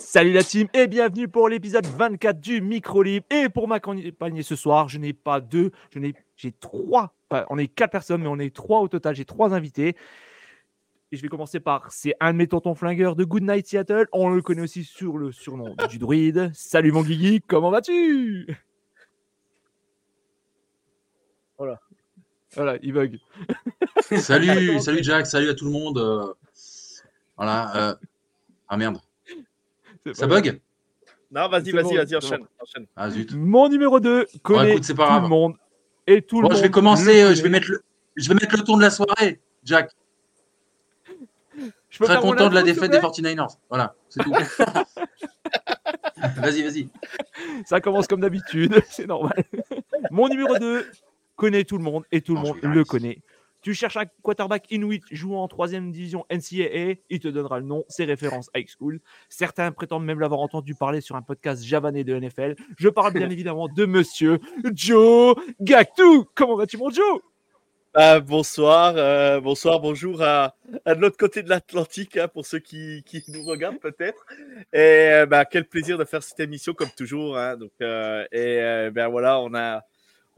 Salut la team et bienvenue pour l'épisode 24 du Micro Libre. Et pour m'accompagner ce soir, je n'ai pas deux, je n'ai, j'ai trois. on est quatre personnes, mais on est trois au total. J'ai trois invités. Et je vais commencer par, c'est un de mes tontons flingueurs de Good Night Seattle. On le connaît aussi sur le surnom du druide. Salut mon Guigui, comment vas-tu? Voilà. Voilà, il bug. salut, salut Jack, salut à tout le monde. Euh, voilà. Euh, ah merde. Ça bug Non, vas-y, vas-y, vas-y, enchaîne. Ah, zut. Mon numéro 2 connaît tout le monde. Et tout le monde. Je vais commencer, euh, je, vais mettre le, je vais mettre le ton de la soirée, Jack. Je Très content de la défaite des 49ers. Voilà, c'est tout. vas-y, vas-y. Ça commence comme d'habitude, c'est normal. Mon numéro 2 connaît tout le monde et tout le monde le connaît. Tu cherches un quarterback inuit jouant en troisième division NCAA, il te donnera le nom, ses références high school. Certains prétendent même l'avoir entendu parler sur un podcast javanais de NFL. Je parle bien évidemment de monsieur Joe Gactou. Comment vas-tu, mon Joe? Ah, bonsoir, euh, bonsoir, bonjour à, à l'autre côté de l'Atlantique hein, pour ceux qui, qui nous regardent peut-être. Et euh, bah, quel plaisir de faire cette émission comme toujours. Hein, donc, euh, et ben voilà, on a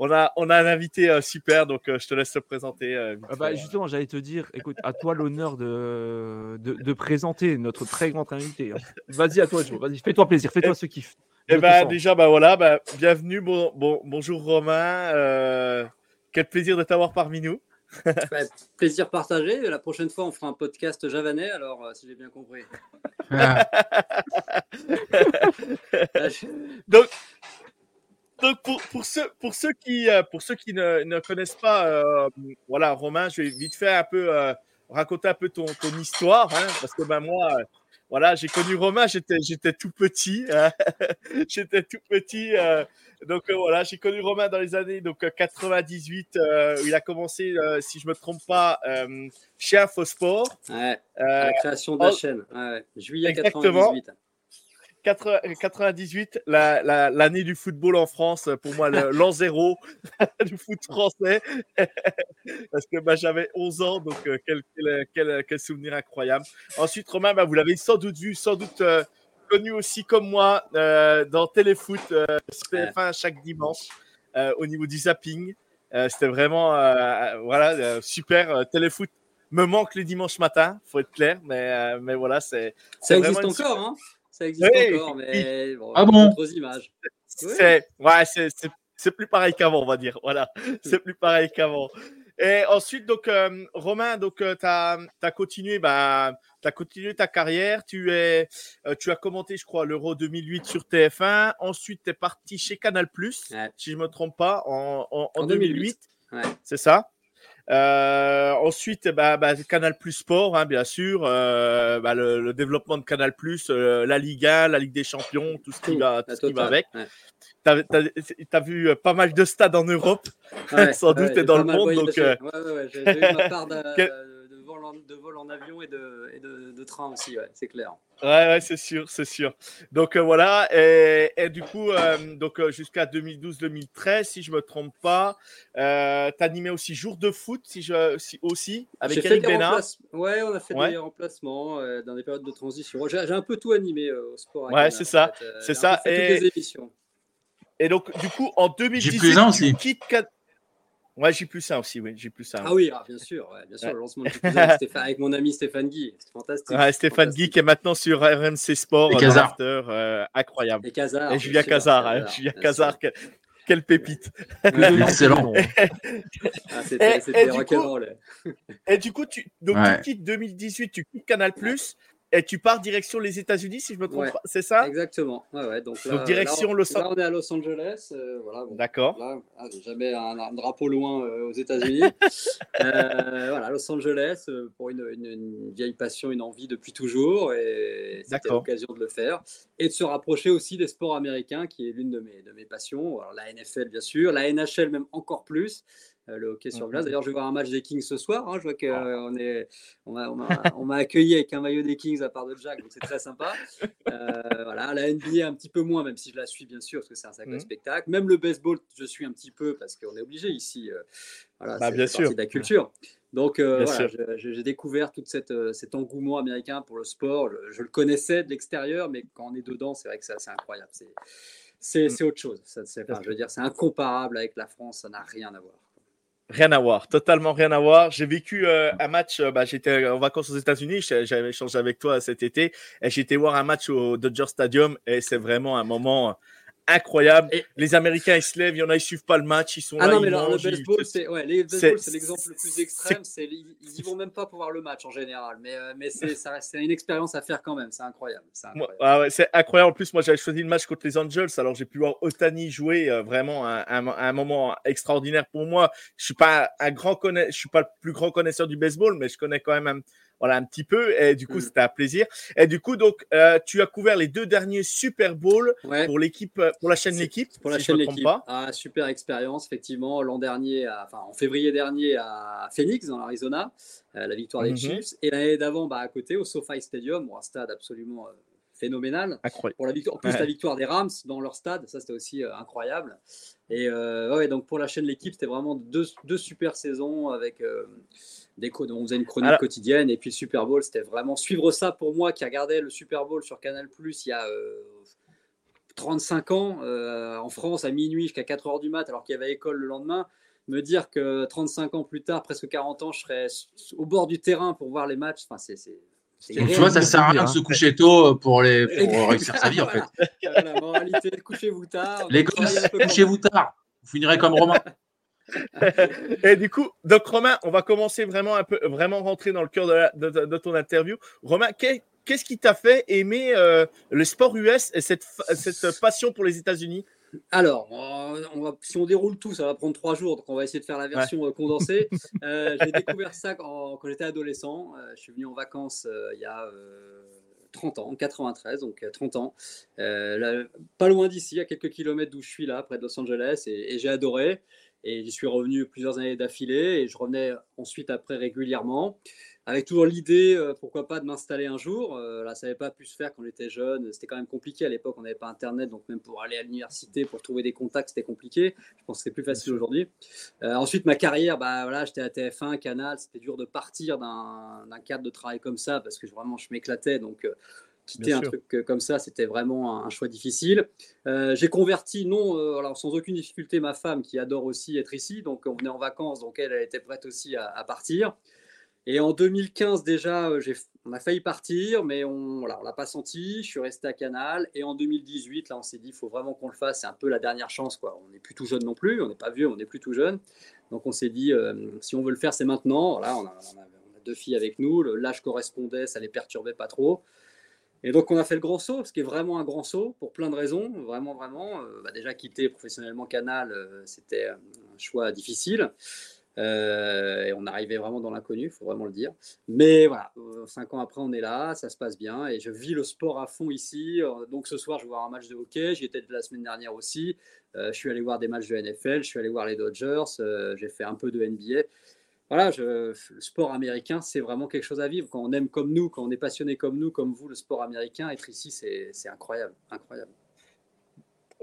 on a, on a un invité euh, super, donc euh, je te laisse te présenter. Euh, ah bah, justement, j'allais te dire, écoute, à toi l'honneur de, de, présenter notre très grand invité. Hein. Vas-y, à toi, Joe. Vas-y, fais-toi plaisir, fais-toi ce kiff. Et eh bah, déjà, bah voilà, bah, bienvenue, bon, bon, bonjour Romain. quel plaisir de t'avoir parmi nous. Bah, plaisir partagé. La prochaine fois, on fera un podcast javanais, alors si j'ai bien compris. Ah. donc, donc pour, ceux, pour ceux qui, euh, pour ceux qui ne, connaissent pas, euh, voilà, Romain, je vais vite faire un peu euh, raconter un peu ton, ton histoire, hein, parce que ben moi, voilà, j'ai connu Romain, j'étais, j'étais tout petit, hein. j'étais tout petit, donc voilà, j'ai connu Romain dans les années donc 98, où il a commencé, si je me trompe pas, chez Infosport. Ouais, la création de la chaîne, ouais, juillet exactement. 98. 98, l'année du football en France, pour moi, l'an zéro du foot français. Parce que bah, j'avais 11 ans, donc euh, quel, quel, quel, souvenir incroyable. Ensuite, Romain, bah, vous l'avez sans doute vu, sans doute euh, connu aussi comme moi euh, dans Téléfoot, c'était fin chaque dimanche au niveau du zapping. c'était vraiment voilà, super. Téléfoot me manque les dimanches matins, faut être clair, mais, mais voilà, c'est. Ça existe encore, hein ça existe encore, mais bon, ah bon? d'autres images. C'est ouais, c'est plus pareil qu'avant, on va dire. Voilà, c'est plus pareil qu'avant. Et ensuite, donc, euh, Romain, donc, euh, tu as, as, continué, bah, as continué ta carrière. Tu, es, euh, tu as commenté, je crois, l'Euro 2008 sur TF1. Ensuite, tu es parti chez Canal, si je ne me trompe pas, en, en, en 2008. 2008. Ouais. C'est ça? Euh, ensuite, bah, bah, Canal Plus Sport, hein, bien sûr, euh, bah, le, développement de Canal Plus, euh, la Liga, la Ligue des Champions, tout ce qui va, tout ce qui va avec. Ouais. Tu as, vu euh, pas mal de stades en Europe, ouais, sans doute, et dans le monde. Donc, euh, j'ai eu ma part de, de vol en avion et de, et de, train aussi, ouais, c'est clair. Ouais, ouais c'est sûr, c'est sûr. Donc euh, voilà, et, et, du coup, euh, donc euh, jusqu'à 2012-2013, si je me trompe pas, euh, tu animé aussi jour de foot, si je, si, aussi, avec Eric Bénard? Ouais, on a fait des remplacements dans des périodes de transition. J'ai un peu tout animé au sport. Ouais, c'est ça, c'est ça. Et... Toutes les émissions. Et donc, du coup, en 2018, tu quittes Ouais, j'ai plus ça aussi, oui, j'ai plus ça. Ah oui, ah, bien sûr, ouais, bien sûr, le lancement de avec mon ami Stéphane Guy, c'est fantastique. Ouais, Stéphane Guy qui est maintenant sur RMC Sport, et. Euh, incroyable. Et Casar. Et Julien Casar, hein, Julien Casar, quelle pépite. Excellent. ah, C'était rock'n'roll. Et du coup, tu, donc, tu quittes 2018, tu quittes Canal+, et tu pars direction les États-Unis, si je me trompe c'est ça? Exactement. Ouais, ouais. Donc, là, direction Los Angeles. on est à Los Angeles. Euh, voilà, D'accord. Ah, jamais un, drapeau loin euh, aux États-Unis. Euh, voilà, Los Angeles pour une, une, vieille passion, une envie depuis toujours, et c'était l'occasion de le faire et de se rapprocher aussi des sports américains, qui est l'une de mes, de mes passions. Alors, la NFL bien sûr, la NHL même encore plus. Euh, le hockey sur glace. D'ailleurs, je vais voir un match des Kings ce soir. Hein. Je vois qu'on ah. est, on m'a accueilli avec un maillot des Kings à part de Jack, donc c'est très sympa. Euh, voilà, la NBA un petit peu moins, même si je la suis bien sûr, parce que c'est un sacré mmh. spectacle. Même le baseball, je suis un petit peu parce qu'on est obligé ici. Euh, voilà, bah, c'est partie de la culture. Donc voilà, j'ai découvert tout cet engouement américain pour le sport. Je, le connaissais de l'extérieur, mais quand on est dedans, c'est vrai que c'est incroyable. C'est mmh. autre chose. Ça, je veux dire, c'est incomparable avec la France. Ça n'a rien à voir. Rien à voir, totalement rien à voir. J'ai vécu euh, un match, euh, bah, j'étais en vacances aux États-Unis, j'avais échangé avec toi cet été, et j'étais voir un match au Dodger Stadium, et c'est vraiment un moment incroyable. Et... Les Américains, ils se lèvent, il y en a, ils suivent pas le match, ils sont ah là. non, mais le baseball, c'est ouais, l'exemple le plus extrême. C'est ils, ils vont même pas pour voir le match en général, mais, euh, mais c'est une expérience à faire quand même. C'est incroyable. C'est incroyable. Ah ouais, incroyable. En plus, moi, j'avais choisi le match contre les Angels, alors j'ai pu voir Otani jouer euh, vraiment un, un, un, moment extraordinaire pour moi. Je suis pas un grand connaisseur, je suis pas le plus grand connaisseur du baseball, mais je connais quand même un, voilà un petit peu. Et du coup, mm. c'était un plaisir. Et du coup, donc, euh, tu as couvert les deux derniers Super Bowls pour l'équipe, euh, pour la chaîne L'équipe. Pour la chaîne L'équipe. Ah, super expérience, effectivement. L'an dernier, enfin en février dernier à Phoenix, dans l'Arizona, euh, la victoire des mm-hmm. Chiefs. Et l'année d'avant, bah, à côté, au SoFi Stadium, un stade absolument phénoménal. Incroyable. Pour la victoire, en plus, la victoire des Rams dans leur stade, ça c'était aussi incroyable. Et ouais, donc pour la chaîne L'équipe, c'était vraiment deux, deux, super saisons avec on faisait une chronique quotidienne et puis le Super Bowl, c'était vraiment suivre ça pour moi qui regardais le Super Bowl sur Canal Plus il y a 35 euh, ans euh, en France à minuit jusqu'à 4 heures du mat alors qu'il y avait école le lendemain. Me dire que 35 ans plus tard, presque 40 ans, je serais au bord du terrain pour voir les matchs, enfin, c'est tu vois, ça sert à rien de se coucher tôt pour, les, pour réussir sa vie, en fait. La moralité, couchez-vous tard. Les gosses, couchez-vous tard. Vous finirez comme Romain. et du coup, donc Romain, on va commencer vraiment un peu, vraiment rentrer dans le cœur de, ton interview. Romain, qu'est-ce qui t'a fait aimer euh, le sport US et cette, cette passion pour les États-Unis? Alors, on va, si on déroule tout, ça va prendre trois jours, donc on va essayer de faire la version euh, condensée. Euh, j'ai découvert ça quand, j'étais adolescent. je suis venu en vacances il y a 30 ans, 93, donc 30 ans. pas loin d'ici, à quelques kilomètres d'où je suis là, près de Los Angeles, et j'ai adoré. Et j'y suis revenu plusieurs années d'affilée et je revenais ensuite après régulièrement, avec toujours l'idée, euh, pourquoi pas, de m'installer un jour. Euh, là, ça n'avait pas pu se faire quand on était jeune. C'était quand même compliqué à l'époque, on n'avait pas Internet, donc même pour aller à l'université, pour trouver des contacts, c'était compliqué. Je pense que c'est plus facile aujourd'hui. Euh, ensuite, ma carrière, bah, voilà, j'étais à TF1, Canal, c'était dur de partir d'un cadre de travail comme ça parce que vraiment, je m'éclatais. Donc, quitter un truc euh, comme ça, c'était vraiment un, choix difficile. Euh, j'ai converti, non, euh, alors sans aucune difficulté, ma femme qui adore aussi être ici. Donc on venait en vacances, donc elle, elle était prête aussi à, partir. Et en 2015 déjà, on a failli partir, mais on ne l'a pas senti. Je suis resté à Canal. Et en 2018, là, on s'est dit, il faut vraiment qu'on le fasse. C'est un peu la dernière chance. Quoi. On n'est plus tout jeune non plus. On n'est pas vieux, on n'est plus tout jeune. Donc on s'est dit, si on veut le faire, c'est maintenant. Voilà, on, a, on, a, deux filles avec nous. L'âge correspondait, ça les perturbait pas trop. Et donc, on a fait le grand saut, ce qui est vraiment un grand saut pour plein de raisons. Vraiment, vraiment. Euh, bah, déjà, quitter professionnellement Canal, euh, c'était un choix difficile. Euh, et on arrivait vraiment dans l'inconnu, il faut vraiment le dire. Mais voilà, cinq ans après, on est là, ça se passe bien et je vis le sport à fond ici. Donc ce soir, je vais voir un match de hockey. J'y étais la semaine dernière aussi. je suis allé voir des matchs de NFL, je suis allé voir les Dodgers, j'ai fait un peu de NBA voilà, le sport américain, c'est vraiment quelque chose à vivre. Quand on aime comme nous, quand on est passionné comme nous, comme vous, le sport américain, être ici, c'est incroyable, incroyable.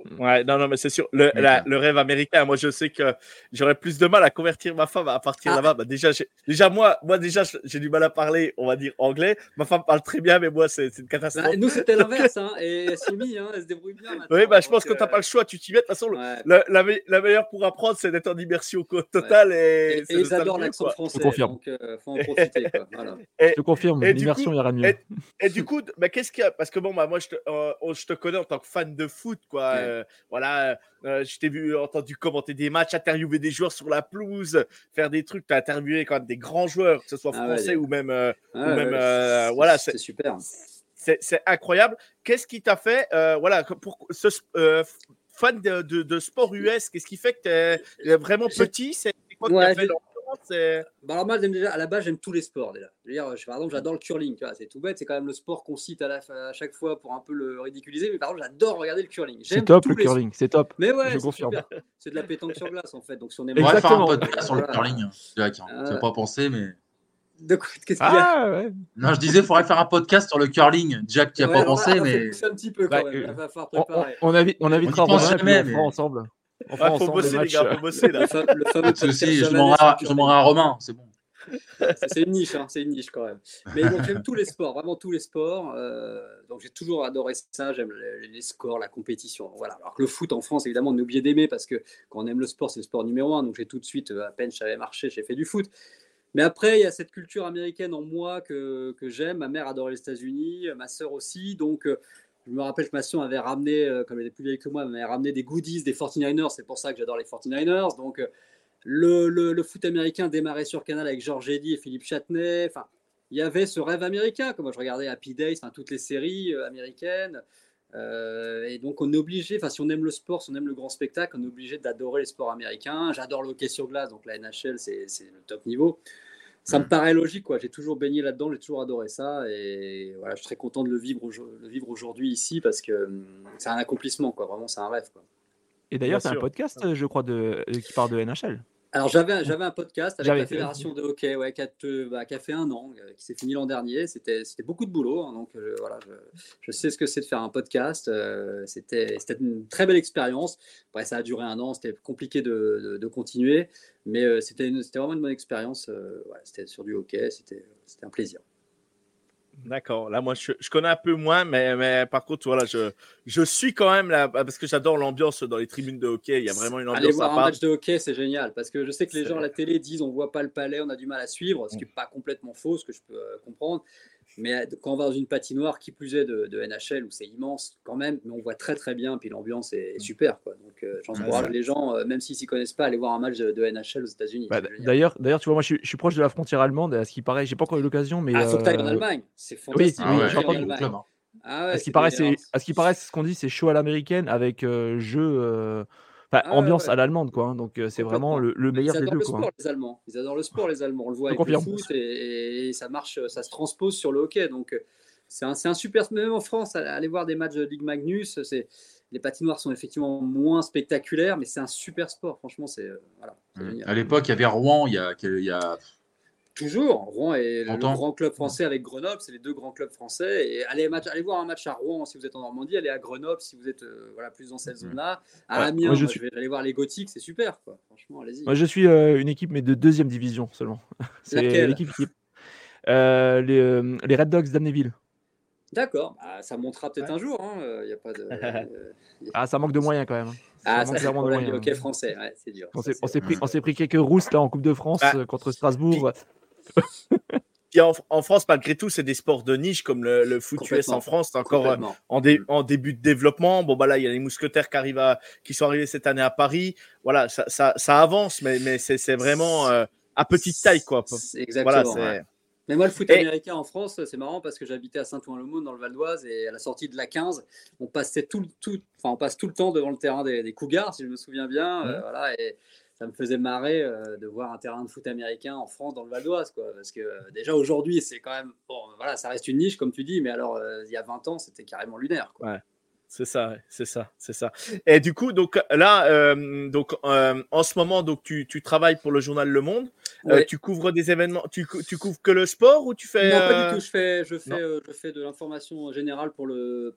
Mm. Ouais, non, non, mais c'est sûr. Le, le, rêve américain, moi, je sais que j'aurais plus de mal à convertir ma femme à partir ah. là-bas. Bah, déjà, déjà, moi, moi, déjà, j'ai du mal à parler, on va dire, anglais. Ma femme parle très bien, mais moi, c'est une catastrophe. Bah, nous, c'était l'inverse, hein, et elle s'est mise, hein, elle se débrouille bien. Oui, bah, je pense que tu n'as pas le choix, tu t'y mets. De toute façon, la, la, meilleure pour apprendre, c'est d'être en immersion totale. Et, et, ils adorent l'accent français. Je confirme. Donc, euh, faut en profiter. Quoi. Voilà. je te confirme, l'immersion, il y aura mieux. Et, du coup, bah, qu'est-ce qu'il y a? Parce que bon, bah, moi, je te, euh, je te connais en tant que fan de foot, quoi. Euh, voilà, euh, je t'ai vu entendu commenter des matchs, interviewer des joueurs sur la pelouse, faire des trucs. Tu as interviewé quand même des grands joueurs, que ce soit ah français ou même, ah même voilà, c'est super. C'est incroyable. Qu'est-ce qui t'a fait, voilà, pour ce fan de, de, sport US, qu'est-ce qui fait que tu es vraiment petit C'est quoi que fait bah alors moi, déjà, à la base, j'aime tous les sports déjà. Je veux dire, par exemple, j'adore le curling. C'est tout bête, c'est quand même le sport qu'on cite à, la, à, chaque fois pour un peu le ridiculiser. Mais par exemple, j'adore regarder le curling. C'est top le curling, c'est top. Mais ouais, je confirme. C'est de la pétanque sur glace en fait. Donc si on aime on va faire un podcast sur le curling, Jack. Hein. Tu n'as pas pensé, mais. De quoi Qu'est-ce qu'il y a ah, ouais. Non, je disais, il faudrait faire un podcast sur le curling. Jack, tu n'y as pas pensé, mais. un petit peu quand même. On, on, on, on invitera Romain et on fera ensemble. On ouais, faut bosser, les gars, faut bosser. Là. Le, fameux je m'en rends à Romain, c'est bon. c'est une niche, hein, c'est une niche quand même. Mais donc j'aime tous les sports, vraiment tous les sports. Euh, donc j'ai toujours adoré ça. J'aime les, scores, la compétition. Voilà. Alors que le foot en France, évidemment, on obligé d'aimer parce que quand on aime le sport, c'est le sport numéro un. Donc j'ai tout de suite, euh, à peine je savais marcher, j'ai fait du foot. Mais après, il y a cette culture américaine en moi que, que j'aime. Ma mère adorait les États-Unis, ma sœur aussi. Donc euh, je me rappelle que ma avait ramené, euh, comme elle était plus vieille que moi, ramené des goodies des 49ers. C'est pour ça que j'adore les 49ers. Donc, euh, le, le, foot américain démarrait sur Canal avec Georges Eddy et Philippe Châtenay. Enfin, il y avait ce rêve américain. Comme moi, je regardais Happy Days, toutes les séries euh, américaines. et donc, on est obligé, enfin, si on aime le sport, si on aime le grand spectacle, on est obligé d'adorer les sports américains. J'adore le hockey sur glace, donc la NHL, c'est le top niveau ça me paraît logique. quoi. J'ai toujours baigné là-dedans, j'ai toujours adoré ça. Et voilà, je suis très content de le vivre, le vivre aujourd'hui ici parce que hum, c'est un accomplissement. Quoi. Vraiment, c'est un rêve. Quoi. Et d'ailleurs, c'est un podcast, je crois, de, qui parle de NHL. Alors j'avais j'avais un podcast avec la fédération de hockey ouais, qui, a, bah, qui, a, fait un an, euh, qui s'est fini l'an dernier. C'était c'était beaucoup de boulot, hein, donc euh, voilà, je, je, sais ce que c'est de faire un podcast. Euh, c'était c'était une très belle expérience. Après ça a duré un an, c'était compliqué de, de, continuer, mais c'était c'était vraiment une bonne expérience. Ouais, c'était sur du hockey, c'était c'était un plaisir. D'accord. Là, moi, je, connais un peu moins, mais, mais par contre, voilà, je, je suis quand même là parce que j'adore l'ambiance dans les tribunes de hockey. Il y a vraiment une ambiance. Aller voir un match de hockey, c'est génial parce que je sais que les gens à la télé disent on voit pas le palais, on a du mal à suivre, ce qui n'est pas complètement faux, ce que je peux euh, comprendre. Mais euh, quand on va dans une patinoire, qui plus est de, NHL, où c'est immense quand même, mais on voit très très bien, puis l'ambiance est, mm. super. Quoi. Donc euh, j'encourage les gens, euh, même s'ils s'y connaissent pas, à aller voir un match de, NHL aux États-Unis. Bah, d'ailleurs, d'ailleurs, tu vois, moi je suis, proche de la frontière allemande, à ce qui paraît, j'ai pas encore eu l'occasion, mais. Ah, faut que tu en Allemagne, c'est fantastique. Oui, oui, oui, ah ouais, à ce qui paraît, c'est, à ce qui paraît, ce qu'on dit, c'est chaud à l'américaine avec jeu Enfin, ah ambiance à l'allemande, quoi. Hein, donc, c'est vraiment le, meilleur des deux. Le sport, les Allemands. Ils adorent le sport, les Allemands. On le voit avec le foot et, ça marche, ça se transpose sur le hockey. Donc, c'est un, un, super. Même en France, aller voir des matchs de Ligue Magnus, c'est les patinoires sont effectivement moins spectaculaires, mais c'est un super sport. Franchement, c'est voilà. Mmh. À l'époque, il y avait Rouen, il y a, il y a Toujours, Rouen est le, grand club français avec Grenoble, c'est les deux grands clubs français. Et allez, match, allez, voir un match à Rouen si vous êtes en Normandie, allez à Grenoble si vous êtes euh, voilà, plus dans cette mm. zone-là. À Amiens, je, vais aller voir les Gothiques, c'est super. Quoi. Franchement, allez-y. Moi, je suis euh, une équipe, mais de deuxième division seulement. c'est l'équipe qui. Euh, les, les, Red Dogs d'Amnéville. D'accord, bah, ça montera peut-être un jour. Hein. Y a pas de, ah, ça manque de moyens quand même. Hein. Ah, ça, c'est problème du hockey français, ouais, c'est dur. On s'est pris, pris, quelques rousses là en Coupe de France bah, contre Strasbourg. En, France, malgré tout, c'est des sports de niche comme le, foot US en France. C'est encore euh, en, en, début de développement. Bon, bah là, il y a les mousquetaires qui, arrivent à, qui sont arrivés cette année à Paris. Voilà, ça, ça, ça avance, mais, mais c'est vraiment euh, à petite taille. Quoi. Exactement. Mais moi, le foot américain en France, c'est marrant parce que j'habitais à Saint-Ouen-le-Monde dans le Val d'Oise et à la sortie de la 15, on passait tout, tout, enfin, on passe tout le temps devant le terrain des, Cougars, si je me souviens bien. Euh, voilà, et, ça me faisait marrer euh, de voir un terrain de foot américain en France dans le Val d'Oise. Quoi, parce que euh, déjà aujourd'hui, c'est quand même. Bon, voilà, ça reste une niche, comme tu dis, mais alors euh, il y a 20 ans, c'était carrément lunaire. Quoi. Ouais. C'est ça, c'est ça, c'est ça. Et du coup, donc là, donc en ce moment, donc tu, tu, travailles pour le journal Le Monde. Euh, tu couvres des événements. Tu, tu, couvres que le sport ou tu fais Non, pas du tout. Je fais, je fais, je fais de l'information générale pour le,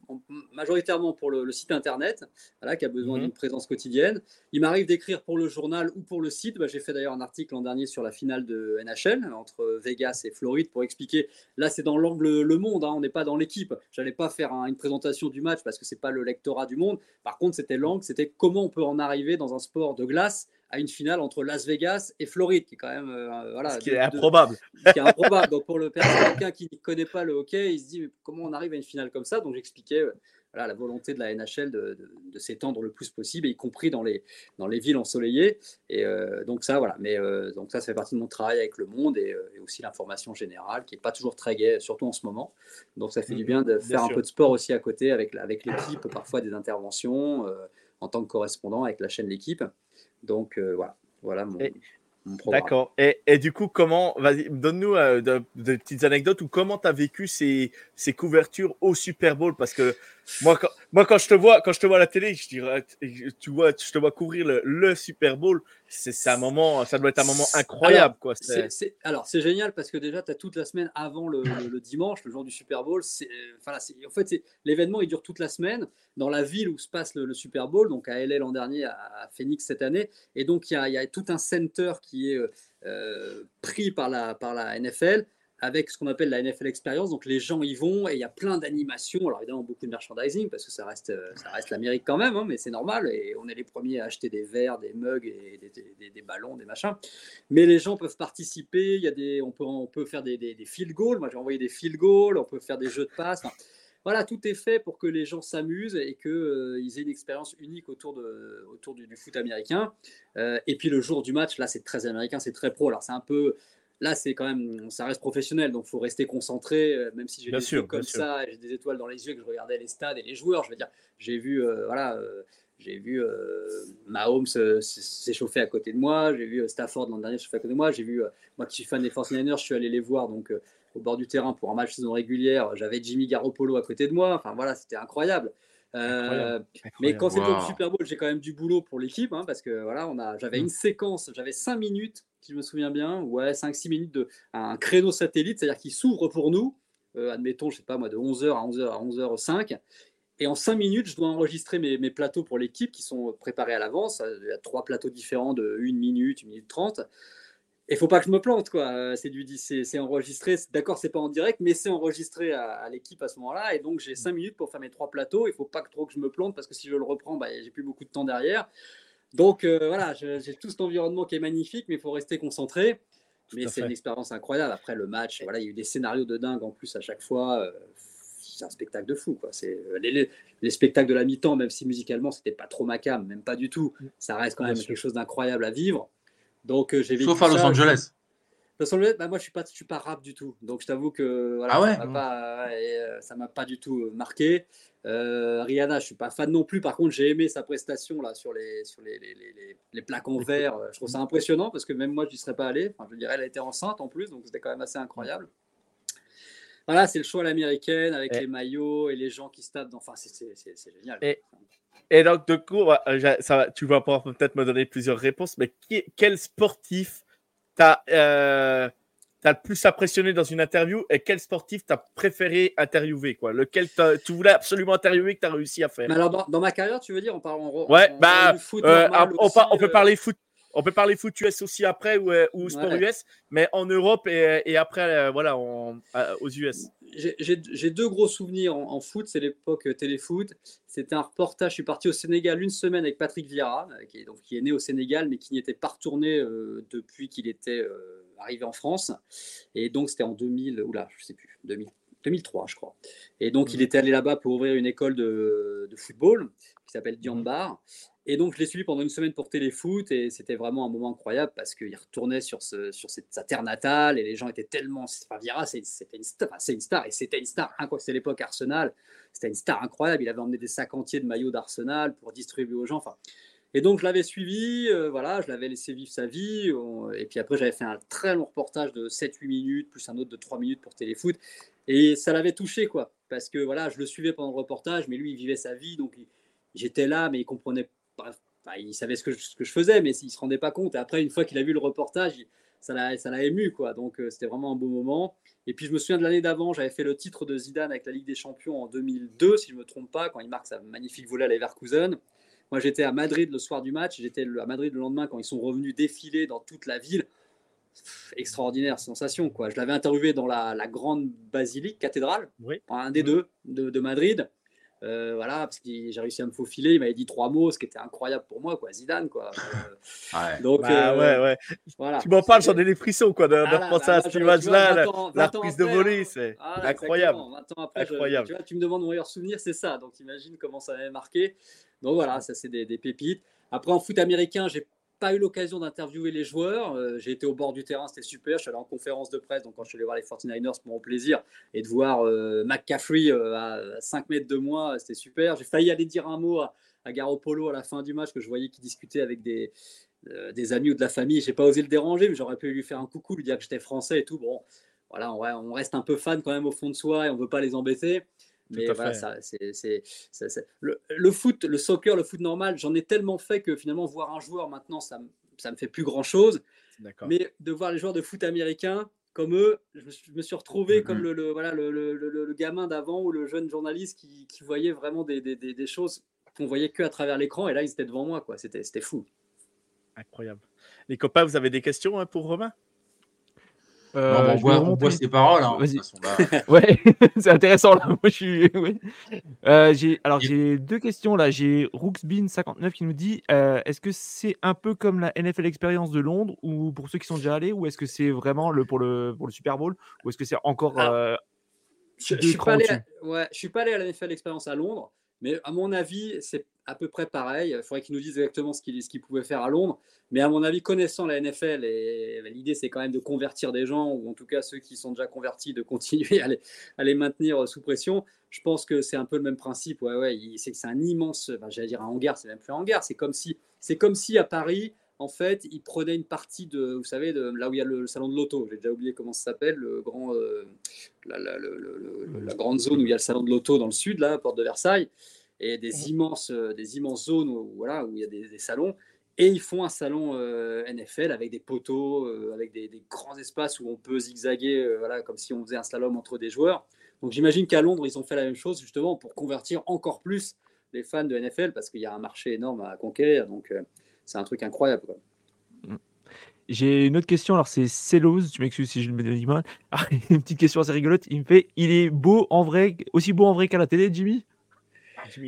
majoritairement pour le, site internet, voilà, qui a besoin mhm. d'une présence quotidienne. Il m'arrive d'écrire pour le journal ou pour le site. Bah, J'ai fait d'ailleurs un article l'an dernier sur la finale de NHL entre Vegas et Floride pour expliquer. Là, c'est dans l'angle Le Monde. Hein, on n'est pas dans l'équipe. J'allais pas faire une présentation du match parce que c'est pas le lectorat du monde. Par contre, c'était l'angle, c'était comment on peut en arriver dans un sport de glace à une finale entre Las Vegas et Floride, qui est quand même euh, voilà, ce qui est improbable. qui est improbable. Donc pour le quelqu'un qui ne connaît pas le hockey, il se dit comment on arrive à une finale comme ça? Donc j'expliquais euh, voilà, la volonté de la NHL de, de, s'étendre le plus possible, y compris dans les, dans les villes ensoleillées. Et euh, donc ça, voilà. Mais donc ça, ça fait partie de mon travail avec le monde et, aussi l'information générale, qui n'est pas toujours très gaie, surtout en ce moment. Donc ça fait du mmh, bien de faire un peu de sport aussi à côté avec, avec l'équipe, parfois des interventions en tant que correspondant avec la chaîne L'équipe. Donc euh, voilà, voilà mon, D'accord. Et, et, du coup, comment, vas-y, donne-nous euh, de, petites anecdotes ou comment tu as vécu ces, ces, couvertures au Super Bowl? Parce que moi quand, moi, quand je te vois, quand je te vois à la télé, je dirais, tu vois, je te vois couvrir le, le Super Bowl. C'est un moment, ça doit être un moment incroyable, quoi. Alors, c'est génial parce que déjà, tu as toute la semaine avant le, le, dimanche, le jour du Super Bowl. Enfin, en fait, l'événement, il dure toute la semaine dans la ville où se passe le, Super Bowl, donc à LA l'an dernier, à, Phoenix cette année. Et donc, il y a, y a, tout un center qui est euh, euh, pris par la, par la NFL avec ce qu'on appelle la NFL Experience. Donc les gens y vont et il y a plein d'animations. Alors évidemment beaucoup de merchandising parce que ça reste, euh, ça reste l'Amérique quand même, hein, mais c'est normal. Et on est les premiers à acheter des verres, des mugs et des, ballons, des machins. Mais les gens peuvent participer. Il y a des, on peut, on peut faire des, des, field goals. Moi j'ai envoyé des field goals. On peut faire des jeux de passe. voilà, tout est fait pour que les gens s'amusent et qu'ils euh, aient une expérience unique autour, de, autour du, foot américain. Euh, et puis le jour du match, là, c'est très américain, c'est très pro. Alors c'est un peu, Là, c'est quand même, ça reste professionnel, donc il faut rester concentré, euh, même si j'ai des yeux comme ça, j'ai des étoiles dans les yeux, que je regardais les stades et les joueurs. Je veux dire, j'ai vu, euh, voilà, euh, j'ai vu Mahomes s'échauffer à côté de moi, j'ai vu Stafford l'an dernier s'échauffer à côté de moi, j'ai vu, moi qui suis fan des 49ers, je suis allé les voir donc au bord du terrain pour un match saison régulière. J'avais Jimmy Garoppolo à côté de moi. Enfin voilà, c'était incroyable. Mais quand c'était au Super Bowl, j'ai quand même du boulot pour l'équipe hein, parce que voilà, on a, j'avais mm. une séquence, j'avais 5 minutes si je me souviens bien, ouais, 5-6 minutes de un créneau satellite, c'est-à-dire qui s'ouvre pour nous, euh, admettons, je sais pas moi, de 11h à 11h à 11h05. Et en 5 minutes, je dois enregistrer mes, plateaux pour l'équipe qui sont préparés à l'avance. Il y a trois plateaux différents de 1 minute, 1 minute 30. Et faut pas que je me plante, quoi. Euh, c'est du, c'est enregistré. D'accord, c'est pas en direct, mais c'est enregistré à, l'équipe à ce moment-là. Et donc j'ai 5 minutes pour faire mes trois plateaux. Il faut pas que trop que je me plante parce que si je le reprends, bah, j'ai plus beaucoup de temps derrière. Donc euh, voilà, j'ai tout cet environnement qui est magnifique, mais il faut rester concentré. mais c'est une expérience incroyable. Après le match, voilà, il y a eu des scénarios de dingue en plus à chaque fois. Euh, c'est un spectacle de fou. Quoi. Euh, les, les, spectacles de la mi-temps, même si musicalement c'était pas trop macam, même pas du tout, mm. ça reste quand même quelque chose d'incroyable à vivre. Donc j'ai Sauf à Los Angeles. Bah, moi, je suis pas, je suis pas rap du tout. Donc, je t'avoue que voilà, ah ça m'a pas, m'a pas du tout marqué. Euh, Rihanna, je suis pas fan non plus. Par contre, j'ai aimé sa prestation là sur les sur les, les, les, les plaques en verre. Je trouve ça impressionnant parce que même moi, je n'y serais pas allé. Enfin, je dirais, elle été enceinte en plus, donc c'était quand même assez incroyable. Voilà, c'est le choix à l'américaine avec les maillots et les gens qui se tapent. Enfin, c'est génial. Et, et, donc, de coup, ça, tu vas pouvoir peut-être me donner plusieurs réponses, mais qui, quel sportif t'as euh, le plus impressionné dans une interview et quel sportif t'as préféré interviewer quoi? Lequel tu voulais absolument interviewer que tu as réussi à faire? Alors dans, ma carrière, tu veux dire, on parle en Ouais, bah, foot euh, on, peut parler foot. On peut parler foot US aussi après ou, euh, ou sport US, mais en Europe et, et après, voilà, aux US j'ai deux gros souvenirs en, foot. C'est l'époque euh, téléfoot. C'était un reportage. Je suis parti au Sénégal une semaine avec Patrick Vieira, euh, qui est, donc, qui est né au Sénégal, mais qui n'y était pas retourné euh, depuis qu'il était arrivé en France. Et donc, c'était en 2000, oula, je sais plus, 2003, je crois. Et donc, il mmh. était allé là-bas pour ouvrir une école de, de football qui s'appelle Diambar. Et donc, je l'ai suivi pendant une semaine pour Téléfoot et c'était vraiment un moment incroyable parce qu'il retournait sur, sa terre natale et les gens étaient tellement. Enfin, star, c'est une star et c'était une star. C'était l'époque Arsenal, c'était une star incroyable. Il avait emmené des sacs entiers de maillots d'Arsenal pour distribuer aux gens. Enfin, et donc, je l'avais suivi, euh, voilà, je l'avais laissé vivre sa vie. et puis après, j'avais fait un très long reportage de 7-8 minutes, plus un autre de 3 minutes pour Téléfoot. Et ça l'avait touché, quoi. Parce que voilà, je le suivais pendant le reportage, mais lui, il vivait sa vie. Donc, j'étais là, mais il comprenait il savait ce que, je, ce que je faisais, mais il ne se rendait pas compte. Et après, une fois qu'il a vu le reportage, ça l'a ému. Quoi. Donc, euh, c'était vraiment un beau moment. Et puis, je me souviens de l'année d'avant, j'avais fait le titre de Zidane avec la Ligue des Champions en 2002, si je ne me trompe pas, quand il marque sa magnifique volée à Leverkusen. Moi, j'étais à Madrid le soir du match. J'étais à Madrid le lendemain quand ils sont revenus défiler dans toute la ville. extraordinaire sensation. Quoi. Je l'avais interviewé dans la, grande basilique, cathédrale, un des mmh. deux de, de Madrid. Euh, voilà, parce que j'ai réussi à me faufiler. Il m'avait dit trois mots, ce qui était incroyable pour moi, quoi. Zidane, quoi. ouais. Donc, bah, ouais, ouais. Voilà. Tu m'en parles, j'en ai des frissons, quoi, de, repenser à cette image-là, la, reprise de volée, c'est incroyable. incroyable. tu, vois, tu me demandes mon meilleur souvenir, c'est ça. Donc, imagine comment ça m'avait marqué. Donc voilà, ça c'est des, des, pépites. Après, en foot américain, j'ai pas eu l'occasion d'interviewer les joueurs. Euh, j'ai été au bord du terrain, c'était super. Je suis allé en conférence de presse, donc quand je suis allé voir les 49ers, pour mon plaisir, et de voir euh, McCaffrey euh, à 5 mètres de moi, c'était super. J'ai failli aller dire un mot à, à Garoppolo à la fin du match, que je voyais qu'il discutait avec des, des amis ou de la famille. J'ai pas osé le déranger, mais j'aurais pu lui faire un coucou, lui dire que j'étais français et tout. Bon, voilà, on, reste un peu fan quand même au fond de soi et on veut pas les embêter. Mais voilà, ça, c'est, le, le, foot, le soccer, le foot normal, j'en ai tellement fait que finalement, voir un joueur maintenant, ça ne me fait plus grand-chose. Mais de voir les joueurs de foot américains, comme eux, je me suis retrouvé comme le, voilà, le, le, gamin d'avant ou le jeune journaliste qui, qui voyait vraiment des, des, des, choses qu'on voyait que à travers l'écran. Et là, ils étaient devant moi. Quoi. C'était, c'était fou. Incroyable. Les copains, vous avez des questions hein, pour Romain? Euh, on, voit, ses paroles. Hein, ouais, c'est intéressant. Là. Moi, je suis... euh, j'ai... Alors, j'ai deux questions. là. J'ai Rooksbean59 qui nous dit euh, est-ce que c'est un peu comme la NFL Experience de Londres, ou pour ceux qui sont déjà allés, ou est-ce que c'est vraiment le, pour, le, pour le Super Bowl, ou est-ce que c'est encore. Euh, je ne suis, pas allé à... ouais, je suis pas allé à la NFL Experience à Londres, mais à mon avis, c'est à peu près pareil. Il faudrait qu'ils nous disent exactement ce qu'ils pouvaient faire à Londres. Mais à mon avis, connaissant la NFL, et l'idée c'est quand même de convertir des gens, ou en tout cas ceux qui sont déjà convertis, de continuer à les, à les maintenir sous pression. Je pense que c'est un peu le même principe. Ouais, ouais, c'est un immense, j'allais dire un hangar, c'est même plus un hangar. C'est comme si, comme si à Paris, en fait, ils prenaient une partie de, vous savez, là où il y a le salon de l'auto. J'ai déjà oublié comment ça s'appelle, le grand, euh, la, la, grande zone où il y a le salon de l'auto dans le sud, là, porte de Versailles et des immenses, euh, des immenses zones où, voilà, où il y a des, salons. Et ils font un salon euh, NFL avec des poteaux, euh, avec des, grands espaces où on peut zigzaguer, voilà, comme si on faisait un slalom entre des joueurs. Donc j'imagine qu'à Londres, ils ont fait la même chose justement pour convertir encore plus les fans de NFL parce qu'il y a un marché énorme à conquérir. Donc c'est un truc incroyable. Mm. J'ai une autre question, alors c'est Celos, tu m'excuses si je le dis mal. Ah, une petite question assez rigolote. Il me fait il est beau en vrai, aussi beau en vrai qu'à la télé, Jimmy?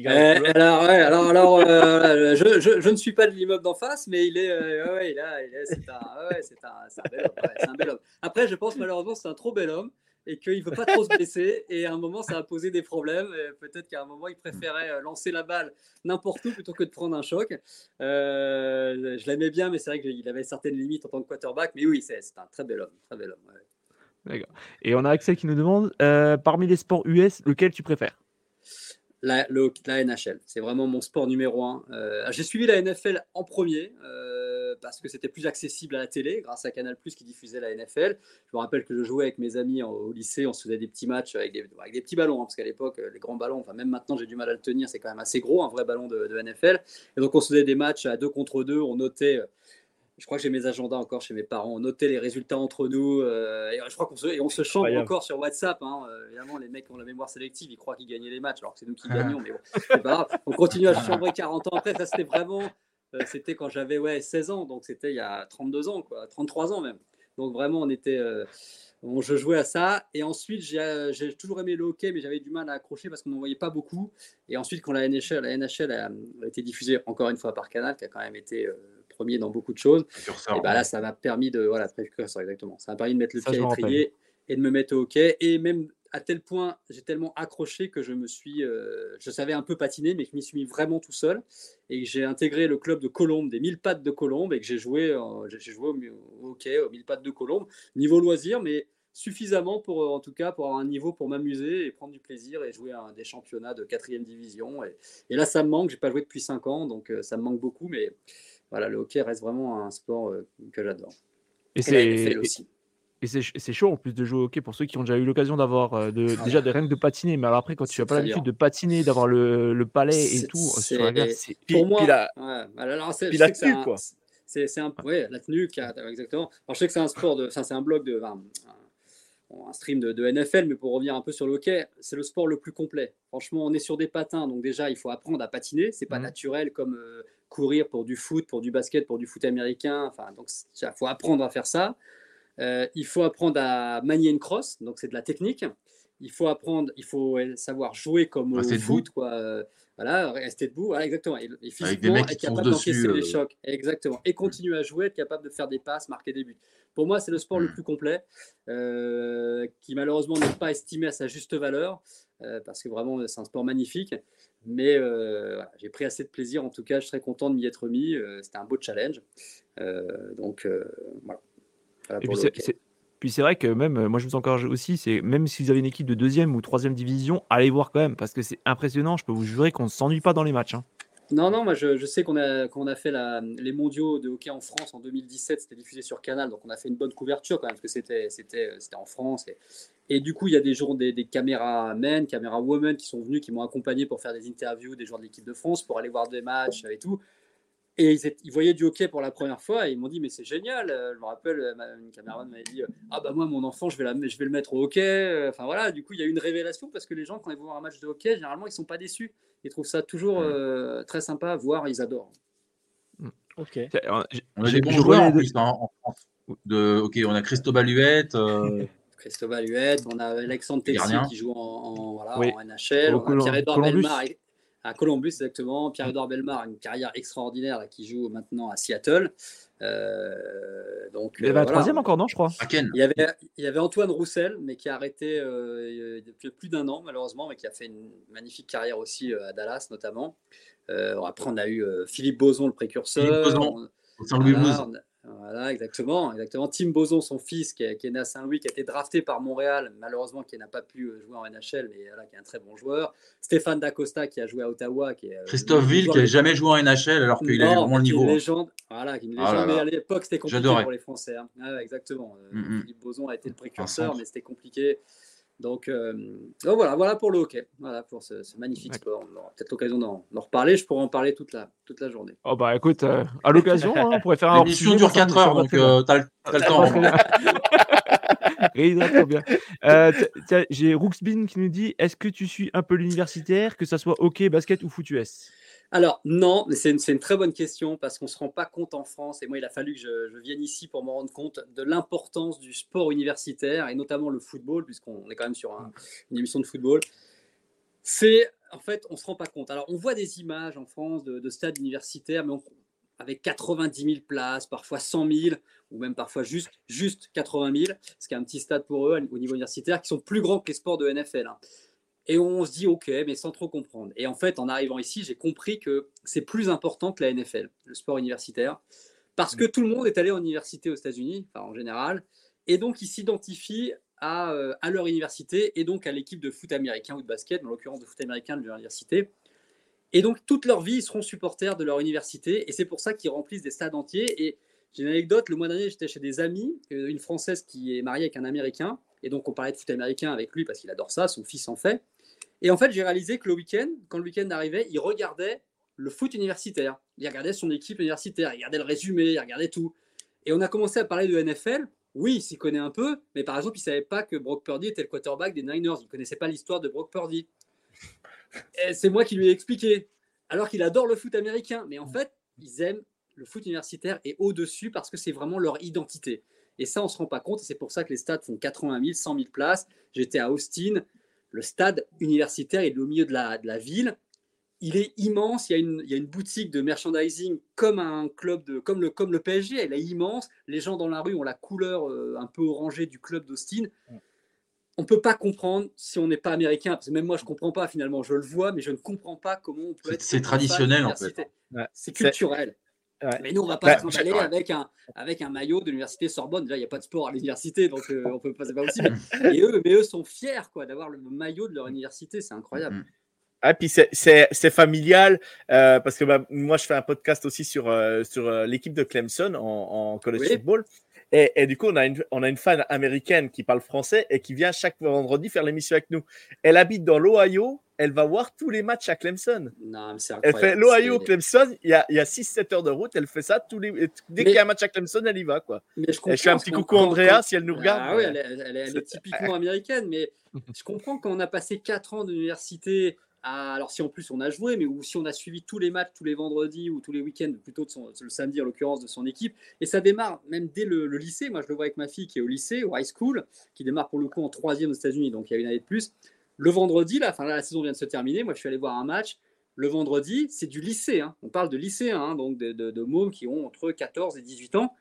Euh, alors, ouais, alors, alors euh, je, je, je, ne suis pas de l'immeuble d'en face, mais il est, euh, ouais, il est, c'est un, ouais, c'est un, un, bel homme, ouais, un bel homme. Après, je pense malheureusement c'est un trop bel homme et qu'il ne veut pas trop se blesser. Et à un moment, ça a posé des problèmes. Peut-être qu'à un moment, il préférait lancer la balle n'importe où plutôt que de prendre un choc. Euh, je l'aimais bien, mais c'est vrai qu'il avait certaines limites en tant que quarterback. Mais oui, c'est, c'est un très bel homme. Très bel homme D'accord. Et on a Axel qui nous demande euh, parmi les sports US, lequel tu préfères? La, NHL. C'est vraiment mon sport numéro un. Euh, j'ai suivi la NFL en premier euh, parce que c'était plus accessible à la télé grâce à Canal Plus qui diffusait la NFL. Je me rappelle que je jouais avec mes amis au lycée, on se faisait des petits matchs avec des, petits ballons hein, parce qu'à l'époque, les grands ballons, enfin même maintenant j'ai du mal à le tenir, c'est quand même assez gros, un vrai ballon de, NFL. Et donc on se faisait des matchs à deux contre deux, on notait je crois que j'ai mes agendas encore chez mes parents. On notait les résultats entre nous. Euh, et je crois qu'on se, et on se chante encore sur WhatsApp. Hein. Euh, évidemment, les mecs ont la mémoire sélective, ils croient qu'ils gagnaient les matchs, alors que c'est nous qui gagnons. mais bon, c'est pas grave. On continue à chambrer 40 ans après. Ça, c'était vraiment. Euh, c'était quand j'avais ouais, 16 ans. Donc, c'était il y a 32 ans, quoi, 33 ans même. Donc, vraiment, on était. je jouais à ça. Et ensuite, j'ai toujours aimé le hockey, mais j'avais du mal à accrocher parce qu'on n'en voyait pas beaucoup. Et ensuite, quand la NHL, la NHL a, été diffusée encore une fois par Canal, qui a quand même été premier dans beaucoup de choses. Et bah là, ça m'a permis de. Voilà, précurseur, exactement. Ça m'a permis de mettre le pied à l'étrier et de me mettre au hockey. Et même à tel point, j'ai tellement accroché que je me suis. Euh, je savais un peu patiner, mais je m'y suis mis vraiment tout seul. Et j'ai intégré le club de Colombe, des 1000 pattes de Colombe, et que j'ai joué, j'ai joué au, hockey, aux 1000 pattes de Colombe, niveau loisir, mais suffisamment pour, en tout cas, pour avoir un niveau pour m'amuser et prendre du plaisir et jouer à des championnats de quatrième division. Et, et, là, ça me manque. J'ai pas joué depuis 5 ans, donc euh, ça me manque beaucoup, mais voilà, le hockey reste vraiment un sport euh, que j'adore. Et, c'est aussi. Et c'est chaud en plus de jouer au hockey pour ceux qui ont déjà eu l'occasion d'avoir euh, de, déjà de rien de patiner, mais alors après quand tu n'as pas l'habitude de patiner, d'avoir le, le, palais et tout c'est pour moi. La... Tenue quoi. C'est un ouais, la tenue exactement. Alors je sais que c'est un sport de, c'est un blog de, un stream de, NFL, mais pour revenir un peu sur le hockey, c'est le sport le plus complet. Franchement, on est sur des patins, donc déjà, il faut apprendre à patiner. C'est pas mmh. naturel comme euh, courir pour du foot, pour du basket, pour du foot américain. Enfin, donc, il faut apprendre à faire ça. Euh, il faut apprendre à manier une crosse, donc c'est de la technique. il faut apprendre, il faut savoir jouer comme au foot, quoi. Voilà, rester debout, voilà, exactement. Et, physiquement, être capable d'encaisser les chocs. Exactement. Et continuer à jouer, être capable de faire des passes, marquer des buts. Pour moi, c'est le sport le plus complet, qui malheureusement n'est pas estimé à sa juste valeur, parce que vraiment, c'est un sport magnifique. Mais j'ai pris assez de plaisir, en tout cas, je serais content de m'y être mis. C'était un beau challenge. donc, voilà. puis c'est vrai que même, moi je me sens encore aussi, c'est même si vous avez une équipe de deuxième ou troisième division, allez voir quand même, parce que c'est impressionnant. Je peux vous jurer qu'on ne s'ennuie pas dans les matchs. Hein. Non, non, moi je, sais qu'on a, a fait les mondiaux de hockey en France en 2017, c'était diffusé sur Canal, donc on a fait une bonne couverture quand même, parce que c'était, c'était en France. Et, du coup, il y a des, jours, des, des men, qui sont venus, qui m'ont accompagné pour faire des interviews des joueurs de l'équipe de France, pour aller voir des matchs et tout. Et ils, voyaient du hockey pour la première fois et ils m'ont dit mais c'est génial. Je me rappelle, une caméraman m'avait dit ah bah moi mon enfant je vais, la, je vais le mettre au hockey. Enfin voilà, du coup il y a eu une révélation parce que les gens quand ils vont voir un match de hockey généralement ils sont pas déçus. Ils trouvent ça toujours euh, très sympa à voir, ils adorent. Mmh. Ok. On a des bons joueurs en plus hein, en France. De, ok, on a Christophe Huette. Euh... Christophe Huette, on a Alexandre Texier qui joue en, voilà, en NHL, on a Pierre-Edouard Belmar à Columbus exactement. Pierre-Edouard Belmar, une carrière extraordinaire là, qui joue maintenant à Seattle. Euh, donc, il y avait un euh, troisième encore, non, je crois. Il y, avait, il y avait Antoine Roussel, mais qui a arrêté euh, depuis plus d'un an, malheureusement, mais qui a fait une magnifique carrière aussi à Dallas, notamment. après, on a eu Philippe Boson, le précurseur. Philippe Boson, Saint-Louis voilà, exactement, exactement. Tim Boson, son fils, qui est, né à Saint-Louis, qui a été drafté par Montréal, malheureusement, qui n'a pas pu euh, jouer en NHL, mais voilà, qui est un très bon joueur. Stéphane Dacosta, qui a joué à Ottawa. Qui est, euh, Christophe Ville, qui n'a jamais joué en NHL, alors qu'il a vraiment le niveau. Une légende, voilà, une ah légende, mais à l'époque, c'était compliqué pour les Français. Hein. Ah exactement. Euh, mm, mm. Philippe Boson a été le précurseur, mais c'était compliqué. Donc, euh, voilà, voilà pour le hockey, voilà pour ce, magnifique sport. On aura peut-être l'occasion d'en reparler. Je pourrais en parler toute la, toute la journée. Oh bah écoute, euh, à l'occasion, hein, on pourrait faire un. L'émission dure 4 heures, donc euh, t'as le, le temps. très bien. Euh, J'ai Rooksbin qui nous dit Est-ce que tu suis un peu l'universitaire, que ce soit hockey, basket ou foot US alors, non, mais c'est une, très bonne question parce qu'on ne se rend pas compte en France, et moi, il a fallu que je, vienne ici pour me rendre compte de l'importance du sport universitaire, et notamment le football, puisqu'on est quand même sur une émission de football. C'est, en fait, on ne se rend pas compte. Alors, on voit des images en France de, stades universitaires, mais avec 90 000 places, parfois 100 000, ou même parfois juste, juste 80 000, ce qui est un petit stade pour eux au niveau universitaire, qui sont plus grands que les sports de NFL. Hein. Et on se dit, OK, mais sans trop comprendre. Et en fait, en arrivant ici, j'ai compris que c'est plus important que la NFL, le sport universitaire, parce que mm. tout le monde est allé en université aux États-Unis, enfin, en général, et donc ils s'identifient à, euh, à, leur université et donc à l'équipe de foot américain ou de basket, en l'occurrence de foot américain de leur université. Et donc toute leur vie, ils seront supporters de leur université, et c'est pour ça qu'ils remplissent des stades entiers. Et j'ai une anecdote, le mois dernier, j'étais chez des amis, euh, une Française qui est mariée avec un Américain, et donc on parlait de foot américain avec lui parce qu'il adore ça, son fils en fait. Et en fait, j'ai réalisé que le week-end, quand le week-end arrivait, il regardait le foot universitaire. Il regardait son équipe universitaire, il regardait le résumé, il regardait tout. Et on a commencé à parler de NFL. Oui, il s'y connaît un peu, mais par exemple, il ne savait pas que Brock Purdy était le quarterback des Niners. Il ne connaissait pas l'histoire de Brock Purdy. C'est moi qui lui ai expliqué. Alors qu'il adore le foot américain. Mais en fait, ils aiment le foot universitaire et au-dessus parce que c'est vraiment leur identité. Et ça, on ne se rend pas compte. C'est pour ça que les stades font 80 000, 100 000 places. J'étais à Austin le stade universitaire est au milieu de la, de la ville. Il est immense. Il y, a une, il y, a une, boutique de merchandising comme un club de, comme le, comme le PSG. Elle est immense. Les gens dans la rue ont la couleur euh, un peu orangée du club d'Austin. On ne peut pas comprendre si on n'est pas américain. Parce que même moi, je ne comprends pas finalement. Je le vois, mais je ne comprends pas comment on peut être. C'est traditionnel en fait. C'est culturel. Mais nous, on va pas se avec un, avec un maillot de l'université Sorbonne. Déjà, il n'y a pas de sport à l'université, donc euh, on peut pas, pas possible. Et eux, mais eux sont fiers quoi, d'avoir le maillot de leur université. C'est incroyable. Mm. Ah, puis c'est familial euh, parce que bah, moi je fais un podcast aussi sur, euh, sur l'équipe de Clemson en, en college football et, et, du coup on a, une, on a une fan américaine qui parle français et qui vient chaque vendredi faire l'émission avec nous. Elle habite dans l'Ohio elle va voir tous les matchs à Clemson. Non, mais elle fait l'Ohio Clemson, il y a, a 6-7 heures de route, elle fait ça tous les dès qu'il y a un match à Clemson, elle y va quoi. Mais je, fais un petit coucou à Andrea si elle nous regarde. Ah oui, elle, est, typiquement américaine, mais je comprends quand on a passé 4 ans d'université alors si en plus on a joué, mais ou si on a suivi tous les matchs tous les vendredis ou tous les week-ends, plutôt le samedi en l'occurrence de son équipe. Et ça démarre même dès le, lycée. Moi je le vois avec ma fille qui est au lycée, au high school, qui démarre pour le coup en troisième aux États-Unis, donc il y a une année de plus. Le vendredi, là, enfin là, la saison vient de se terminer. Moi je suis allé voir un match. Le vendredi, c'est du lycée. Hein. On parle de lycéens, hein, donc de, de, de mômes qui ont entre 14 et 18 ans.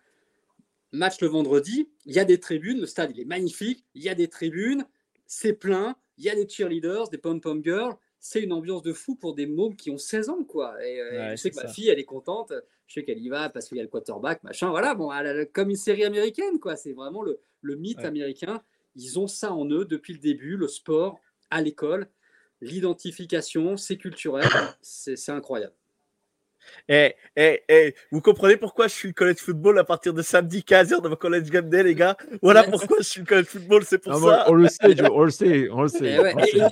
Match le vendredi, il y a des tribunes, le stade il est magnifique, il y a des tribunes, c'est plein, il y a des cheerleaders, des pom-pom girls, c'est une ambiance de fou pour des mômes qui ont 16 ans, quoi. Et, euh, je sais que ma fille, elle est contente, je sais qu'elle y va parce qu'il y a le quarterback, machin, voilà, bon, comme une série américaine, quoi. C'est vraiment le, mythe américain. Ils ont ça en eux depuis le début, le sport à l'école, l'identification, c'est culturel, c'est incroyable. Et, et, et, vous comprenez pourquoi je suis le college football à partir de samedi 15h de mon college game day, les gars? Voilà pourquoi je suis le college football, c'est pour ça. on le sait, on le sait, on le sait.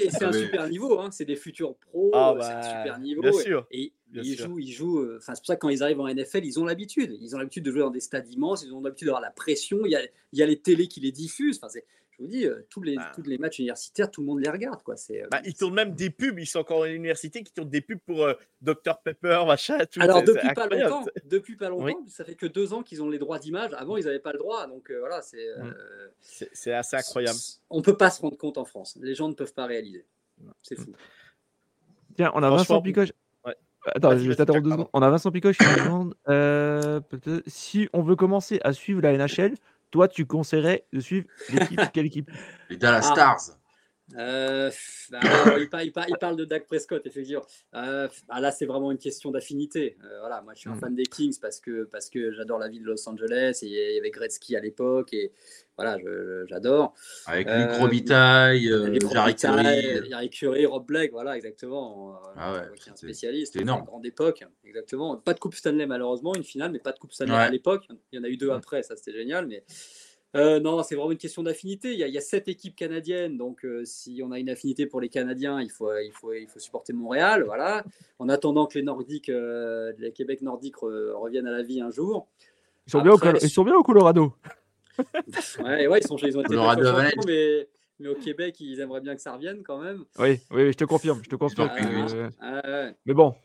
C'est un super niveau, hein, c'est des futurs pros, ah c'est un bah, super niveau. Bien sûr. Et, ils jouent, ils jouent. Euh, enfin, c'est pour ça que quand ils arrivent en NFL, ils ont l'habitude. Ils ont l'habitude de jouer dans des stades immenses. Ils ont l'habitude d'avoir la pression. Il y, a, il y a les télés qui les diffusent. Enfin, c'est, vous dis, euh, tous, les, bah. tous les matchs universitaires, tout le monde les regarde. Quoi. C'est, euh, bah, ils tournent même des pubs. Ils sont encore à l'université qui tournent des pubs pour euh, Dr Pepper, machin. Tout, Alors, depuis pas, longtemps, depuis pas longtemps, ça fait que deux ans qu'ils ont les droits d'image. Avant, ils n'avaient pas le droit. Donc, voilà, mmh. c'est, c'est, assez incroyable. On ne peut pas se rendre compte en France. Les gens ne peuvent pas réaliser. C'est fou. Tiens, on a Vincent Picoche. Attends, je vais t'attendre deux secondes. On a Vincent Picoche qui demande si on veut commencer à suivre la NHL, toi, tu conseillerais de suivre l'équipe Quelle équipe? Les Dallas ah. Stars. Euh, bah, il, parle, de Dak Prescott, effectivement. Euh, bah, là, c'est vraiment une question d'affinité. Euh, voilà, moi, je suis un mm. fan des Kings parce que, parce que j'adore la ville de Los Angeles et il y avait Gretzky à l'époque et voilà, j'adore. Avec Luc Robitaille, Jarry Curie. Jarry Curie, Rob Blake, voilà, exactement. Ah ouais, un spécialiste. C'est énorme. grande époque, exactement. Pas de Coupe Stanley, malheureusement, une finale, mais pas de Coupe Stanley à l'époque. Il y en a eu deux après, ça c'était génial, mais. Euh, non, c'est vraiment une question d'affinité. Il, y a sept équipes canadiennes, donc euh, si on a une affinité pour les Canadiens, il faut, il faut, il faut supporter Montréal. Voilà. En attendant que les Nordiques, euh, les Québec nordiques reviennent à la vie un jour. Ils sont, bien, au, ils sont bien au Colorado. ouais, ouais, ils sont, ont été Colorado mais mais au Québec, ils aimeraient bien que ça revienne quand même. Oui, oui, je te confirme, je te confirme. Mais bon,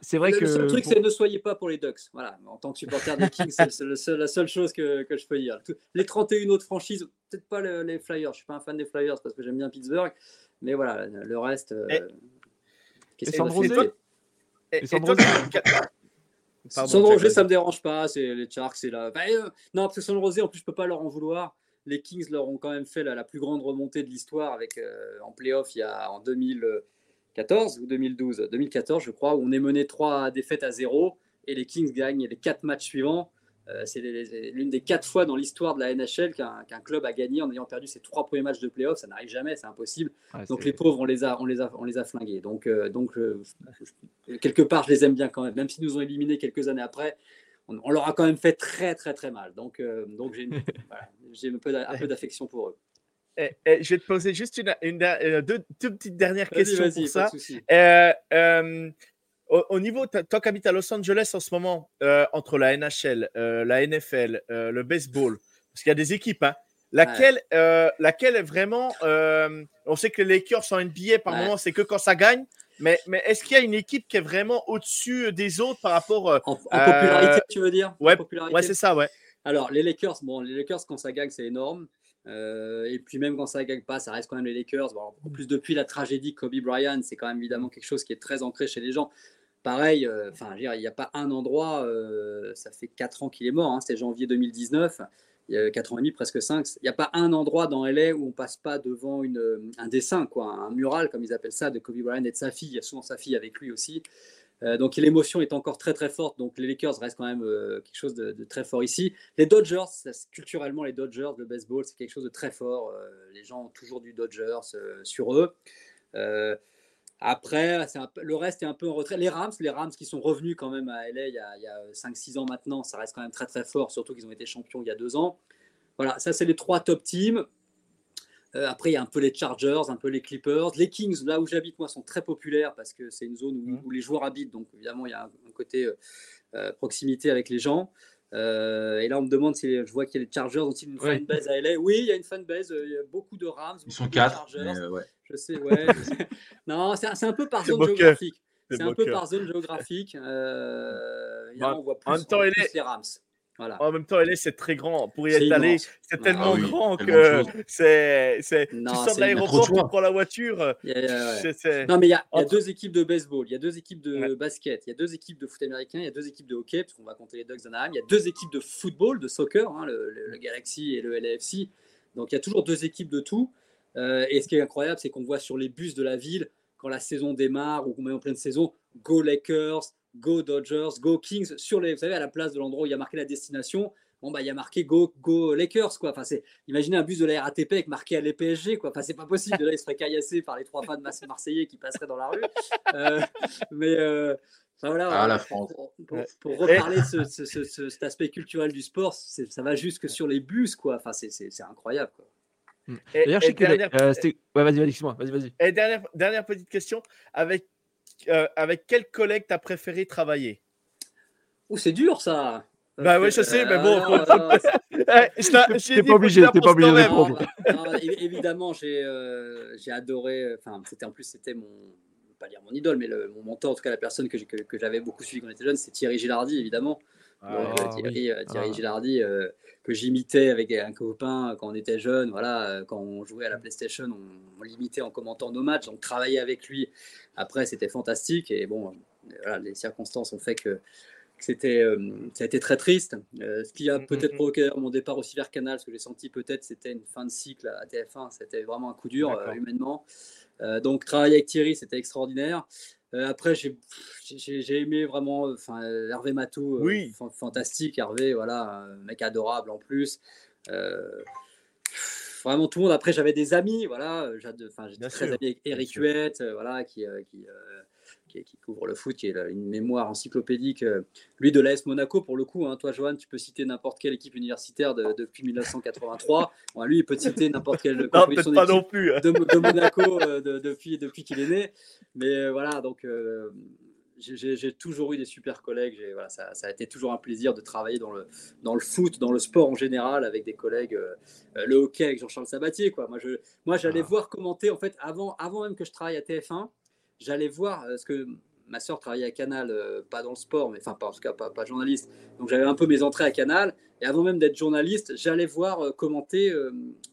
c'est vrai que. Le seul truc, c'est ne soyez pas pour les Ducks. Voilà, en tant que supporter des Kings, c'est la seule chose que, que, je peux dire. Les 31 autres franchises, peut-être pas les Flyers. Je suis pas un fan des Flyers parce que j'aime bien Pittsburgh, mais voilà, le reste. Euh, et, Sandro et, Sandro ça me dérange pas. C'est les Sharks, c'est là. Bah, euh, non, parce que Sandro Rosé, en plus, je peux pas leur en vouloir les Kings leur ont quand même fait la, plus grande remontée de l'histoire avec euh, en playoff il y a en 2014 ou 2012, 2014 je crois, où on est mené trois défaites à zéro et les Kings gagnent les quatre matchs suivants. Euh, c'est l'une des quatre fois dans l'histoire de la NHL qu'un club a gagné en ayant perdu ses trois premiers matchs de playoff. Ça n'arrive jamais, c'est impossible. donc les pauvres, on les a, on les a, on les a flingués. Donc, euh, donc quelque part, je les aime bien quand même, même s'ils nous ont éliminés quelques années après on, leur a quand même fait très très très mal. Donc, euh, donc j'ai un peu d'affection pour eux. Et, je vais te poser juste une, une, euh, deux, petites dernières questions pour ça. Euh, au, niveau, toi qui habites à Los Angeles en ce moment, entre la NHL, la NFL, le baseball, parce qu'il y a des équipes, hein, laquelle, laquelle est vraiment. on sait que les Lakers sont NBA par moment, c'est que quand ça gagne. Mais, mais est-ce qu'il y a une équipe qui est vraiment au-dessus des autres par rapport. Euh, en, popularité, tu veux dire? Ouais, ouais c'est ça, ouais. Alors, les Lakers, bon, les Lakers, quand ça gagne, c'est énorme. Euh, et puis même quand ça ne gagne pas, ça reste quand même les Lakers. Bon, en plus, depuis la tragédie Kobe Bryant, c'est quand même évidemment quelque chose qui est très ancré chez les gens. Pareil, euh, il n'y a pas un endroit, ça fait 4 ans qu'il est mort, hein, c'était janvier 2019 il y a 4 ans et demi, presque 5. Il n'y a pas un endroit dans LA où on passe pas devant une, un dessin, quoi, un mural, comme ils appellent ça, de Kobe Bryant et de sa fille. Il y a souvent sa fille avec lui aussi. Euh, donc l'émotion est encore très très forte. Donc les Lakers restent quand même euh, quelque chose de, très fort ici. Les Dodgers, culturellement les Dodgers, le baseball, c'est quelque chose de très fort. Euh, les gens ont toujours du Dodgers sur eux. Après, le reste est un peu en retrait. Les Rams, les Rams qui sont revenus quand même à LA il y a, 5-6 ans maintenant, ça reste quand même très très fort, surtout qu'ils ont été champions il y a deux ans. Voilà, ça c'est les trois top teams. Euh, après, il y a un peu les Chargers, un peu les Clippers. Les Kings, là où j'habite, moi, sont très populaires parce que c'est une zone où, mmh. les joueurs habitent. Donc, évidemment, il y a un, côté euh, euh, proximité avec les gens. et là, on me demande si je vois qu'il y a les Chargers ont-ils une fanbase à LA. Oui, il y a une fanbase. Il y a beaucoup de Rams. Ils sont quatre. Je sais, ouais. non, c'est un peu par zone géographique. C'est un peu par zone géographique. Euh, bah, on voit plus, en même temps, les Rams. En même temps, LA, c'est très grand. Pour y être allé, c'est tellement ah grand que c'est. Tu sors de l'aéroport, tu prends la voiture. Non, mais il y, a, deux équipes de baseball, il y a deux équipes de basket, il y a deux équipes de foot américain, il y a deux équipes de hockey, parce qu'on va compter les Ducks d'Anaheim. Il y a deux équipes de football, de soccer, hein, le, Galaxy et le LAFC. Donc il y a toujours deux équipes de tout. Euh, et ce qui est incroyable, c'est qu'on voit sur les bus de la ville, quand la saison démarre ou qu'on met en pleine saison, Go Lakers, Go Dodgers, Go Kings, sur les, vous savez, à la place de l'endroit où il y a marqué la destination, bon, bah, il y a marqué Go, Go Lakers, quoi. Enfin, c'est, imaginez un bus de la RATP avec marqué à l'EPSG, quoi. Enfin, c'est pas possible. De là, il serait caillassé par les trois fans de Marseillais qui passeraient dans la rue. Euh, mais, euh, voilà, ah, la France. Pour, reparler de ce, cet aspect culturel du sport, ça va jusque sur les bus, quoi. Enfin, c'est, incroyable, quoi. D'ailleurs, je sais que. Dernière... Euh, ouais, vas-y, vas-y, moi Vas-y, vas-y. Et dernière, dernière petite question. Avec euh, avec quel collègue t'as préféré travailler? Oh, c'est dur ça. Bah oui, je sais, mais bon. T'es pas obligé, t'es pas obligé de répondre. Évidemment, j'ai euh, j'ai adoré. Enfin, c'était en plus, c'était mon pas dire mon idole, mais le, mon mentor, en tout cas la personne que, que j'avais beaucoup suivi quand on était jeune, c'est Thierry Gilardi, évidemment. Ah, Thierry, euh, Thierry ah. Gilardi, euh, que j'imitais avec un copain quand on était jeune. Voilà, euh, quand on jouait à la PlayStation, on, l'imitait en commentant nos matchs. Donc travailler avec lui, après, c'était fantastique. Et bon, les circonstances ont fait que, c'était, ça a été très triste. ce qui a mm, mm, peut-être mm. provoqué mon départ aussi vers Canal, ce que j'ai senti peut-être, c'était une fin de cycle à TF1. C'était vraiment un coup dur humainement. donc travailler avec Thierry, c'était extraordinaire. Euh, après, j'ai aimé vraiment enfin, Hervé Matou, euh, fantastique. Hervé, voilà, un mec adorable en plus. Euh, vraiment tout le monde. Après, j'avais des amis, voilà. J'étais très ami avec Eric Huette, voilà, qui, qui qui, couvre le foot, qui est une mémoire encyclopédique. Euh, lui de l'AS Monaco, pour le coup. Hein. Toi, Johan, tu peux citer n'importe quelle équipe universitaire depuis 1983. lui, il peut citer n'importe quelle non, pas non plus. Hein. De, Monaco euh, depuis, depuis qu'il est né. Mais euh, voilà, donc j'ai toujours eu des super collègues. Voilà, ça, ça, a été toujours un plaisir de travailler dans le, dans le foot, dans le sport en général, avec des collègues. le hockey avec Jean-Charles Sabatier. Quoi. Moi, je, moi, j'allais ah. voir commenter, en fait, avant, avant même que je travaille à TF1 j'allais voir, euh, ce que ma soeur travaillait à Canal, euh, pas dans le sport, mais enfin, pas, en tout cas, pas, pas journaliste. Donc, j'avais un peu mes entrées à Canal. Et avant même d'être journaliste, j'allais voir euh, commenter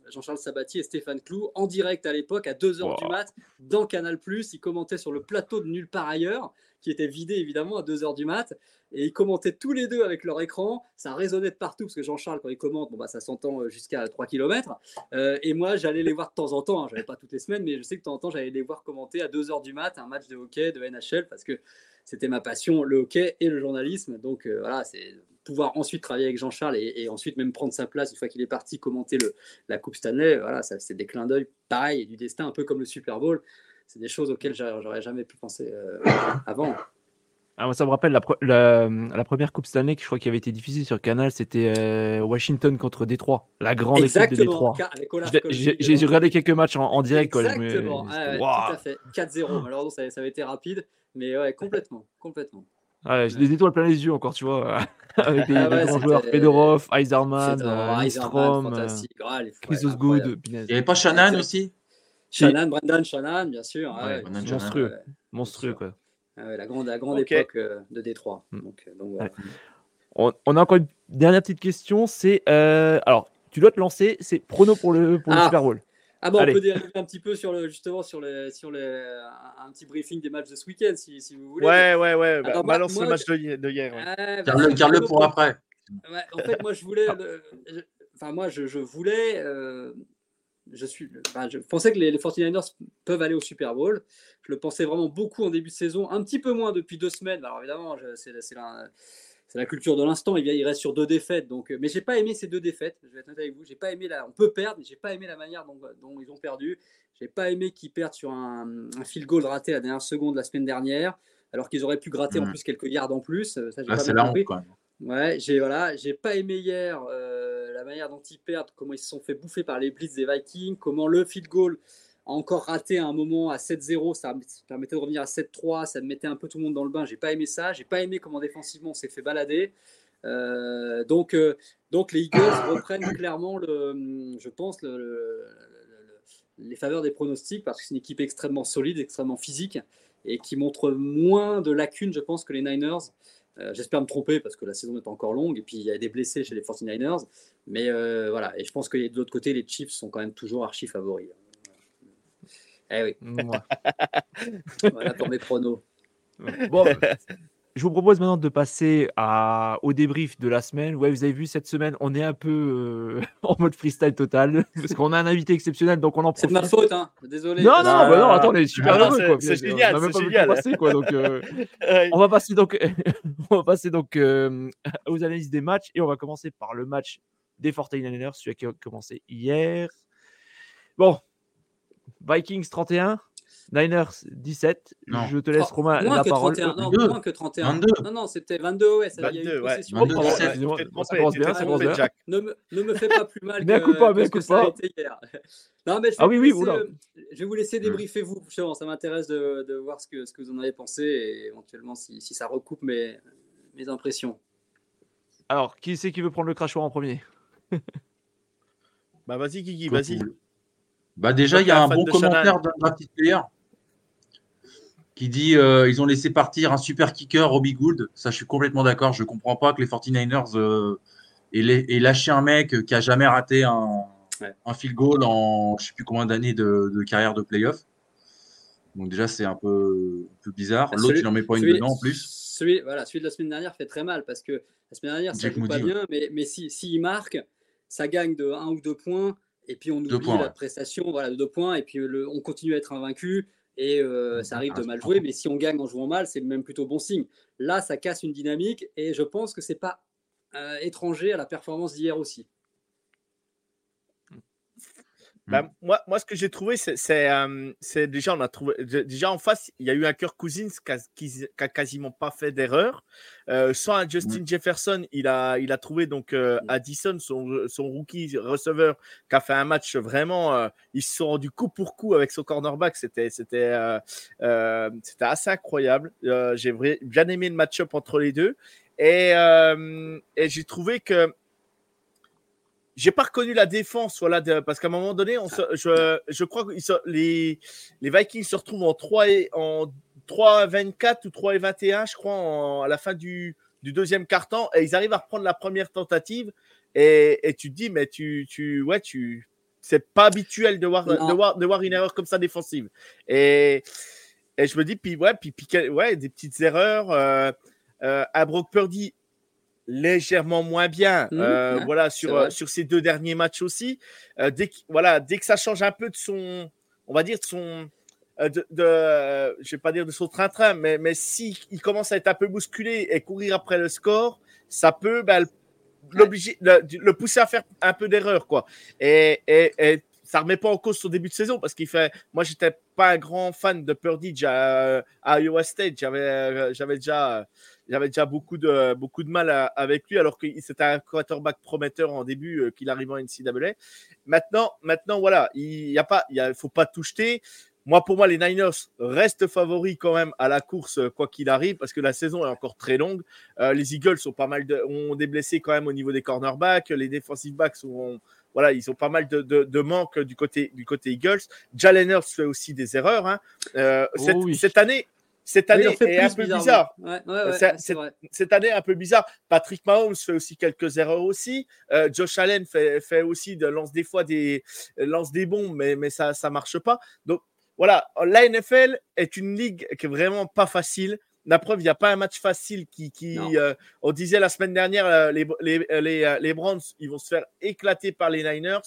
Jean-Charles Sabatier et Stéphane Clou en direct à l'époque, à 2h du mat, dans Canal. Ils commentaient sur le plateau de Nulle part ailleurs, qui était vidé évidemment à 2h du mat. Et ils commentaient tous les deux avec leur écran. Ça résonnait de partout parce que Jean-Charles, quand il commente, bon, bah, ça s'entend euh, jusqu'à 3 km. Euh, et moi, j'allais les voir de temps en temps. Hein. Je n'avais pas toutes les semaines, mais je sais que de temps en temps, j'allais les voir commenter à 2h du mat un match de hockey, de NHL, parce que c'était ma passion, le hockey et le journalisme. Donc euh, voilà, c'est pouvoir ensuite travailler avec Jean-Charles et, ensuite même prendre sa place une fois qu'il est parti commenter la Coupe Stanley. Voilà, c'est des clins d'œil pareil du destin, un peu comme le Super Bowl. C'est des choses auxquelles j'aurais jamais pu penser avant. Ah, ça me rappelle la, la, première Coupe Stanley que je crois qui avait été diffusée sur Canal, c'était euh, Washington contre Détroit, la grande équipe de Détroit. J'ai regardé quelques matchs en, direct. Exactement, tout à fait. 4-0, malheureusement ça, ça, avait été rapide, mais ouais, complètement. complètement. j'ai des étoiles plein les yeux encore, tu vois, avec des, ah grands joueurs, Fedorov, Eiserman, Strom, euh, Chris Osgood. Il n'y avait pas Shannon aussi? Shannon, Brendan Shannon, bien sûr. monstrueux, monstrueux quoi. Ah la grande, la grande époque euh, de Détroit. Mm. Donc, euh, donc voilà. on, a encore une dernière petite question. C'est euh, alors, tu dois te lancer. C'est prono pour le, pour le ah. Super Bowl. Ah bon, on peut dériver un petit peu sur le, justement sur, le, sur le, un petit briefing des matchs de ce week-end, si, si, vous voulez. Ouais, ouais, ouais. Bah, balance le match de, hier. Ouais. Bah, garde-le pour après. Ouais, en fait, moi, je voulais. enfin, moi, je, je voulais je, suis, je pensais que les, 49ers peuvent aller au Super Bowl. Je le pensais vraiment beaucoup en début de saison, un petit peu moins depuis deux semaines. Alors évidemment, c'est la, la, culture de l'instant. Il, il, reste sur deux défaites. Donc, mais j'ai pas aimé ces deux défaites. Je vais être honnête avec vous. J'ai pas aimé la, on peut perdre, mais j'ai pas aimé la manière dont, dont ils ont perdu. J'ai pas aimé qu'ils perdent sur un, un, field goal raté à la dernière seconde la semaine dernière, alors qu'ils auraient pu gratter en mmh. plus quelques yards en plus. Ça, ah, c'est la honte, Ouais, j'ai voilà, j'ai pas aimé hier euh, la manière dont ils perdent, comment ils se sont fait bouffer par les blitz des Vikings, comment le field goal a encore raté à un moment à 7-0, ça permettait de revenir à 7-3, ça mettait un peu tout le monde dans le bain. J'ai pas aimé ça, j'ai pas aimé comment défensivement on s'est fait balader. Euh, donc, euh, donc les Eagles reprennent clairement le, je pense le, les faveurs des pronostics parce que c'est une équipe extrêmement solide, extrêmement physique et qui montre moins de lacunes, je pense, que les Niners. Euh, j'espère me tromper parce que la saison est encore longue et puis il y a des blessés chez les 49ers. Mais euh, voilà, et je pense que de l'autre côté, les Chiefs sont quand même toujours archi favoris. Eh oui. voilà pour mes pronos. Bon, je vous propose maintenant de passer à, au débrief de la semaine. Ouais, vous avez vu, cette semaine, on est un peu euh, en mode freestyle total parce qu'on a un invité exceptionnel, donc on en profite. C'est de ma faute, hein. Désolé. Non, non, bah non, attends, on est super ah, heureux. C'est génial. On même pas. Passer, quoi, donc, euh, on va passer donc, on va passer donc euh, aux analyses des matchs et on va commencer par le match des 49ers, celui qui a commencé hier. Bon, Vikings 31, Niners 17. Je te laisse, Romain, moins la que parole. 31, non, moins que 31. 22. Non, non, c'était 22. Ouais, ça, 22, il y a eu ouais. 22, ouais. Excusez-moi, ça commence bien, ça commence bien. Ne me, ne me fais pas plus mal que, coup pas, que, que ça a été hier. Non, mais je vais, ah oui, oui, laisser, je vais vous laisser débriefer vous. Ça m'intéresse de, de, voir ce que, ce que vous en avez pensé et éventuellement si, si ça recoupe mes, mes impressions. Alors, qui c'est qui veut prendre le crachoir en premier? Bah vas-y, Guigui, vas-y. Bah déjà, il y a un bon commentaire d'un player qui dit euh, ils ont laissé partir un super kicker, Robbie Gould. Ça, je suis complètement d'accord. Je ne comprends pas que les 49ers euh, aient, lâché un mec qui a jamais raté un, un field goal en je ne sais plus combien d'années de, carrière de playoff. Donc déjà, c'est un peu, un peu bizarre. L'autre, il n'en met pas une dedans en plus. Celui, voilà, celui de la semaine dernière fait très mal parce que la semaine dernière, ça ne joue pas bien, mais, mais s'il si, marque, ça gagne de 1 ou 2 points. Et puis on oublie la prestation voilà, de 2 points. Et puis le, on continue à être invaincu et euh, ça arrive de mal jouer, mais si on gagne en jouant mal, c'est même plutôt bon signe. Là, ça casse une dynamique et je pense que c'est pas euh, étranger à la performance d'hier aussi. Bah, mm. moi, moi, ce que j'ai trouvé, c'est euh, déjà, on a trouvé, déjà en face, il y a eu un cœur Cousins qui a, quasiment pas fait d'erreur. Euh, sans un Justin mm. Jefferson, il a, il a trouvé donc euh, mm. Addison, son, son, rookie receveur, qui a fait un match vraiment. ils se sont rendus coup pour coup avec son cornerback. C'était c'était assez incroyable. j'ai bien aimé le match-up entre les deux. Et, et j'ai trouvé que j'ai pas reconnu la défense, voilà, parce qu'à un moment donné, on je, je, crois que les, les Vikings se retrouvent en 3 et en 3 24 ou 3 et 21, je crois, à la fin du, du deuxième quart-temps, et ils arrivent à reprendre la première tentative. Et, et tu te dis, mais tu, tu, ouais, tu, c'est pas habituel de voir, de voir, de voir une erreur comme ça défensive. Et, et je me dis, puis ouais, puis, puis ouais, des petites erreurs. Euh, euh, à Brock Purdy, légèrement moins bien. Mmh, euh, voilà, sur, euh, sur ces deux derniers matchs aussi. Euh, dès, que, voilà, dès que ça change un peu de son, on va dire, de son. De, de je vais pas dire de son train-train, mais, mais si il commence à être un peu bousculé et courir après le score, ça peut ben, l'obliger, le, pousser à faire un peu d'erreur, quoi. Et, et, et, ça remet pas en cause son début de saison parce qu'il fait. Moi, j'étais pas un grand fan de Purdy à, à Iowa State. J'avais, j'avais déjà j'avais déjà beaucoup de, beaucoup de mal avec lui, alors que c'était un quarterback prometteur en début euh, qu'il arrivait en NCAA. Maintenant, maintenant voilà, il ne pas, il faut pas tout jeter. Moi, pour moi, les Niners restent favoris quand même à la course, quoi qu'il arrive, parce que la saison est encore très longue. Euh, les Eagles sont pas mal de, ont des blessés quand même au niveau des cornerbacks. Les defensive backs sont, voilà, ils ont pas mal de, de, manques du côté, du côté Eagles. Jalen fait aussi des erreurs. Hein. Euh, oh cette, année, cette année est un peu bizarre. cette année un peu bizarre. Patrick Mahomes fait aussi quelques erreurs aussi. Euh, Josh Allen fait, fait, aussi de lance des fois des lance des bombes, mais, mais ça ça marche pas. Donc voilà, la NFL est une ligue qui est vraiment pas facile. La preuve, il n'y a pas un match facile qui. qui euh, on disait la semaine dernière, euh, les, les, les, les, Browns, ils vont se faire éclater par les Niners.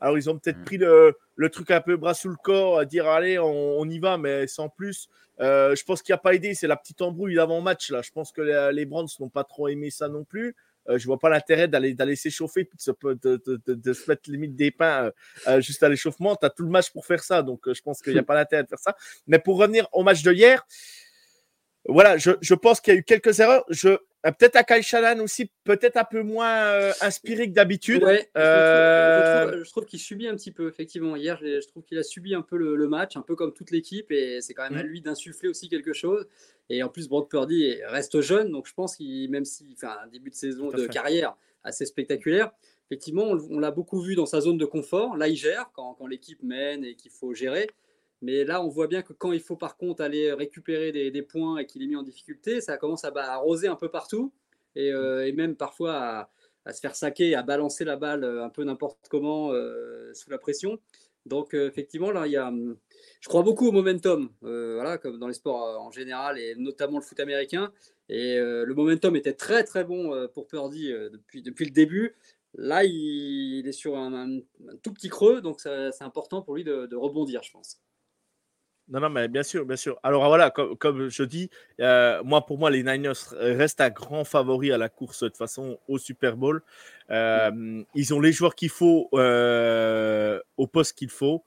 Alors, ils ont peut-être mm. pris le, le, truc un peu bras sous le corps, à dire allez, on, on y va, mais sans plus. Euh, je pense qu'il n'y a pas aidé, c'est la petite embrouille d'avant-match. Là. Je pense que les, Browns n'ont pas trop aimé ça non plus. Euh, je vois pas l'intérêt d'aller d'aller s'échauffer de, de, de, de, se mettre limite des pains euh, juste à l'échauffement. Tu as tout le match pour faire ça, donc je pense qu'il n'y a pas l'intérêt de faire ça. Mais pour revenir au match de hier, voilà, je, je pense qu'il y a eu quelques erreurs. Je, euh, peut-être à Kyle Shannon aussi, peut-être un peu moins euh, inspiré que d'habitude. Euh, je trouve, qu'il subit un petit peu, effectivement. Hier, je, trouve qu'il a subi un peu le, match, un peu comme toute l'équipe, et c'est quand même à mm. lui d'insuffler aussi quelque chose. Et en plus, Brock Purdy reste jeune, donc je pense qu'il, même s'il fait un début de saison de carrière assez spectaculaire, effectivement, on, l'a beaucoup vu dans sa zone de confort. Là, il gère quand, l'équipe mène et qu'il faut gérer. Mais là, on voit bien que quand il faut par contre aller récupérer des, points et qu'il est mis en difficulté, ça commence à, bah, arroser un peu partout et, euh, même parfois à, se faire saquer, à balancer la balle euh, un peu n'importe comment euh, sous la pression. Donc effectivement, là, il y a, hum, je crois beaucoup au momentum, voilà, comme dans les sports en général et notamment le foot américain. Et le momentum était très très bon pour Purdy depuis, depuis le début. Là, il, est sur un, tout petit creux, donc c'est important pour lui de, rebondir, je pense. Non, non, mais bien sûr, bien sûr. Alors voilà, comme, je dis, euh, moi, pour moi, les Niners restent un grand favori à la course de toute façon au Super Bowl. Euh, ils ont les joueurs qu'il faut euh, au poste qu'il faut.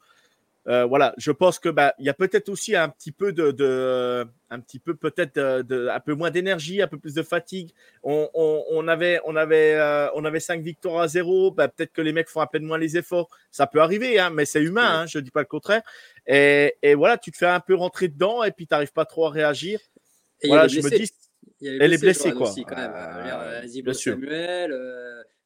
Euh, voilà, je pense que bah il y a peut-être aussi un petit peu de, un petit peu peut-être de, un peu moins d'énergie, un peu plus de fatigue. On, on, avait on avait euh, on avait cinq victoires à zéro. Bah, peut-être que les mecs font à peine moins les efforts. Ça peut arriver, hein, mais c'est humain. Hein, je dis pas le contraire. Et, et, voilà, tu te fais un peu rentrer dedans et puis tu n'arrives pas trop à réagir. Et voilà, je me dis, elle est blessée quoi. Aussi, quand même. Euh, euh Samuel.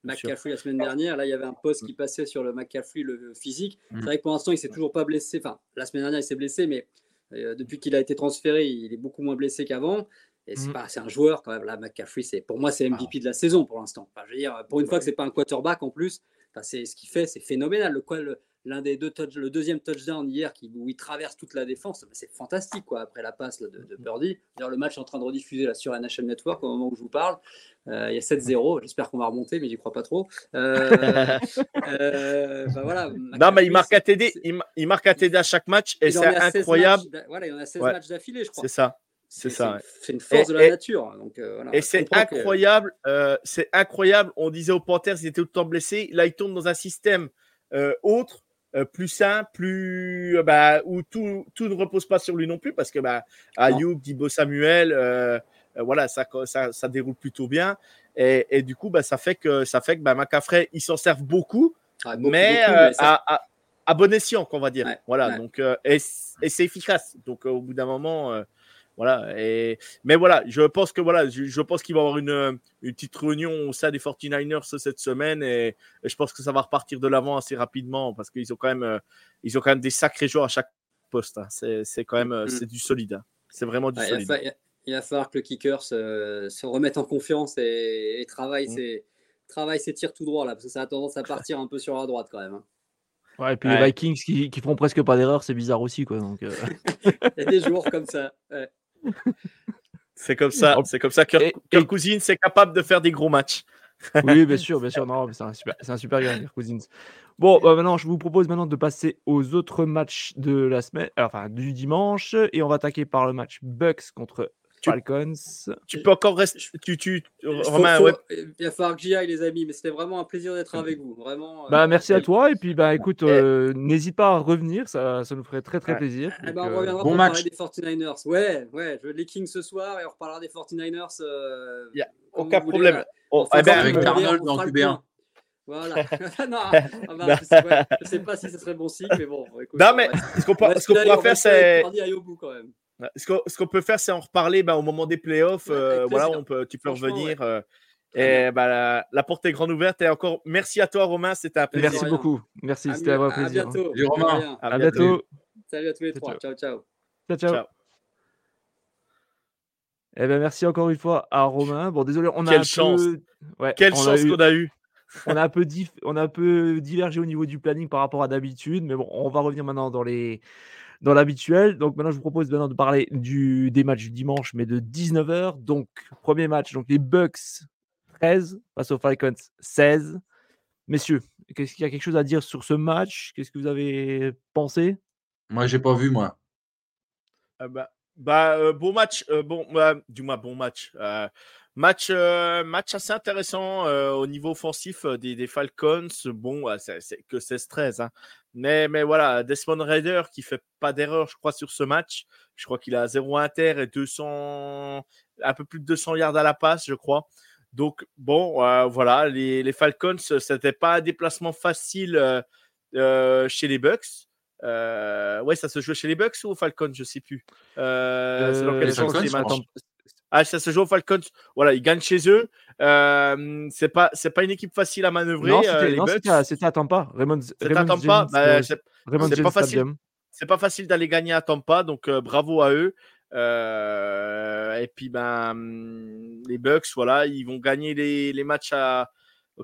McCaffrey la semaine dernière. Là, il y avait un poste qui passait sur le McCaffrey, le physique. C'est mm. vrai que pour l'instant, il s'est toujours pas blessé. Enfin, la semaine dernière, il s'est blessé, mais euh, depuis qu'il a été transféré, il est beaucoup moins blessé qu'avant. Et c'est mm. un joueur quand même. Là, McCaffrey, c'est pour moi, c'est MVP de la saison pour l'instant. Enfin, je veux dire, pour une fois que c'est pas un quarterback en plus, c'est ce qu'il fait, c'est phénoménal. Le, quoi, le, l'un des deux touch, le deuxième touchdown hier qui, où il traverse toute la défense, c'est fantastique quoi. Après la passe de, de Purdy, le match est en train de rediffuser là, sur NHL Network au moment où je vous parle. Euh, il y a 7-0. J'espère qu'on va remonter, mais j'y crois pas trop. Euh, euh, bah voilà, non, mais il marque à TD, il, marque à TD à chaque match et c'est incroyable. voilà, il y en a 16 matchs d'affilée, je crois. C'est ça. C'est ça. C'est une force de la nature. Donc, voilà, et c'est incroyable. c'est incroyable. On disait aux Panthers, ils étaient autant blessés. Là, ils tournent dans un système autre euh, plus simple, plus euh, bah, où tout, tout, ne repose pas sur lui non plus parce que bah, Ayuk, Dibo Samuel, euh, voilà, ça, ça, ça, déroule plutôt bien et, et, du coup bah, ça fait que ça fait que bah, ils s'en servent beaucoup, ah, mais, à, à, bon escient qu'on va dire. voilà, donc et, et c'est efficace. Donc au bout d'un moment voilà. Et, mais voilà, je pense que voilà, je, pense qu'il va y avoir une, une, petite réunion au sein des 49ers cette semaine et, je pense que ça va repartir de l'avant assez rapidement parce qu'ils ont quand même, euh, ils ont quand même des sacrés joueurs à chaque poste. Hein. C'est quand même, mm. c'est du solide. Hein. C'est vraiment du solide. Il va, falloir que le kicker se, se remette en confiance et, travaille, mm. ses, travaille ses tirs tout droit là parce que ça a tendance à partir un peu sur la droite quand même. Hein. Ouais, et puis les Vikings qui, qui font presque pas d'erreur, c'est bizarre aussi. Quoi, donc, euh. Il y a des joueurs comme ça. Ouais. C'est comme ça, c'est comme ça que Kirk Cousins est capable de faire des gros matchs. oui, bien sûr, bien sûr. Non, c'est un super, c'est un super gars, Kirk Cousins. Bon, bah, maintenant, je vous propose maintenant de passer aux autres matchs de la semaine, enfin du dimanche, et on va attaquer par le match Bucks contre Falcons. Tu peux encore rester. Tu, tu, Romain, ouais. Il va falloir que j'y aille, les amis, mais c'était vraiment un plaisir d'être avec vous. Vraiment, euh, bah, merci à toi. Et puis, bah, écoute, euh, n'hésite pas à revenir, ça, ça nous ferait très très plaisir. Eh ben, on reviendra bon pour match. parler des 49ers. Ouais, ouais, je veux les Kings ce soir et on reparlera des 49ers. Euh, a aucun problème. Oh, eh ben, avec Arnold dans QB1. Voilà. non, ah bah, je ne sais pas si ce serait bon signe, mais bon. Écoute, non, mais ce qu'on pourra faire, c'est. Ce qu'on peut faire, c'est en reparler bah, au moment des playoffs. Euh, voilà, on peut, tu peux revenir. Euh, et bah, la, porte est grande ouverte. Et encore, merci à toi, Romain. C'était un plaisir. Merci beaucoup. Merci, c'était un plaisir. À bientôt. Salut, Romain. À, bientôt. Salut à tous les trois. Ciao, ciao. Ciao, ciao. Eh ben, merci encore une fois à Romain. Bon, désolé, on a Quelle chance. Ouais, Quelle chance qu'on a eu. on, a un peu on a un peu divergé au niveau du planning par rapport à d'habitude, mais bon, on va revenir maintenant dans les, dans l'habituel. Donc maintenant, je vous propose maintenant de parler du, des matchs du dimanche, mais de 19h. Donc, premier match, donc les Bucks 13 face aux Falcons 16. Messieurs, qu'est-ce qu'il y a quelque chose à dire sur ce match? Qu'est-ce que vous avez pensé? Moi, j'ai pas vu, moi. Ah bah, bah euh, bon match, euh, bon, du moins bon match. Euh, Match, euh, match assez intéressant euh, au niveau offensif euh, des, Falcons. Bon, c'est que 16-13. Hein. Mais, mais voilà, Desmond Raider qui fait pas d'erreur, je crois, sur ce match. Je crois qu'il a 0 inter et 200, un peu plus de 200 yards à la passe, je crois. Donc, bon, voilà, les, les Falcons, c'était pas un déplacement facile chez les Bucks. ouais, ça se jouait chez les Bucks ou aux Falcons, je sais plus. c'est dans quel sens Ah, ça se joue aux Falcons. Voilà, ils gagnent chez eux. Euh, c'est pas, c'est pas une équipe facile à manœuvrer. Non, c'était, euh, à Tampa. Raymond, c'est à Tampa. Bah, c'est, pas facile. C'est pas facile d'aller gagner à Tampa, donc euh, bravo à eux. et puis ben, les Bucks, voilà, ils vont gagner les, les matchs à,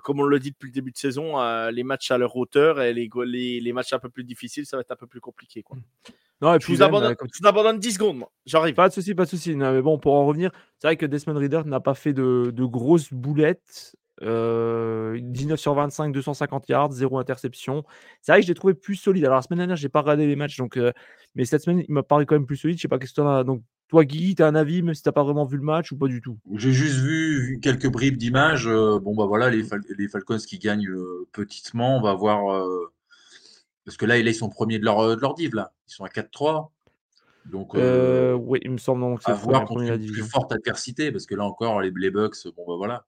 comme on le dit depuis le début de saison, les matchs à leur hauteur et les, les, les, matchs un peu plus difficiles, ça va être un peu plus compliqué. Quoi. Non, et puis je, vous abandonne, 10 secondes, moi. J'arrive. Pas de souci, pas de souci. mais bon, pour en revenir, c'est vrai que Desmond Reader n'a pas fait de, de grosses boulettes. 19 euh, sur 25, 250 yards, 0 interception. C'est vrai que je l'ai trouvé plus solide. Alors la semaine dernière, j'ai pas regardé les matchs, donc, euh, mais cette semaine, il m'a paru quand même plus solide. Je sais pas qu'est-ce que tu as. Donc toi, Guy, tu as un avis, même si tu n'as pas vraiment vu le match ou pas du tout? J'ai juste vu, quelques bribes d'images. Euh, bon, bah voilà, les, les, Falcons qui gagnent petitement. On va voir parce que là, ils sont premiers de leur, de leur div, là. Ils sont à 4-3. Donc, euh, oui, il me semble que c'est voir contre une plus forte adversité, parce que là encore, les, les Bucks, bon, bah voilà.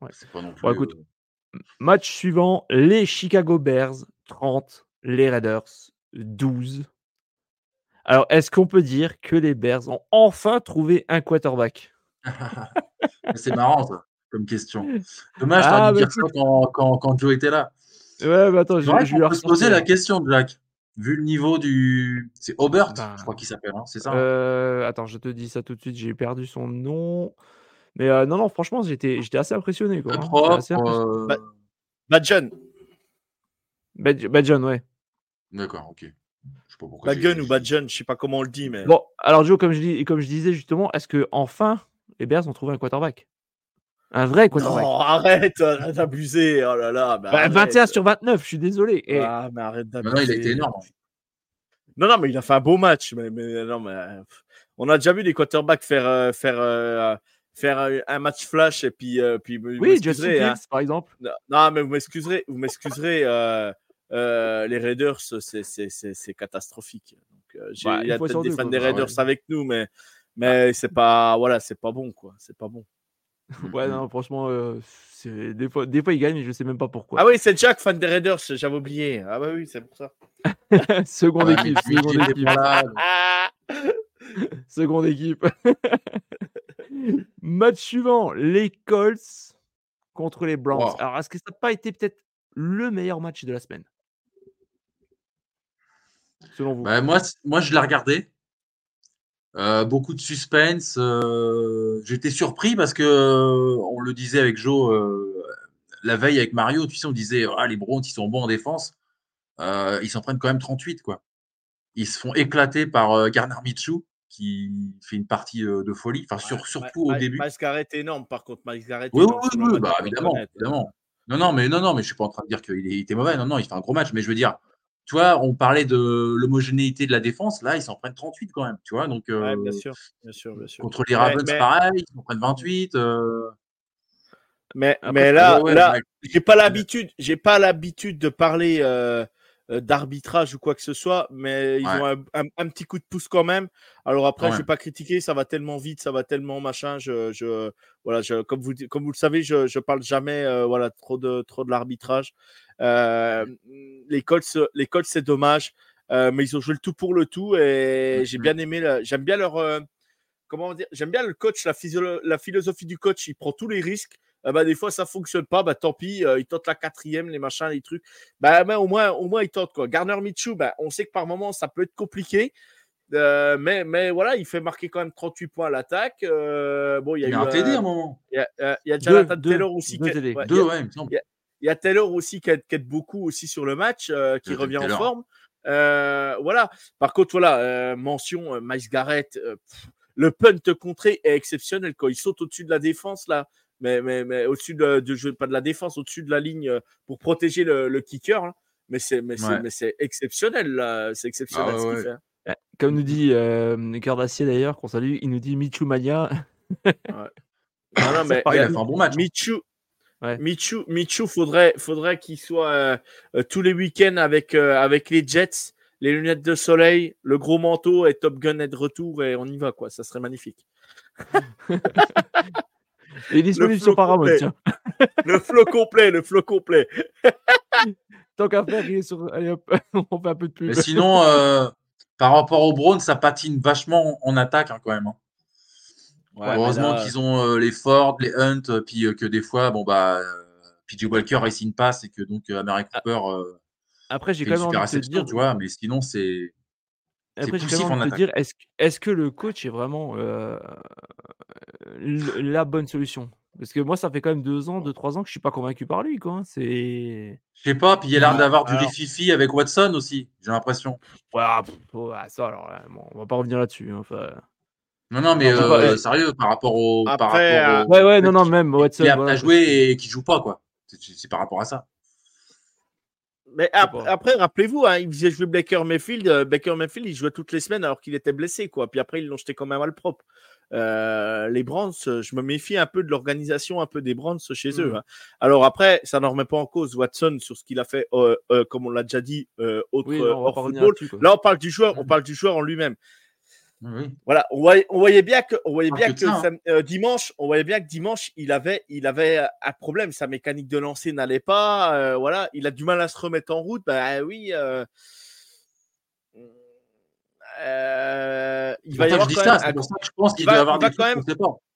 Ouais. C'est pas non plus. écoute, euh, match suivant les Chicago Bears 30, les Raiders 12. Alors, est-ce qu'on peut dire que les Bears ont enfin trouvé un quarterback? C'est marrant, ça, comme question. Dommage, ah, bah, dire ça quand, quand, quand Joe était là. Ouais, mais attends, je, je vais lui poser la question, Jack. Vu le niveau du. C'est Aubert, je bah, crois qu'il s'appelle, hein, c'est ça hein? euh, Attends, je te dis ça tout de suite, j'ai perdu son nom. Mais euh, non, non, franchement, j'étais, j'étais assez impressionné. Quoi, hein. assez euh... Badjon. Badjon, ouais. D'accord, ok. Badjon ou Badjon, je sais pas comment on le dit, mais. Bon, alors Joe, comme je, dis, comme je disais justement, est-ce que enfin les Bears ont trouvé un quarterback? Un vrai quarterback. Non, arrête, d'abuser. Oh là là. 21 bah, sur 29, je suis désolé. Ah, mais arrête d'abuser. Non, il a été énorme. Non, non, mais il a fait un beau match. Mais, non, mais on a déjà vu des quarterbacks faire, euh, faire, euh, faire un match flash et puis. Euh, puis oui, Justin hein. par exemple. Non, mais vous m'excuserez. Vous m'excuserez. Les Raiders, c'est catastrophique. Donc, bah, il y a peut-être des fans des Raiders avec nous, mais, mais c'est pas, voilà, c'est pas bon, quoi. C'est pas bon. Ouais, non, franchement, euh, des, fois, des fois, il gagne, mais je sais même pas pourquoi. Ah oui, c'est Jack, fan des Raiders, j'avais oublié. Ah bah oui, c'est pour ça. seconde équipe, seconde équipe. seconde équipe. Match suivant, les Colts contre les Browns. Alors, est-ce que ça n'a pas été peut-être le meilleur match de la semaine? Selon vous? Bah, moi, moi, je l'ai regardé. Euh, beaucoup de suspense. Euh, j'étais surpris parce que euh, on le disait avec Joe la veille avec Mario. Tu sais, on disait ah, les Browns ils sont bons en défense. ils s'en prennent quand même 38 quoi. Ils se font éclater par Garner Michou qui fait une partie de folie. Enfin, surtout au début. Est énorme par contre. Miles Garrett. Oui, oui, oui, bah, évidemment, évidemment. Non, non, mais non, non, mais je suis pas en train de dire qu'il était mauvais. Non, non, il fait un gros match. Mais je veux dire, tu vois, on parlait de l'homogénéité de la défense. Là, ils s'en prennent 38 quand même. Tu vois, donc. bien euh, sûr, bien sûr, bien sûr. Contre les Ravens, pareil, ils s'en prennent 28. Euh. Mais, mais là, là, j'ai pas l'habitude, j'ai pas l'habitude de parler euh, d'arbitrage ou quoi que ce soit, mais ils ont un, petit coup de pouce quand même. Alors après, je vais pas critiquer, ça va tellement vite, ça va tellement machin. Je, je voilà, je, comme vous, comme vous le savez, je, je parle jamais, voilà, trop de, trop de l'arbitrage. Euh, les Colts, les Colts c'est dommage, euh, mais ils ont joué le tout pour le tout et j'ai bien aimé, j'aime bien leur, euh, comment dire, j'aime bien le coach, la, la, philosophie du coach, il prend tous les risques. bah, des fois ça fonctionne pas, bah tant pis, il tente la quatrième, les machins, les trucs. Bah, au moins, au moins il tente quoi. Garner Michou, bah, on sait que par moment ça peut être compliqué. mais, mais voilà, il fait marquer quand même 38 points à l'attaque. bon, il y a, il y a un TD à un moment. Il y a, il y a Jonathan Taylor aussi. Deux, qui, deux, ouais, il me semble. Il y a Taylor aussi qui aide, beaucoup aussi sur le match, euh, qui revient en forme. Euh, voilà. Par contre, voilà, euh, mention Miles Garrett. le punt contré est exceptionnel quand il saute au-dessus de la défense là, mais, mais, mais au-dessus de, de, pas de la défense, au-dessus de la ligne pour protéger le, kicker. Mais c'est mais c'est exceptionnel là, c'est exceptionnel ah ce qu'il fait. Hein. Eh, comme nous dit euh, Cœur d'acier d'ailleurs, qu'on salue, il nous dit Michu Mania. ouais. non, non, mais, il a fait un bon match. Hein. Michu, Michu, Michu, faudrait, faudrait qu'il soit euh, euh, tous les week-ends avec, euh, avec les Jets, les lunettes de soleil, le gros manteau et Top Gun est de retour et on y va, quoi. Ça serait magnifique. Il est disponible sur Paramount, tiens. le flow complet, le flow complet. Tant qu'à faire, il est sur. Allez hop, on fait un peu de pub. Mais sinon, par rapport au Brown, ça patine vachement en attaque, hein, quand même. Hein. Heureusement qu'ils ont les Ford, les Hunt, puis que des fois, bon bah, PJ Walker il signe pas, et que donc Amérique ah. Cooper. Après, j'ai quand même envie de te dire, tu vois, mais sinon c'est. Après, j'ai quand même envie de te dire, est-ce est que le coach est vraiment la bonne solution? Parce que moi, ça fait quand même deux ans, deux, trois ans que je suis pas convaincu par lui, quoi. Hein, c'est. Je sais pas, puis il a l'air d'avoir du rififi avec Watson aussi, j'ai l'impression. Ouais, ça, alors, on va pas revenir là-dessus. Hein, enfin. Non, non, mais euh, sérieux, par rapport au. par rapport euh, Ouais, ouais, non, non, même Watson. Qui a joué et qui joue pas, quoi. C'est par rapport à ça. Mais après, rappelez-vous, hein, il faisait jouer Baker Mayfield. Euh, Baker Mayfield, il jouait toutes les semaines alors qu'il était blessé, quoi. Puis après, ils l'ont jeté quand même à le propre. les Browns, je me méfie un peu de l'organisation, un peu des Browns chez eux. Mm. Hein. Alors après, ça ne remet pas en cause Watson sur ce qu'il a fait, comme on l'a déjà dit, autre football. Là, on parle du joueur, on mm. parle du joueur en lui-même. Voilà, on voyait, bien que, on voyait bien que, hein. euh, dimanche, on voyait bien que dimanche, il avait, il avait un problème. Sa mécanique de lancer n'allait pas. Euh, voilà, il a du mal à se remettre en route. Bah oui. Euh, il va y avoir je pense qu'il va, avoir quand même,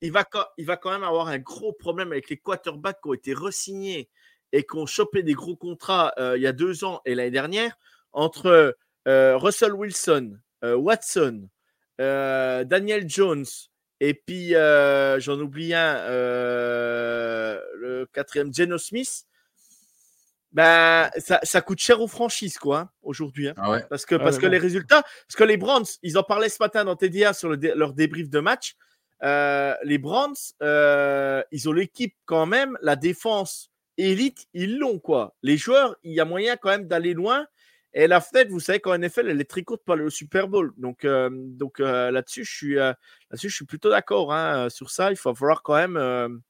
il va, il va quand même avoir un gros problème avec les quarterbacks qui ont été resignés et qui ont chopé des gros contrats il y a deux ans et l'année dernière entre Russell Wilson, Watson, euh, Daniel Jones, et puis euh, j'en oublie un, euh, le quatrième, Geno Smith. Ben, ça, coûte cher aux franchises, quoi, hein, aujourd'hui. Hein. Ah parce que, ah parce que les résultats, parce que les Browns, ils en parlaient ce matin dans TDA sur leur débrief de match. les Browns, ils ont l'équipe quand même, la défense élite, ils l'ont, quoi. Les joueurs, il y a moyen quand même d'aller loin. Et la fenêtre, vous savez qu'en NFL, elle est très courte pour au Super Bowl. Donc, euh, donc euh, là-dessus, je suis, euh, là-dessus, je suis plutôt d'accord hein, sur ça. Il va falloir quand même,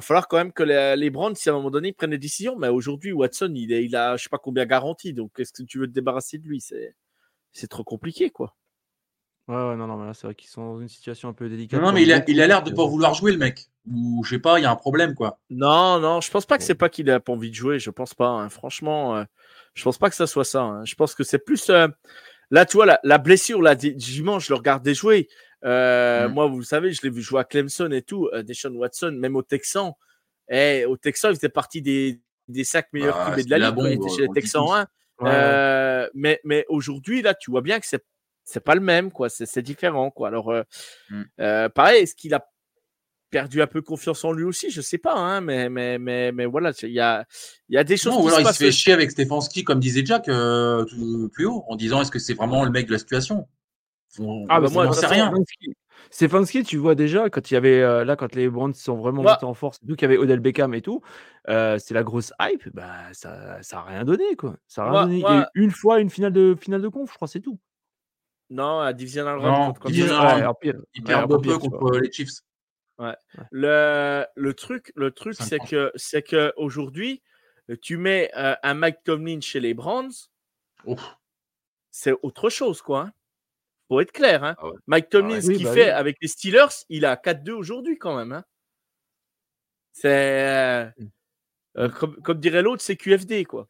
falloir quand même que les, les Browns, si à un moment donné, prennent des décisions. Mais aujourd'hui, Watson, il, il a, je sais pas combien garanti. Donc, est-ce que tu veux te débarrasser de lui? C'est trop compliqué, quoi. Ouais, ouais, non, non, mais là, c'est vrai qu'ils sont dans une situation un peu délicate. Non, mais il a, il a l'air de pas vouloir jouer, le mec. Ou je sais pas, il y a un problème, quoi. Non, non, je pense pas que c'est pas qu'il a pas envie de jouer. Je pense pas. Hein. Franchement, je pense pas que ça soit ça. Hein. Je pense que c'est plus. Euh, là, tu vois, la, blessure, là, dimanche, je le regardais jouer. Euh, moi, vous savez, je l'ai vu jouer à Clemson et tout, euh, Deshaun Watson, même au Texan. Et eh, au Texan, il faisait partie des, des cinq meilleurs ah, de la ligue il était chez les Texans 1. mais mais aujourd'hui, là, tu vois bien que c'est c'est pas le même, quoi. C'est différent, quoi. Alors, mmh. pareil, est-ce qu'il a perdu un peu confiance en lui aussi, je sais pas, hein, mais, mais, mais, mais voilà, il y a, y a des choses. Non, ou alors il se fait chier avec Stefanski, comme disait Jack euh, plus haut, en disant est-ce que c'est vraiment le mec de la situation? Ah, bah moi, je sais rien. Stefanski, tu vois déjà, quand il y avait euh, là, quand les Browns sont vraiment montés en force, d'où qu'il y avait Odell Beckham et tout, euh, c'est la grosse hype, bah, ça n'a rien donné, quoi. Ça a rien donné. une fois, une finale de, finale de conf, je crois, c'est tout. Non, à Divisional Round. il perd un peu contre les Chiefs. Ouais. Le, le, truc, le truc c'est que c'est que aujourd'hui, tu mets euh, un Mike Tomlin chez les Browns, c'est autre chose, quoi. Hein. Pour être clair, hein. Ah Mike ah Tomlin, ce qu'il bah fait avec les Steelers, il a 4-2 aujourd'hui quand même. Hein. C'est euh, mmh. euh, comme, comme, dirait l'autre, c'est QFD, quoi.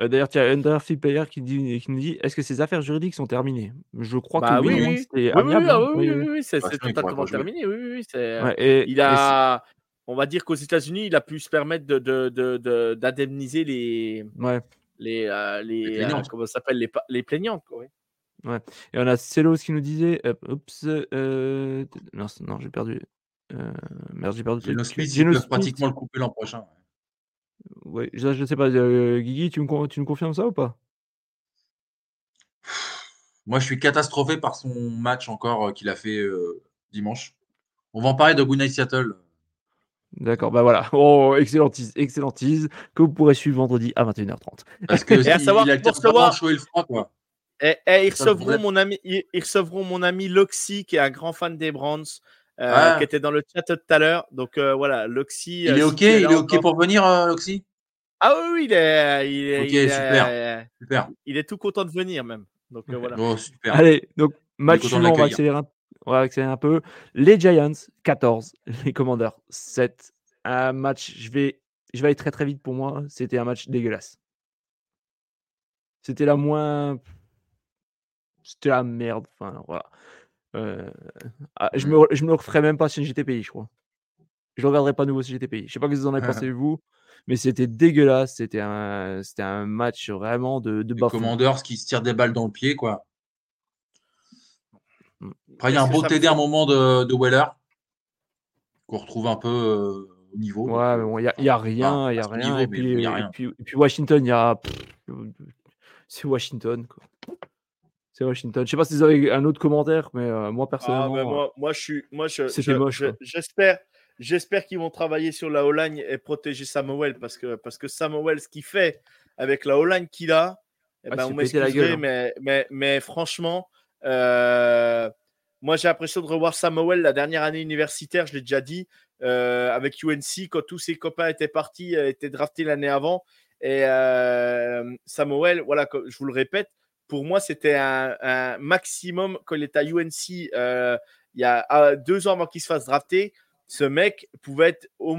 Euh, d'ailleurs, il y a Under Player qui, dit, qui nous dit est-ce que ces affaires juridiques sont terminées? Je crois bah que oui, oui, oui. oui, oui, oui, c'est totalement terminé. Oui, oui, ouais, il a, on va dire qu'aux États-Unis, il a pu se permettre d'indemniser de, de, les, ouais. les, euh, les, euh, comment ça s'appelle les, les plaignantes. Quoi, ouais. Et on a Celos qui nous disait oups, non, non j'ai perdu. merde, j'ai perdu. Ils peuvent pratiquement le couper l'an prochain. Ouais, je, ne sais pas, euh, Guigui, tu me, tu me confirmes ça ou pas? Moi, je suis catastrophé par son match encore euh, qu'il a fait euh, dimanche. On va en parler de Goodnight Seattle. D'accord, bah voilà. Oh, excellentise, excellentise, que vous pourrez suivre vendredi à 21h30. Parce que à savoir, il a pour savoir, chaud et le froid, quoi. Et, ils, recevront mon ami, ils, recevront mon ami Loxy, qui est un grand fan des Brands, ah. qui était dans le chat tout à l'heure. Donc voilà, Loxy. Il est OK, il est OK pour venir, Loxy? Ah oui, il est, il est, il est, super. Il est tout content de venir même. Donc euh, voilà. Bon, super. Allez, donc match suivant, on va accélérer un, on va accélérer un peu. Les Giants 14, les Commanders 7. Un match, je vais, je vais aller très très vite pour moi. C'était un match dégueulasse. C'était la moins, c'était la merde. Enfin voilà. Ah, je, me, je me le referai même pas si j'étais pays, je crois. Je ne regarderai pas nouveau si j'étais pays. Je sais pas ce que vous en avez pensé, vous, mais c'était dégueulasse. C'était un, c'était un match vraiment de, de Les Commanders qui se tirent des balles dans le pied, quoi. Mmh. Après, il y a un beau TD à un moment de, de Weller qu'on retrouve un peu au niveau. Ouais, mais il n'y a, rien. il y a rien. et, puis, Washington, il y a. C'est Washington. Quoi. C'est Washington. Je sais pas si vous avez un autre commentaire, mais euh, moi ah, personnellement. moi, moi, je suis. Moi, je, J'espère. J'espère qu'ils vont travailler sur la O-line et protéger Samuel parce que, parce que Samuel, ce qu'il fait avec la O-line qu'il a, eh ben, on m'excuserait, hein. mais, mais, mais franchement, euh, moi j'ai l'impression de revoir Samuel la dernière année universitaire, je l'ai déjà dit, euh, avec UNC, quand tous ses copains étaient partis, étaient draftés l'année avant. Et Samuel, voilà, je vous le répète, pour moi, c'était un, maximum quand il était à UNC euh, il y a deux ans avant qu'il se fasse drafter. Ce mec pouvait être au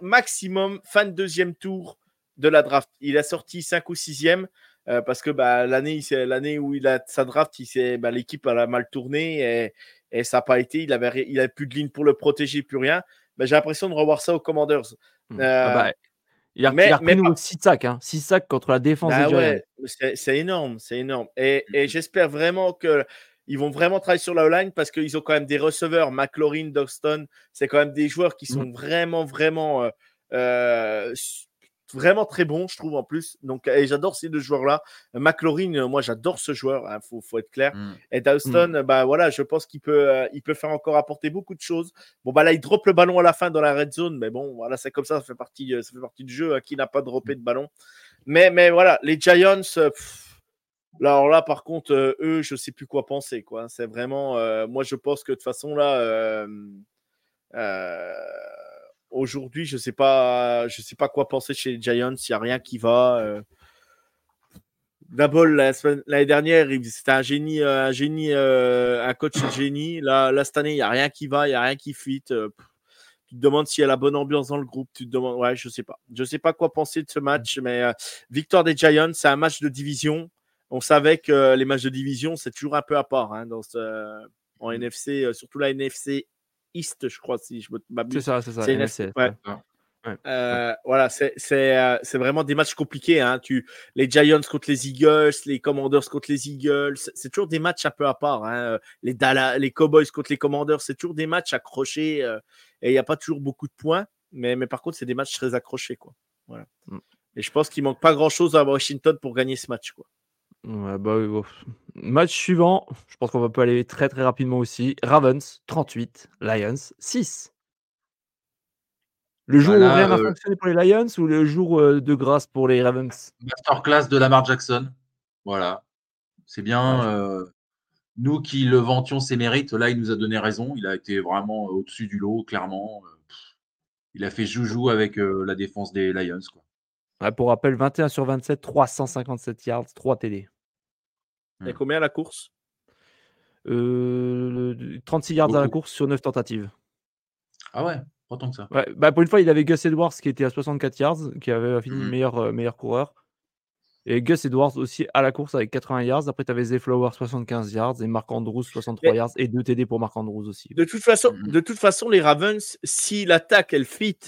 maximum fin de deuxième tour de la draft. Il a sorti 5 ou 6e euh, parce que bah, l'année, l'année où il a sa draft, bah, l'équipe a mal tourné et, ça n'a pas été. Il avait, il avait plus de ligne pour le protéger, plus rien. Mais j'ai l'impression de revoir ça aux Commanders. Mmh. Ah bah, il a, mais, repris 6 sacs, hein. 6 sacs contre la défense bah ouais, C'est énorme, c'est énorme. Et, et mmh j'espère vraiment que ils vont vraiment travailler sur la line parce qu'ils ont quand même des receveurs, McLaurin, Dogston, c'est quand même des joueurs qui mmh sont vraiment, vraiment euh, euh, vraiment très bon, je trouve en plus. Donc, et j'adore ces deux joueurs-là. McLaurin, moi, j'adore ce joueur. Il hein, faut, être clair. Mm. Et Dawson, mm. bah voilà, je pense qu'il peut, euh, il peut faire encore apporter beaucoup de choses. Bon, bah là, il drop le ballon à la fin dans la red zone, mais bon, voilà, c'est comme ça, ça fait partie, ça fait partie du jeu. Hein, qui n'a pas droppé de ballon Mais, mais voilà, les Giants. alors là, par contre, eux, je sais plus quoi penser. Quoi. C'est vraiment, moi, je pense que de toute façon là aujourd'hui, je sais sais pas quoi penser chez les Giants. Il n'y a rien qui va. Euh. D'abord, l'année dernière, c'était un génie, euh, un génie, euh, un coach génie. Là, cette année, il n'y a rien qui va, il n'y a rien qui fuite. Te demandes s'il y a la bonne ambiance dans le groupe. Tu te demandes, ouais, je sais pas. Je sais pas quoi penser de ce match, mais victoire des Giants, c'est un match de division. On savait que les matchs de division, c'est toujours un peu à part hein, dans en NFC, surtout la NFC East, je crois, si je me C'est ça, c'est ça. NFC, ouais. Euh, voilà, c'est euh, vraiment des matchs compliqués. Hein. Tu, les Giants contre les Eagles, les Commanders contre les Eagles, c'est toujours des matchs un peu à part. Hein. Les, Dallas, les Cowboys contre les Commanders, c'est toujours des matchs accrochés euh, et il n'y a pas toujours beaucoup de points. Mais, mais par contre, c'est des matchs très accrochés. Quoi. Voilà. Mm. Et je pense qu'il manque pas grand chose à Washington pour gagner ce match. Quoi. Bah Match suivant, je pense qu'on va pas aller très très rapidement aussi. Ravens 38, Lions 6. Le jour où rien n'a euh fonctionné pour les Lions ou le jour euh, de grâce pour les Ravens? Masterclass de Lamar Jackson. Voilà. C'est bien. Euh, nous qui le vantions ses mérites, là, il nous a donné raison. Il a été vraiment au-dessus du lot, clairement. Il a fait joujou avec la défense des Lions. Quoi. pour rappel, 21 sur 27, 357 yards, 3 TD. Et mmh. combien à la course? 36 euh, yards à la course sur 9 tentatives. Ah ouais, pas tant que ça. bah pour une fois, il avait Gus Edwards qui était à 64 yards, qui avait fini mmh. meilleur, euh, meilleur coureur. Et Gus Edwards aussi à la course avec 80 yards. Après, tu avais Zay Flower 75 yards et Marc Andrews 63 yards et 2 TD pour Marc Andrews aussi. De toute façon, mmh. de toute façon les Ravens, si l'attaque elle fit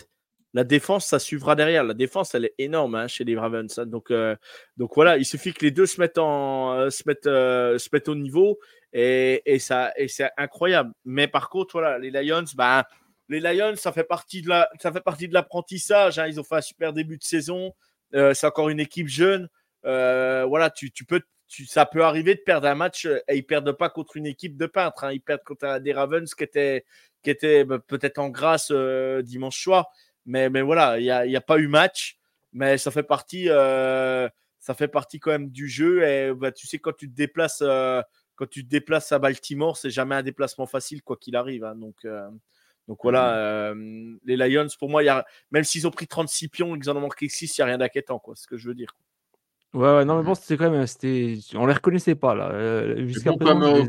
la défense, ça suivra derrière. La défense, elle est énorme hein, chez les Ravens. Hein. Donc, euh, donc voilà, il suffit que les deux se mettent, en, euh, se mettent, euh, se mettent au niveau et, et ça, et c'est incroyable. Mais par contre, voilà, les Lions, bah, les Lions, ça fait partie de la, ça fait partie de l'apprentissage. Hein. Ils ont fait un super début de saison. c'est encore une équipe jeune. Voilà, tu, tu peux, tu, ça peut arriver de perdre un match et ils perdent pas contre une équipe de peintres. Ils perdent contre des Ravens qui étaient, qui étaient bah, peut-être en grâce dimanche soir. Mais, mais voilà, il n'y a, a, pas eu match, mais ça fait partie, euh, ça fait partie quand même du jeu. Et bah, tu sais, quand tu te déplaces, euh, quand tu te déplaces à Baltimore, c'est jamais un déplacement facile, quoi qu'il arrive. Hein. donc, euh, donc voilà, mmh. les Lions, pour moi, y a, même s'ils ont pris 36 pions et qu'ils en ont manqué 6, il n'y a rien d'inquiétant, quoi, ce que je veux dire. Ouais, ouais, non, mais bon, c'était quand même, c'était, on les reconnaissait pas là. Jusqu'à présent,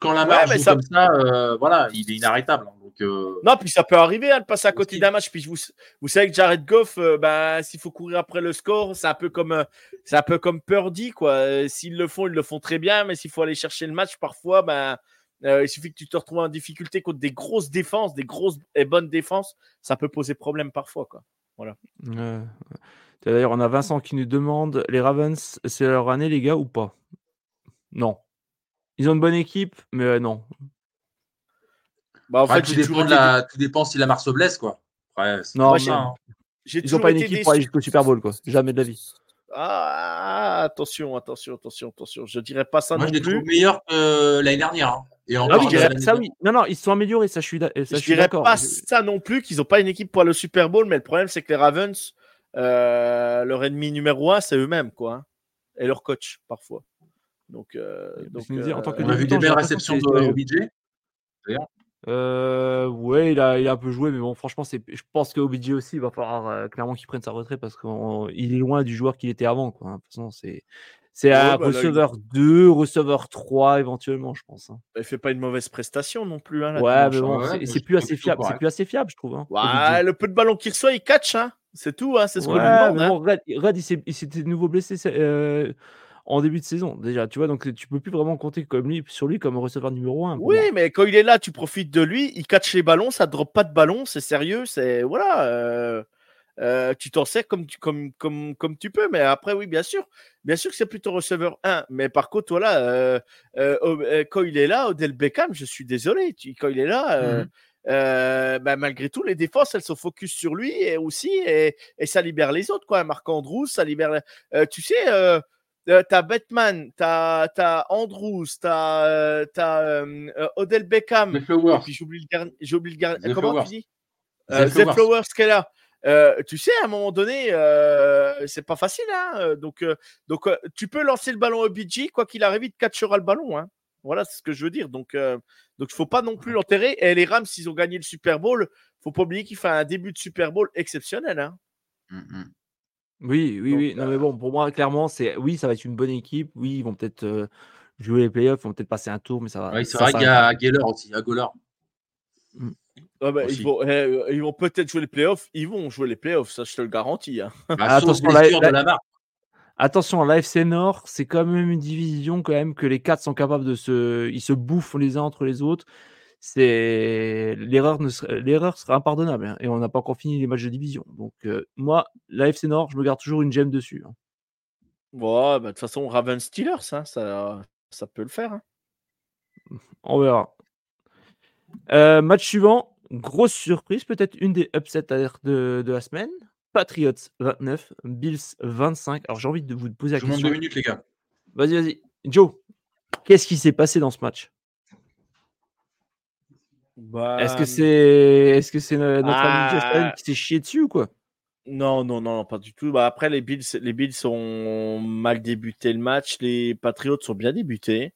quand la marche ouais, comme ça, euh, voilà, il est inarrêtable. Hein, donc, euh... Non, puis ça peut arriver hein, de passer à côté d'un match. Puis vous, vous savez que Jared Goff, euh, bah, s'il faut courir après le score, c'est un peu comme, euh, c'est un peu comme Purdy, quoi. S'ils le font, ils le font très bien, mais s'il faut aller chercher le match, parfois, ben, il suffit que tu te retrouves en difficulté contre des grosses défenses, des grosses et bonnes défenses, ça peut poser problème parfois, quoi. Voilà. D'ailleurs, on a Vincent qui nous demande les Ravens, c'est leur année, les gars, ou pas? Non. Ils ont une bonne équipe, mais non. Bah, en fait, tout, dépend la... tout, dépend si la se blesse, quoi. non, hein. ils n'ont pas une équipe pour aller jusqu'au Super Bowl, quoi. Jamais de la vie. Ah, attention, attention, attention, attention. Je dirais pas ça Moi, non je les trouve meilleurs que l'année dernière. Hein. Et encore, non, dirais, ça, oui. Non, non, ils se sont améliorés, ça, je suis, ça, je, je dirais pas ça non plus, qu'ils n'ont pas une équipe pour le Super Bowl, mais le problème, c'est que les Ravens, euh, leur ennemi numéro un, c'est eux-mêmes, quoi. Hein. Et leur coach, parfois. Donc, euh, donc euh, en tant que on a vu des belles réceptions de OBJ. Euh, ouais, il a, il a un peu joué, mais bon, franchement, c'est, je pense qu'OBJ aussi, il va falloir euh, clairement qu'il prenne sa retraite parce qu'il est loin du joueur qu'il était avant. Quoi. De toute façon, c'est, c'est un bah, receveur 2, receveur 3 éventuellement, je pense. Hein. Il fait pas une mauvaise prestation non plus. Hein, ouais, mais bon, c'est, plus assez fiable. C'est plus assez fiable, je trouve. Hein, ouais, le peu de ballon qu'il reçoit, il catch. Hein. C'est tout. Hein, c'est ce qu'on lui demande. Bon, Red, Red, il, s'était de nouveau blessé. Euh, en début de saison déjà, tu vois, donc tu peux plus vraiment compter comme lui, sur lui comme receveur numéro 1. Oui, mais quand il est là, tu profites de lui, il catch les ballons, ça ne drop pas de ballon, c'est sérieux, c'est voilà, euh, euh, tu t'en sers comme tu, comme, comme, comme tu peux, mais après oui, bien sûr, bien sûr que c'est plutôt receveur 1, mais par contre voilà, euh, quand il est là, Odell Beckham, je suis désolé, quand il est là. Mmh bah, malgré tout, les défenses, elles se focus sur lui et aussi, et, et ça libère les autres. Quoi. Marc Andrews, ça libère. tu sais, euh, t'as Batman, t'as as Andrews, t'as euh, euh, euh, Odell Beckham. Et puis j'oublie le dernier. J'oublie le dernier. Comment tu dis? The Flowers qu'elle a. tu sais, à un moment donné, c'est pas facile. Hein donc, donc tu peux lancer le ballon au BG, quoi qu'il arrive, il te catchera le ballon. Hein voilà, c'est ce que je veux dire. Donc, donc faut pas non plus l'enterrer. Et les Rams, s'ils ont gagné le Super Bowl, faut pas oublier qu'il fait un début de Super Bowl exceptionnel. Hein. Mmh, mmh. Oui, oui, oui. Non, mais bon, pour moi, clairement, c'est oui, ça va être une bonne équipe. Oui, ils vont peut-être jouer les playoffs, ils vont peut-être passer un tour, mais ça va. Oui, c'est vrai qu'il y a Geller aussi, à Goller. Mmh. Ah bah, ils vont, eh, ils vont peut-être jouer les playoffs. Ils vont jouer les playoffs, ça je te le garantis. Hein. Bah, attention, la, la, de la attention, l'AFC Nord, c'est quand même une division quand même que les quatre sont capables de se, ils se bouffent les uns entre les autres c'est l'erreur l'erreur sera impardonnable hein, et on n'a pas encore fini les matchs de division. Donc moi, l'AFC Nord, je me garde toujours une gemme dessus. Hein. Bon, bah, de toute façon, Raven Steelers, hein, ça, ça peut le faire. Hein. On verra. match suivant, grosse surprise, peut-être une des upsets de, de la semaine. Patriots 29, Bills 25. Alors j'ai envie de vous poser la question. Je deux minutes, les gars. Vas-y, vas-y. Joe, qu'est-ce qui s'est passé dans ce match? Bah, est-ce que c'est est-ce que c'est notre ami ah. qui s'est chié dessus ou quoi? Non, non, non, pas du tout. Bah, après, les Bills, les Bills ont mal débuté le match. Les Patriots sont bien débutés.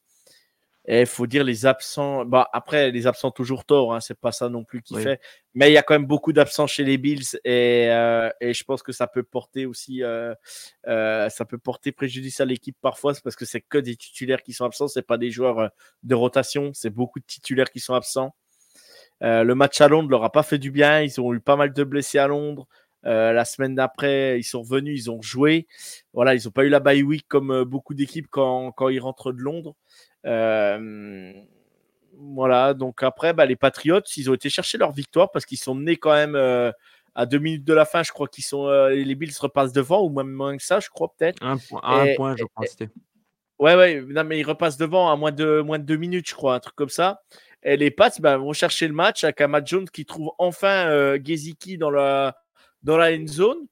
Et il faut dire les absents. Bah, après, les absents toujours tort, hein, c'est pas ça non plus qui fait. Mais il y a quand même beaucoup d'absents chez les Bills et, euh, et, je pense que ça peut porter aussi, euh, euh, ça peut porter préjudice à l'équipe parfois, parce que c'est que des titulaires qui sont absents, c'est pas des joueurs de rotation, c'est beaucoup de titulaires qui sont absents. Le match à Londres leur a pas fait du bien. Ils ont eu pas mal de blessés à Londres. Euh, la semaine d'après, ils sont revenus, ils ont joué. Voilà, ils n'ont pas eu la bye week comme euh, beaucoup d'équipes quand, quand, ils rentrent de Londres. voilà, donc après, bah, les Patriots, ils ont été chercher leur victoire parce qu'ils sont menés quand même à deux minutes de la fin. Je crois qu'ils sont les Bills repassent devant ou même moins que ça, je crois peut-être. Un, un point, je crois. Ouais, ouais, non, mais ils repassent devant à moins de, moins de deux minutes, je crois, un truc comme ça. Et les Pats ben, vont chercher le match avec un Matt Jones qui trouve enfin euh, Geziki dans la, dans la end zone.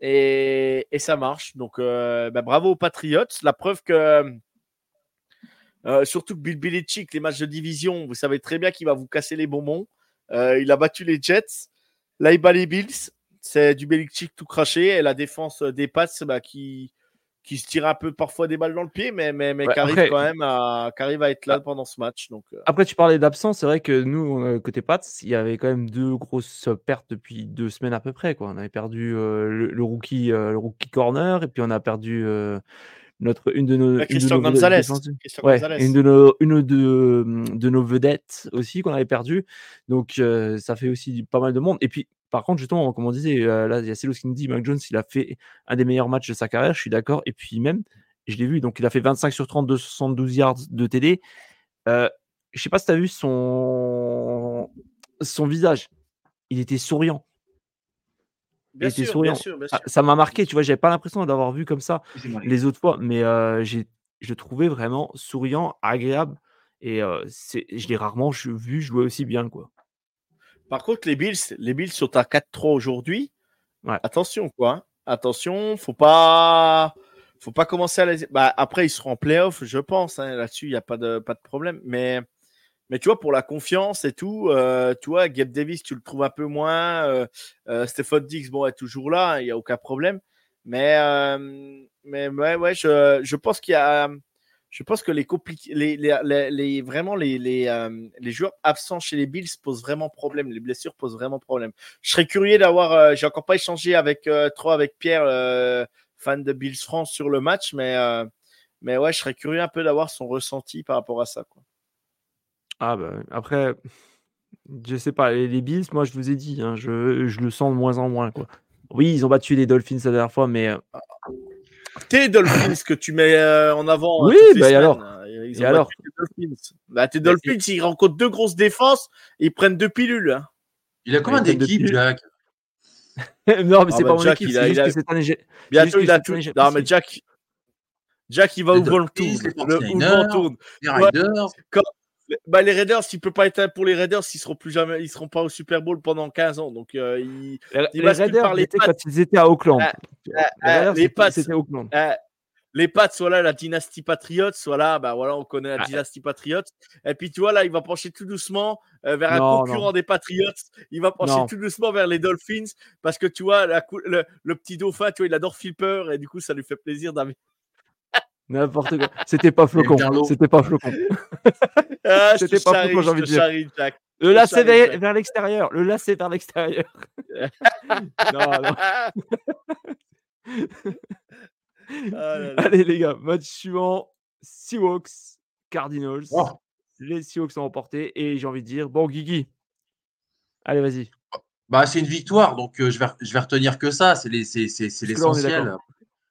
Et, ça marche. Donc, euh, ben, bravo aux Patriots. La preuve que, euh, surtout que Bill Belichick, les matchs de division, vous savez très bien qu'il va vous casser les bonbons. Euh, il a battu les Jets. Là, il bat les Bills. C'est du Belichick tout craché. Et la défense des Pats ben, qui, qui se tire un peu parfois des balles dans le pied, mais, mais, mais qui arrive quand même à, qui arrive à être là ah. pendant ce match. Donc, euh. Après, tu parlais d'absence, c'est vrai que nous, côté Pats, il y avait quand même deux grosses pertes depuis deux semaines à peu près. Quoi. On avait perdu euh, le, rookie, euh, le rookie corner, et puis on a perdu notre une de nos, Christian Gonzalez. une de nos une de, de nos vedettes aussi qu'on avait perdu. Donc ça fait aussi pas mal de monde. Et puis par contre, justement, comme on disait, là, il y a Célos qui nous dit Mac Jones, il a fait un des meilleurs matchs de sa carrière, je suis d'accord. Et puis même, je l'ai vu, donc il a fait 25 sur 30 de 72 yards de TD. Euh, je sais pas si tu as vu son... son visage. Il était souriant. il était souriant. Ah, ça m'a marqué, tu vois, j'avais pas l'impression d'avoir vu comme ça les autres fois, mais euh, j'ai je trouvais vraiment souriant, agréable. Et euh, je l'ai rarement vu jouer aussi bien. quoi. Par contre, les Bills, les Bills sont à 4-3 aujourd'hui. Attention, quoi. Attention, faut pas faut pas commencer à les. Bah, après, ils seront en playoff, je pense. Hein, là-dessus, il n'y a pas de, pas de problème. Mais, mais tu vois, pour la confiance et tout, euh, tu vois, Gabe Davis, tu le trouves un peu moins. Euh, euh Stephon Dix, bon, est toujours là, hein, il n'y a aucun problème. Mais, euh, mais ouais, ouais, je, je pense qu'il y a. Je pense que les, les, les, euh, les, joueurs absents chez les Bills posent vraiment problème. Les blessures posent vraiment problème. Je serais curieux d'avoir. J'ai encore pas échangé avec trop avec Pierre fan de Bills France sur le match, mais, euh, mais ouais, je serais curieux un peu d'avoir son ressenti par rapport à ça. Ah bah, après, je sais pas, les, Bills, moi je vous ai dit, hein, je, je, le sens de moins en moins. Quoi. Oui, ils ont battu les Dolphins la dernière fois, mais. Euh, tes Dolphins que tu mets euh, en avant. Oui, bah alors. Hein. Ils ont alors tes Dolphins. Bah, tes Dolphins, ils rencontrent deux grosses défenses, ils prennent deux pilules. Hein. Il a combien d'équipes, Jack non, mais c'est ah, pas bah, mon équipe. C'est juste que c'est un Bientôt, il a tout. Non, mais Jack, Jack, il va ouvrir le tour. Le tourne. Les Raiders. Bah, les Raiders, s'il peut pas être pour les Raiders, ils seront plus jamais, ils seront pas au Super Bowl pendant 15 ans. Donc, euh, il, les, Raiders, les quand ils étaient à Auckland. Ah, ah, ah les Pats, c'était Auckland. Ah, les Pats, soit là la dynastie Patriote, soit là, bah voilà, on connaît la dynastie Patriote. Et puis tu vois là, il va pencher tout doucement euh, vers un concurrent des Patriots. Il va pencher tout doucement vers les Dolphins parce que tu vois la, le, le, petit dauphin, tu vois, il adore Flipper et du coup ça lui fait plaisir d'avoir. N'importe quoi. C'était pas flocon. C'était pas flocon. Ah, C'était pas flocon, j'ai envie de dire. Jack. Le lacet vers, vers l'extérieur. Le lacet vers l'extérieur. non, non. Ah Allez les gars, match suivant, Seahawks, Cardinals. Oh. Les Seahawks sont emportés et j'ai envie de dire, bon Guigui, allez vas-y. Bah, c'est une victoire, donc euh, je, vais, je vais retenir que ça, c'est l'essentiel.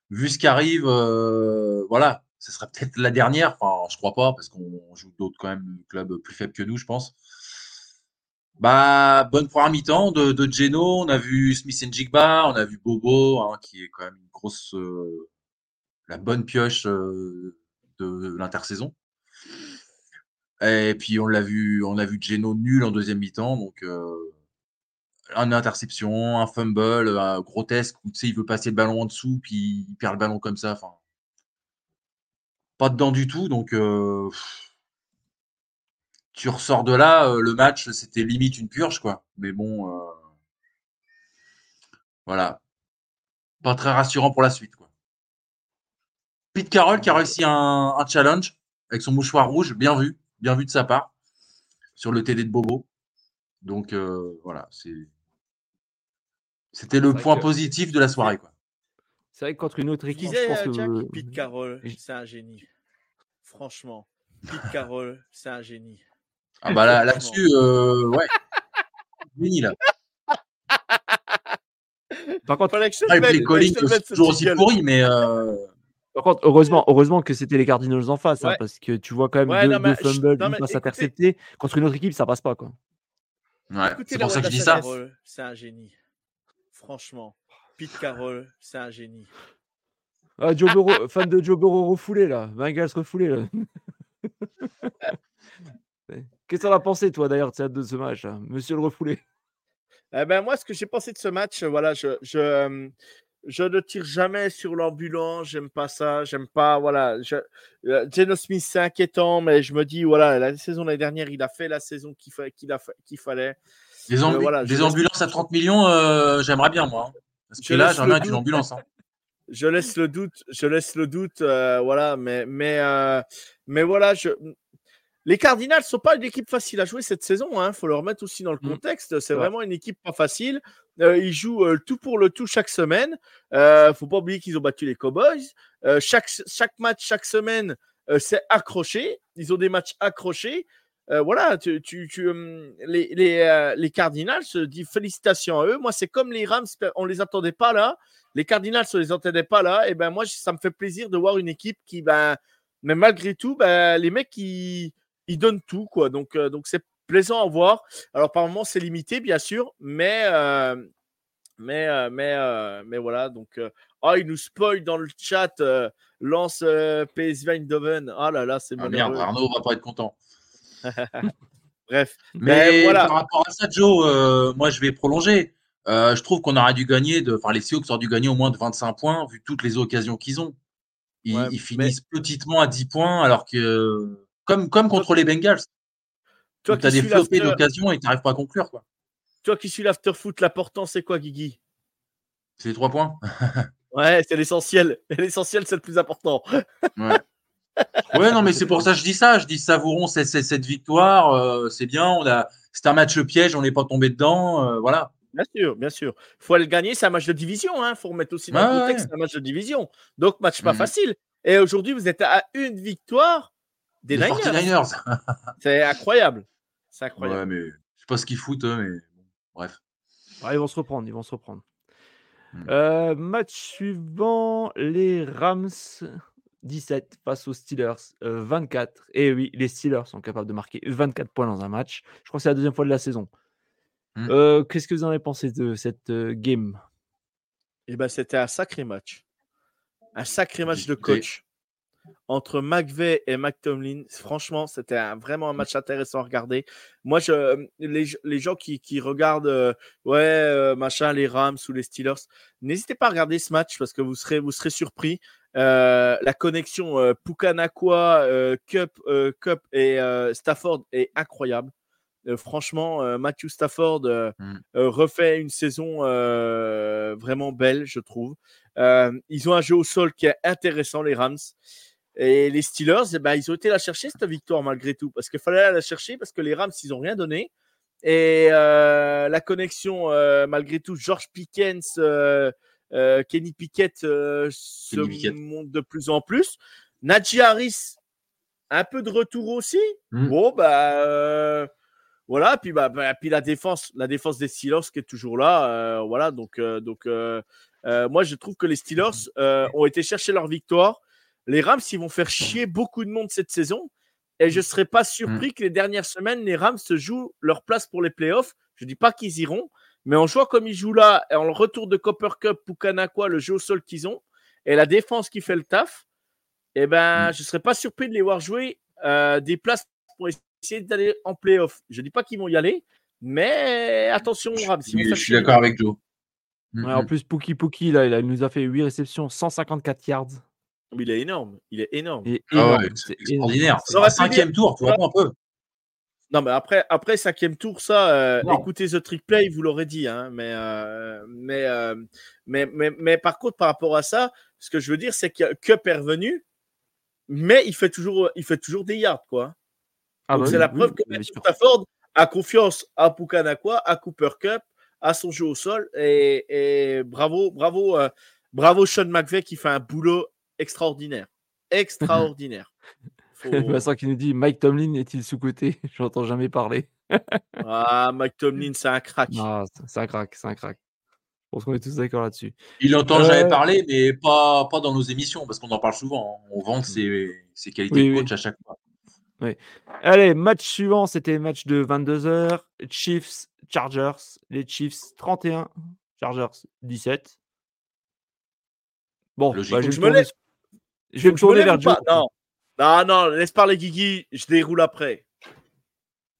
Vu ce qui arrive, euh, voilà, ce sera peut-être la dernière, enfin je crois pas, parce qu'on joue d'autres quand même clubs plus faibles que nous, je pense. Bah, bonne première mi-temps de, de Geno, on a vu Smith Jigba, on a vu Bobo, hein, qui est quand même une grosse, euh, la bonne pioche de l'intersaison. Et puis on l'a vu, on a vu Geno nul en deuxième mi-temps, donc une interception, un fumble, un grotesque où tu sais il veut passer le ballon en dessous, puis il perd le ballon comme ça. Pas dedans du tout, donc tu ressors de là, le match c'était limite une purge quoi. Mais bon, voilà, pas très rassurant pour la suite quoi. Pete Carroll qui a réussi un, challenge avec son mouchoir rouge, bien vu, bien vu de sa part, sur le TD de Bobo. Donc euh, voilà, c'est c'était le point positif de la soirée. quoi. C'est vrai que contre une autre équipe, je pense que... Pete Carroll, c'est un génie. Franchement, Pete Carroll, c'est un génie. Ah bah là, là-dessus, euh, ouais. génie là. Par contre, ah, les Collins, toujours aussi pourri, mais. Euh... Par contre, heureusement, heureusement que c'était les Cardinals en face, hein, parce que tu vois quand même deux, fumbles, une passe interceptée. Contre une autre équipe, ça passe pas. Quoi. Ouais, c'est pour ça que je dis ça. C'est un génie. Franchement, Pete Carroll, c'est un génie. Ah, Joe Burrow, fan de Joe Burrow refoulé là. Bengals refoulé là. Qu'est-ce que t'en as pensé, toi, d'ailleurs, de ce match, monsieur le refoulé? Eh ben, Moi, ce que j'ai pensé de ce match, voilà, je, je, je ne tire jamais sur l'ambulance, j'aime pas ça, j'aime pas, voilà. Je, euh, Geno Smith, c'est inquiétant, mais je me dis, voilà, la saison l'année dernière, il a fait la saison qu'il qu'il fallait. Les, euh, ambulances à 30 millions, euh, j'aimerais bien, moi. Hein. Parce que là, j'en ai une ambulance. Hein. Je laisse le doute, je laisse le doute, voilà, mais, mais, mais voilà, je, les Cardinals ne sont pas une équipe facile à jouer cette saison. Il hein. faut le remettre aussi dans le mmh. contexte. C'est vraiment une équipe pas facile. Euh, ils jouent euh, tout pour le tout chaque semaine. Il ne faut pas oublier qu'ils ont battu les Cowboys. chaque, chaque match, chaque semaine, c'est accroché. Ils ont des matchs accrochés. Voilà, tu, tu, hum, les, les, les, Cardinals, se disent félicitations à eux. Moi, c'est comme les Rams, on ne les attendait pas là. Les Cardinals, on ne les entendait pas là. Et ben moi, ça me fait plaisir de voir une équipe qui, ben, mais malgré tout, ben, les mecs, ils, ils donnent tout. quoi. Donc, euh, donc c'est plaisant à voir. Alors, par moment, c'est limité, bien sûr, mais, euh, mais, euh, mais, mais voilà. Donc, oh, il nous spoil dans le chat. lance PSV Eindhoven. Ah là là, c'est ah, merde, Arnaud va pas être content. Bref. Mais, voilà. par rapport à ça, Joe, moi, je vais prolonger. je trouve qu'on aurait dû gagner, de, enfin les Seahawks auraient dû gagner au moins de 25 points vu toutes les occasions qu'ils ont. Ils, finissent petitement à 10 points alors que comme, comme contre les Bengals. Toi tu as des flopés d'occasion et tu n'arrives pas à conclure. Quoi. Toi qui suis l'afterfoot, l'important c'est quoi, Guigui? C'est les trois points. ouais, c'est l'essentiel. L'essentiel, c'est le plus important. ouais. Ouais, non, mais c'est pour ça que je dis ça. Je dis savourons cette, cette victoire. Euh, c'est bien. On a, c'est un match piège. On n'est pas tombé dedans. Euh, voilà. Bien sûr, bien sûr. Il faut le gagner. C'est un match de division. Il hein. faut remettre aussi dans le contexte. C'est un match de division. Donc, match pas mmh. facile. Et aujourd'hui, vous êtes à une victoire des Niners. c'est incroyable. C'est incroyable. Ouais, mais je sais pas ce qu'ils foutent, mais bref. ils vont se reprendre, ils vont se reprendre. Hmm. Euh, match suivant, les Rams 17 face aux Steelers 24. Euh, Et oui, les Steelers sont capables de marquer 24 points dans un match. Je crois que c'est la deuxième fois de la saison. Hmm. Euh, qu'est-ce que vous en avez pensé de cette game? Eh ben, c'était un sacré match. Un sacré match de coach entre McVeigh et McTomlin. Franchement, c'était vraiment un match intéressant à regarder. Moi, je, les, gens qui, regardent, euh, ouais, euh, machin, les Rams ou les Steelers, n'hésitez pas à regarder ce match parce que vous serez, vous serez surpris. Euh, la connexion Pukanakwa, Cup, Cup et Stafford est incroyable. franchement, Matthew Stafford mm. refait une saison vraiment belle, je trouve. ils ont un jeu au sol qui est intéressant, les Rams. Et les Steelers, eh ben, ils ont été la chercher, cette victoire, malgré tout. Parce qu'il fallait la chercher, parce que les Rams, ils n'ont rien donné. Et euh, la connexion, euh, malgré tout, George Pickens, euh, Kenny Pickett se monte de plus en plus. Najee Harris, un peu de retour aussi. Hmm. Bon, bah. voilà, puis, bah, bah, puis la défense, la défense des Steelers qui est toujours là. voilà, donc, donc moi je trouve que les Steelers ont été chercher leur victoire les Rams, ils vont faire chier beaucoup de monde cette saison. Et je ne serais pas surpris mm. que les dernières semaines, les Rams se jouent leur place pour les playoffs. Je ne dis pas qu'ils iront, mais en jouant comme ils jouent là, en le retour de Copper Cup, Pukanakwa, le jeu au sol qu'ils ont, et la défense qui fait le taf, eh ben, mm. je ne serais pas surpris de les voir jouer euh, des places pour essayer d'aller en playoff. Je ne dis pas qu'ils vont y aller, mais attention, Rams. je suis d'accord avec Joe. en plus, Puki Puki, là, il nous a fait 8 réceptions, 154 yards il est énorme. Il est énorme. Ah c'est extraordinaire. C'est cinquième tour, tu vois un peu. Non, mais après, après cinquième tour, ça, euh, écoutez The Trick Play, vous l'aurez dit. Hein, mais, euh, euh, mais, mais, mais, par contre, par rapport à ça, ce que je veux dire, c'est que Cup est revenu, mais il fait toujours, il fait toujours des yards. quoi. Ah bah c'est la preuve que Stafford a confiance à Pukanakwa, à Cooper Cup, à son jeu au sol. Et, et bravo, bravo, bravo Sean McVeigh qui fait un boulot extraordinaire. Extraordinaire. Faut... Vincent qui nous dit Mike Tomlin est-il sous-côté J'entends jamais parler. ah, Mike Tomlin, c'est un crack. Ah, c'est un crack, c'est un crack. Je pense qu'on est tous d'accord là-dessus. Il entend jamais euh, parler, mais pas, pas dans nos émissions, parce qu'on en parle souvent. Hein. On vante ses, ses qualités de coach à chaque fois. Oui. Allez, match suivant, c'était match de 22h. Chiefs, Chargers. Les Chiefs 31, Chargers 17. Bon, bah, je, me laisse. Je vais me tourner vers Joe. Non. Non, non, laisse parler Guigui, je déroule après.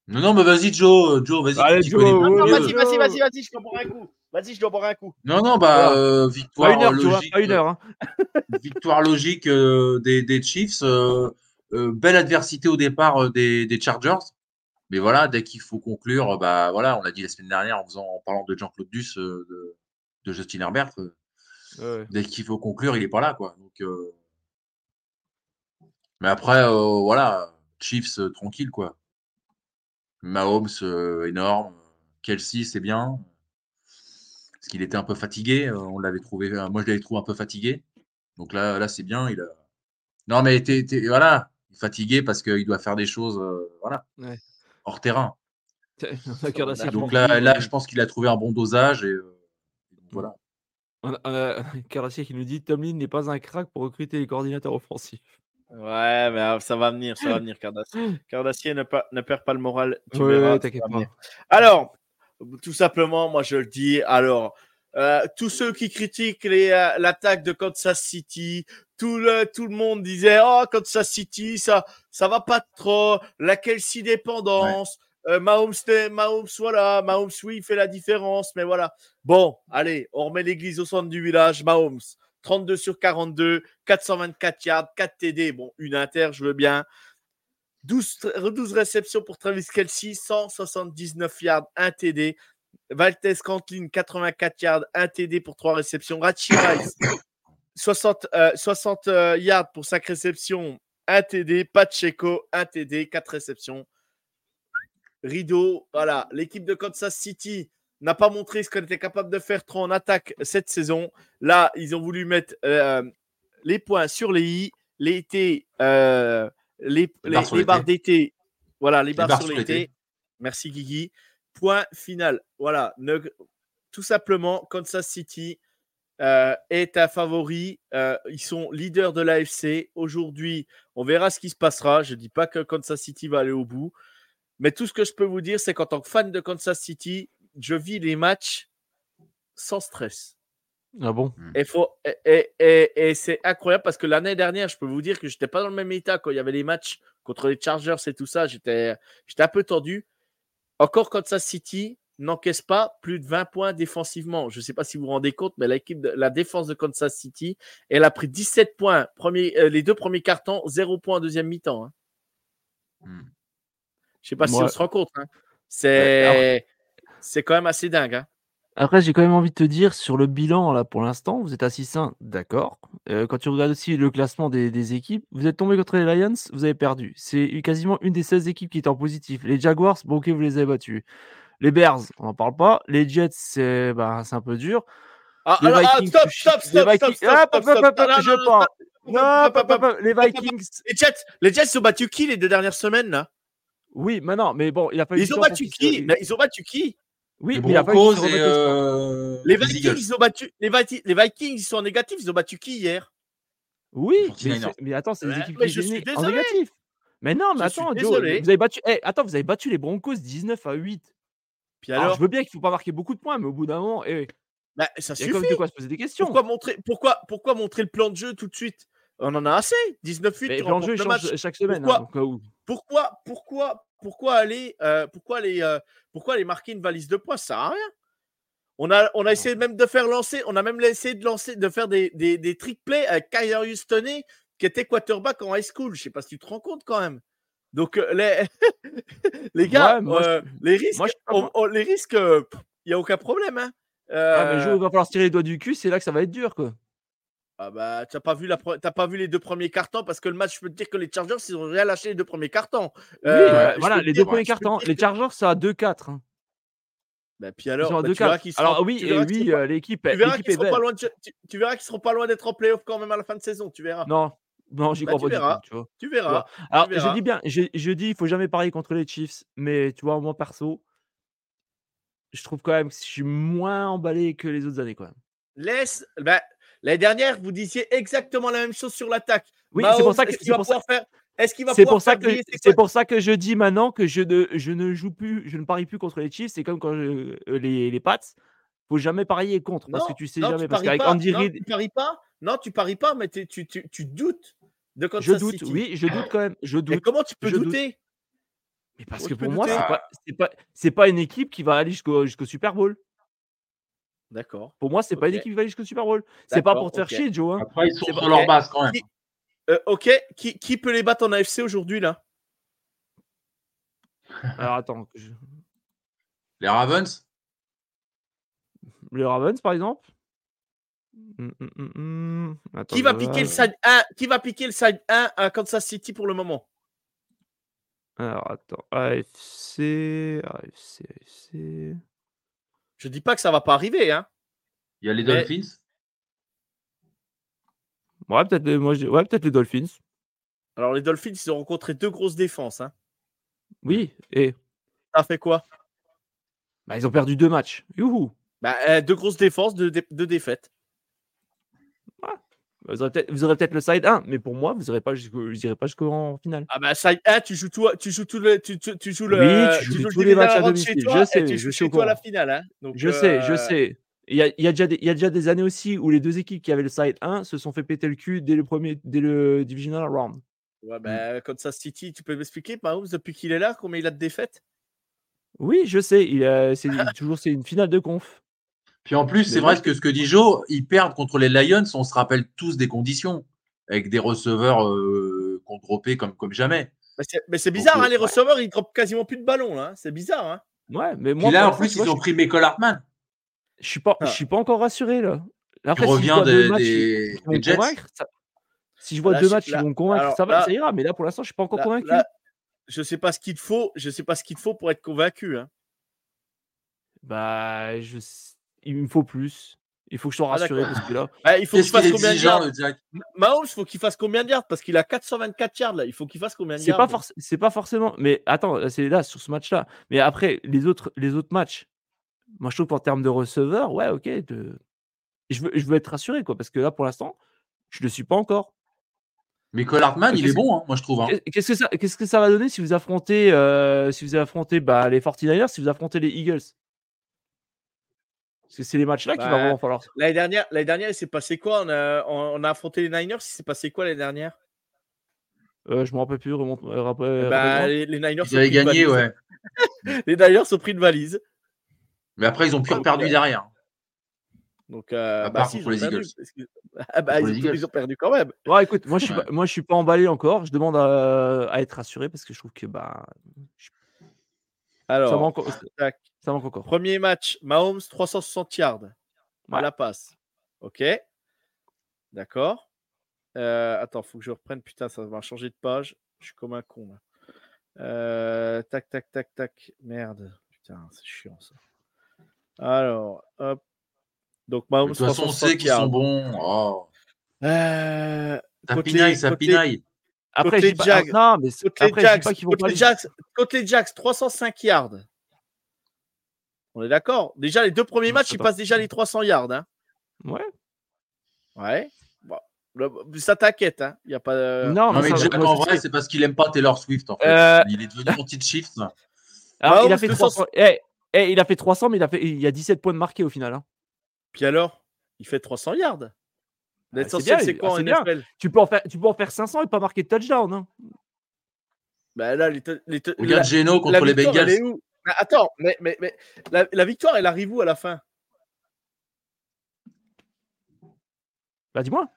Non, non, mais vas-y, Joe. Joe, vas-y. vas-y, vas-y, vas-y, vas-y, je dois un coup. Vas-y, je dois boire un coup. Non, non, bah, euh, victoire une heure, logique. une heure. Hein. victoire logique euh, des, des, Chiefs. Euh, belle adversité au départ des, des, Chargers. Mais voilà, dès qu'il faut conclure, bah voilà, on l'a dit la semaine dernière en, faisant, en parlant de Jean-Claude Duss, de, de Justin Herbert, Dès qu'il faut conclure, il est pas là, quoi. Donc, euh, Mais après, euh, voilà, Chiefs tranquille, quoi. Mahomes, énorme. Kelsey, c'est bien. Parce qu'il était un peu fatigué. on l'avait trouvé, moi, je l'avais trouvé un peu fatigué. Donc là, là c'est bien. Il a... Non, mais t'es, voilà, fatigué parce qu'il doit faire des choses voilà, hors terrain. Donc là, là, je pense qu'il a trouvé un bon dosage. Et, voilà. On a, qui nous dit Tomlin n'est pas un crack pour recruter les coordinateurs offensifs. Ouais, mais ah, ça va venir, ça va venir, Cardassier. Cardassier ne, ne perd pas le moral. Tu verras, pas. Alors, tout simplement, moi je le dis. Alors, euh, tous ceux qui critiquent euh, l'attaque de Kansas City, tout le, tout le monde disait Oh, Kansas City, ça, ça va pas trop. La Kelsey dépendance. Euh, Mahomes, Mahomes, voilà, Mahomes, oui, il fait la différence, mais voilà. Bon, allez, on remet l'église au centre du village. Mahomes, 32 sur 42, 424 yards, 4 TD. Bon, une inter, je veux bien. 12, 12 réceptions pour Travis Kelsey, 179 yards, 1 TD. Valtez Cantlin, 84 yards, 1 TD pour 3 réceptions. Rachi 60, 60 yards pour 5 réceptions, 1 TD. Pacheco, 1 TD, 4 réceptions. Rideau, voilà. L'équipe de Kansas City n'a pas montré ce qu'elle était capable de faire trop en attaque cette saison. Là, ils ont voulu mettre euh, les points sur les i, les euh, les, les, barres d'été. Voilà, les, barres, sur l'été. Merci Guigui. Point final. Voilà. tout simplement, Kansas City euh, est un favori. ils sont leaders de l'AFC. Aujourd'hui, on verra ce qui se passera. Je ne dis pas que Kansas City va aller au bout. Mais tout ce que je peux vous dire, c'est qu'en tant que fan de Kansas City, je vis les matchs sans stress. Ah bon? Hmm. Et, faut, et, et, c'est incroyable parce que l'année dernière, je peux vous dire que je n'étais pas dans le même état quand il y avait les matchs contre les Chargers et tout ça. J'étais un peu tendu. Encore Kansas City n'encaisse pas plus de 20 points défensivement. Je ne sais pas si vous vous rendez compte, mais l'équipe de, la défense de Kansas City, elle a pris 17 points premier, euh, les deux premiers cartons, 0 points en deuxième mi-temps. Hein. Hmm. Je sais pas si on se rend compte. Hein. C'est c'est quand même assez dingue. Hein. Après, j'ai quand même envie de te dire, sur le bilan, là, pour l'instant, vous êtes à 6-1, d'accord. Euh, quand tu regardes aussi le classement des, équipes, vous êtes tombé contre les Lions, vous avez perdu. C'est quasiment une des 16 équipes qui est en positif. Les Jaguars, bon, ok, vous les avez battus. Les Bears, on n'en parle pas. Les Jets, c'est bah, un peu dur. Ah, les Vikings, stop, stop, stop, stop, stop, je pense. Non, les Vikings. Les Jets, les Jets ont battu qui les deux dernières semaines, là? Oui, mais non, mais bon, il a pas Ils ont battu qui? Ils ont battu qui? Oui, les mais il a pas euh... les Vikings, ils ont battu. Les, les, Vikings, ils sont en négatif. Ils ont battu qui hier? Oui, mais, attends, c'est des équipes qui sont en négatif. Mais non, mais attends, Joe, vous avez battu. Eh, attends, vous avez battu les Broncos 19 à 8. Puis alors, je veux bien qu'il ne faut pas marquer beaucoup de points, mais au bout d'un moment, eh, bah, ça suffit. Il y a comme de quoi se poser des questions. Pourquoi montrer, pourquoi, pourquoi montrer le plan de jeu tout de suite? On en a assez. 19-8. Le plan de jeu change chaque semaine. Pourquoi, hein, pourquoi, pourquoi, pourquoi aller, euh, pourquoi aller, euh, pourquoi aller marquer une valise de points Ça sert à rien. On a, on a essayé même de faire lancer, on a même essayé de lancer, de faire des, des, des trick plays avec Kyler Houston qui était quarterback en high school. Je sais pas si tu te rends compte quand même. Donc euh, les, les gars, les risques, les risques, il n'y a aucun problème. Hein. Ah, mais il va falloir se tirer les doigts du cul, c'est là que ça va être dur quoi. Ah bah, tu n'as pas, vu la pas vu les deux premiers cartons parce que le match, je peux te dire que les Chargers, ils ont rien lâché les deux premiers cartons. Oui, euh, voilà, les deux premiers cartons. Les Chargers, ça a 2-4. Hein. Bah, puis alors, bah, tu verras Alors oui, et oui, l'équipe Tu verras qu'ils seront, pas loin tu, verras qu'ils seront pas loin d'être en playoff quand même à la fin de saison, tu verras. Non, non, j'y bah, crois pas verras. du tout. Tu, verras. Alors, je dis bien, je, je dis, il faut jamais parier contre les Chiefs, mais tu vois, moi perso, je trouve quand même que je suis moins emballé que les autres années quand même. Laisse, bah, L'année dernière, vous disiez exactement la même chose sur l'attaque. Oui, c'est pour ça que est-ce va pouvoir faire est-ce qu'il va c'est pour ça que c'est pour ça que je dis maintenant que je ne je ne joue plus, je ne parie plus contre les Chiefs. C'est comme quand je, euh, les les Pats. Faut jamais parier contre parce que tu sais jamais parce qu'avec Andy Reid. Tu paries pas. Non, tu paries pas, mais tu, tu, tu, doutes de Kansas Je doute. Oui, je doute quand même. Je doute. comment tu peux douter? Mais parce que pour moi, c'est pas pas une équipe qui va aller jusqu'au jusqu'au Super Bowl. D'accord. Pour moi, c'est pas une équipe qui va jusqu'au Super Bowl. C'est pas pour te faire chier, Joe. Hein. Après, ils sont sur leur base quand même. Euh, ok, qui, qui, peut les battre en AFC aujourd'hui là? Alors attends. Les Ravens? Les Ravens, par exemple? Hum, hum, hum, qui, va piquer le side 1, qui va piquer le side 1 à Kansas City pour le moment? Alors attends, AFC, AFC, AFC. Je dis pas que ça va pas arriver, hein. Il y a les Dolphins? Ouais, peut-être les, moi, ouais, peut les Dolphins. Alors, les Dolphins, ils ont rencontré deux grosses défenses. Hein. Oui, et? Ça fait quoi? Bah, Ils ont perdu deux matchs. Youhou bah, euh, Deux grosses défenses, deux, défaites. Vous aurez peut-être le side 1, mais pour moi, vous n'irez pas jusqu'en finale. Ah bah side 1, tu joues tout, tu joues tout le, tu, tu, joues le, oui, tu joues, tous les matchs à domicile. je sais, tu je suis la finale. Hein. je sais, je sais. Il y, a, il, y a déjà des, il y a déjà des années aussi où les deux équipes qui avaient le side 1 se sont fait péter le cul dès le premier, dès le divisional round. Ouais, bah, mmh. ça City, tu peux m'expliquer, exemple, depuis qu'il est là, combien il a de défaites? Oui, je sais. Il c'est toujours c'est une finale de conf. Puis en plus, c'est vrai que ce que dit Joe, ils perdent contre les Lions. On se rappelle tous des conditions avec des receveurs euh, qu'on dropait comme, comme jamais. Mais c'est bizarre, hein, euh, les receveurs, ils dropent quasiment plus de ballons. Hein. C'est bizarre. Hein. Ouais, mais moi. là, en plus, ils ont pris Michael Hartman. Je suis pas, je ah. suis pas encore rassuré là. Après, si revient des, des, Jets. Si je vois deux matchs qui vont me convaincre, ça, va, ça ira. Mais là, pour l'instant, je suis pas encore convaincu. je sais pas ce qu'il faut. Je sais pas ce qu'il faut pour être convaincu. Hein. Bah, je... il me faut plus. Il faut que je sois ah, rassuré parce que là. il faut qu'il fasse combien de yards? Mahomes, il faut qu'il fasse combien de yards? Parce qu'il a 424 yards là. Il faut qu'il fasse combien de yards C'est pas, c'est pas forcément. Mais attends, c'est là sur ce match-là. Mais après, les autres, les autres matchs, moi je trouve qu'en termes de receveur, ouais, ok. De... Je, veux, je veux être rassuré, quoi. Parce que là, pour l'instant, je le suis pas encore. Mais Cole Hartman, il est bon, hein, moi je trouve. Hein. Qu'est-ce que ça, qu'est-ce que ça va donner si vous affrontez, euh, si vous affrontez bah, les 49ers, si vous affrontez les Eagles? Parce que c'est les matchs-là qu'il va bah, vraiment falloir. L'année dernière, l'année dernière, il s'est passé quoi on a, on a affronté les Niners. Il s'est passé quoi l'année dernière? Euh, Je me rappelle plus. Remonte, euh, bah, les, Niners. Ils avaient gagné, ouais. les Niners ont pris une valise. Mais après, ils ont plus perdu derrière. Donc, euh, bah, si, les Eagles. Ah, bah, ils, ont perdu quand même. Ouais, écoute, moi je suis, pas, moi, je suis pas emballé encore. Je demande à, à, être rassuré parce que je trouve que bah. Alors, ça manque, ça manque, encore. Premier match, Mahomes 360 yards à la passe. Ok. D'accord. Euh, attends, faut que je reprenne. Putain, ça va changer de page. Je suis comme un con là. Euh, tac, tac, tac, tac. Merde. Putain, c'est chiant ça. Alors, hop. Donc, Mahomes, de toute façon, on sait qu'ils sont bons. Oh. Euh, ça côté, pinaille, ça côté, pinaille. Après, côté Jags, non, mais côté après, Jags, pas côté, pas Jags, côté Jags, 305 yards. On est d'accord Déjà, les deux premiers matchs, ils passent déjà les 300 yards. Hein. Ouais. Ouais. Bon. Ça t'inquiète, hein Il y a pas. De... Non, non, mais, mais Jack, en vrai, c'est parce qu'il aime pas Taylor Swift. En fait. Euh... Il est devenu anti-shift. Alors, il, a fait 300... Eh, eh, il a fait 300, mais il, a fait... il y a 17 points de marqués au final. Hein. Puis alors, il fait 300 yards. Ah, L'essentiel, c'est quoi ah, en NFL tu peux, en faire, tu peux en faire 500 et pas marquer de touchdown. Hein. Bah là, les, les, Regarde Geno contre les Bengals. Attends, mais, mais, mais la, victoire, elle arrive où à la fin Bah dis-moi.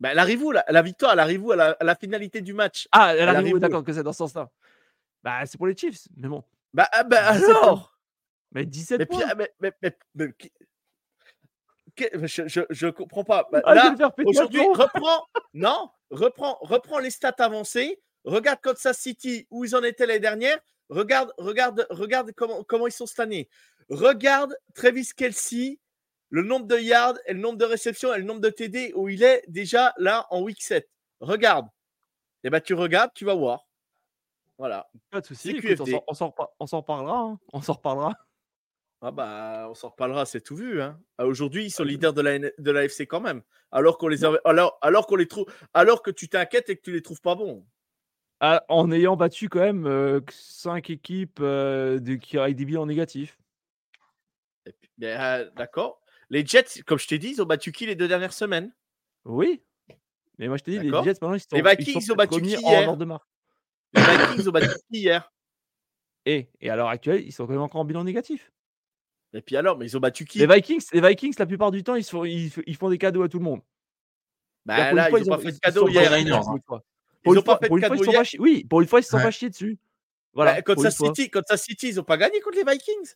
Bah, elle arrive où la, la victoire Elle arrive où à la, finalité du match Ah, elle, arrive, où D'accord, que c'est dans ce sens-là. Bah c'est pour les Chiefs, mais bon. Bah, ah, bah alors Mais 17 points. mais, mais, mais, je, ne comprends pas. Bah, ah, aujourd'hui, reprends, non, reprends, reprends les stats avancées. Regarde Kansas City où ils en étaient l'année dernière. Regarde, regarde, regarde comment, comment ils sont cette année. Regarde Travis Kelsey, le nombre de yards et le nombre de réceptions et le nombre de TD où il est déjà là en week 7. Regarde. Et eh ben tu regardes, tu vas voir. Voilà. Pas de souci. On s'en reparlera. Hein. On s'en reparlera. Ah bah, on s'en reparlera, c'est tout vu. Hein. Ah, aujourd'hui, ils sont leaders de la, de l'AFC quand même. Alors qu'on les alors, alors qu'on les trouve, alors que tu t'inquiètes et que tu les trouves pas bons. Ah, en ayant battu quand même 5 équipes de, qui avec des bilans négatifs. Ben, d'accord. Les Jets, comme je t'ai dit, ils ont battu qui les deux dernières semaines? Oui. Mais moi, je t'ai dit, les Jets, maintenant, ils sont, les Vikings ont battu qui hier? de Les Vikings ont battu qui hier? Et, et à l'heure actuelle, ils sont quand même encore en bilan négatif. Et puis alors, mais ils ont battu qui? Les Vikings, les Vikings, la plupart du temps, ils, font, ils, font des cadeaux à tout le monde. Bah là, ils n'ont pas fait de cadeaux hier. Ils n'ont pas fait de cadeaux hier. Oui, pour une fois, ils ne se sont pas chiés dessus. Voilà, quand ça City, ça City, ils n'ont pas gagné contre les Vikings.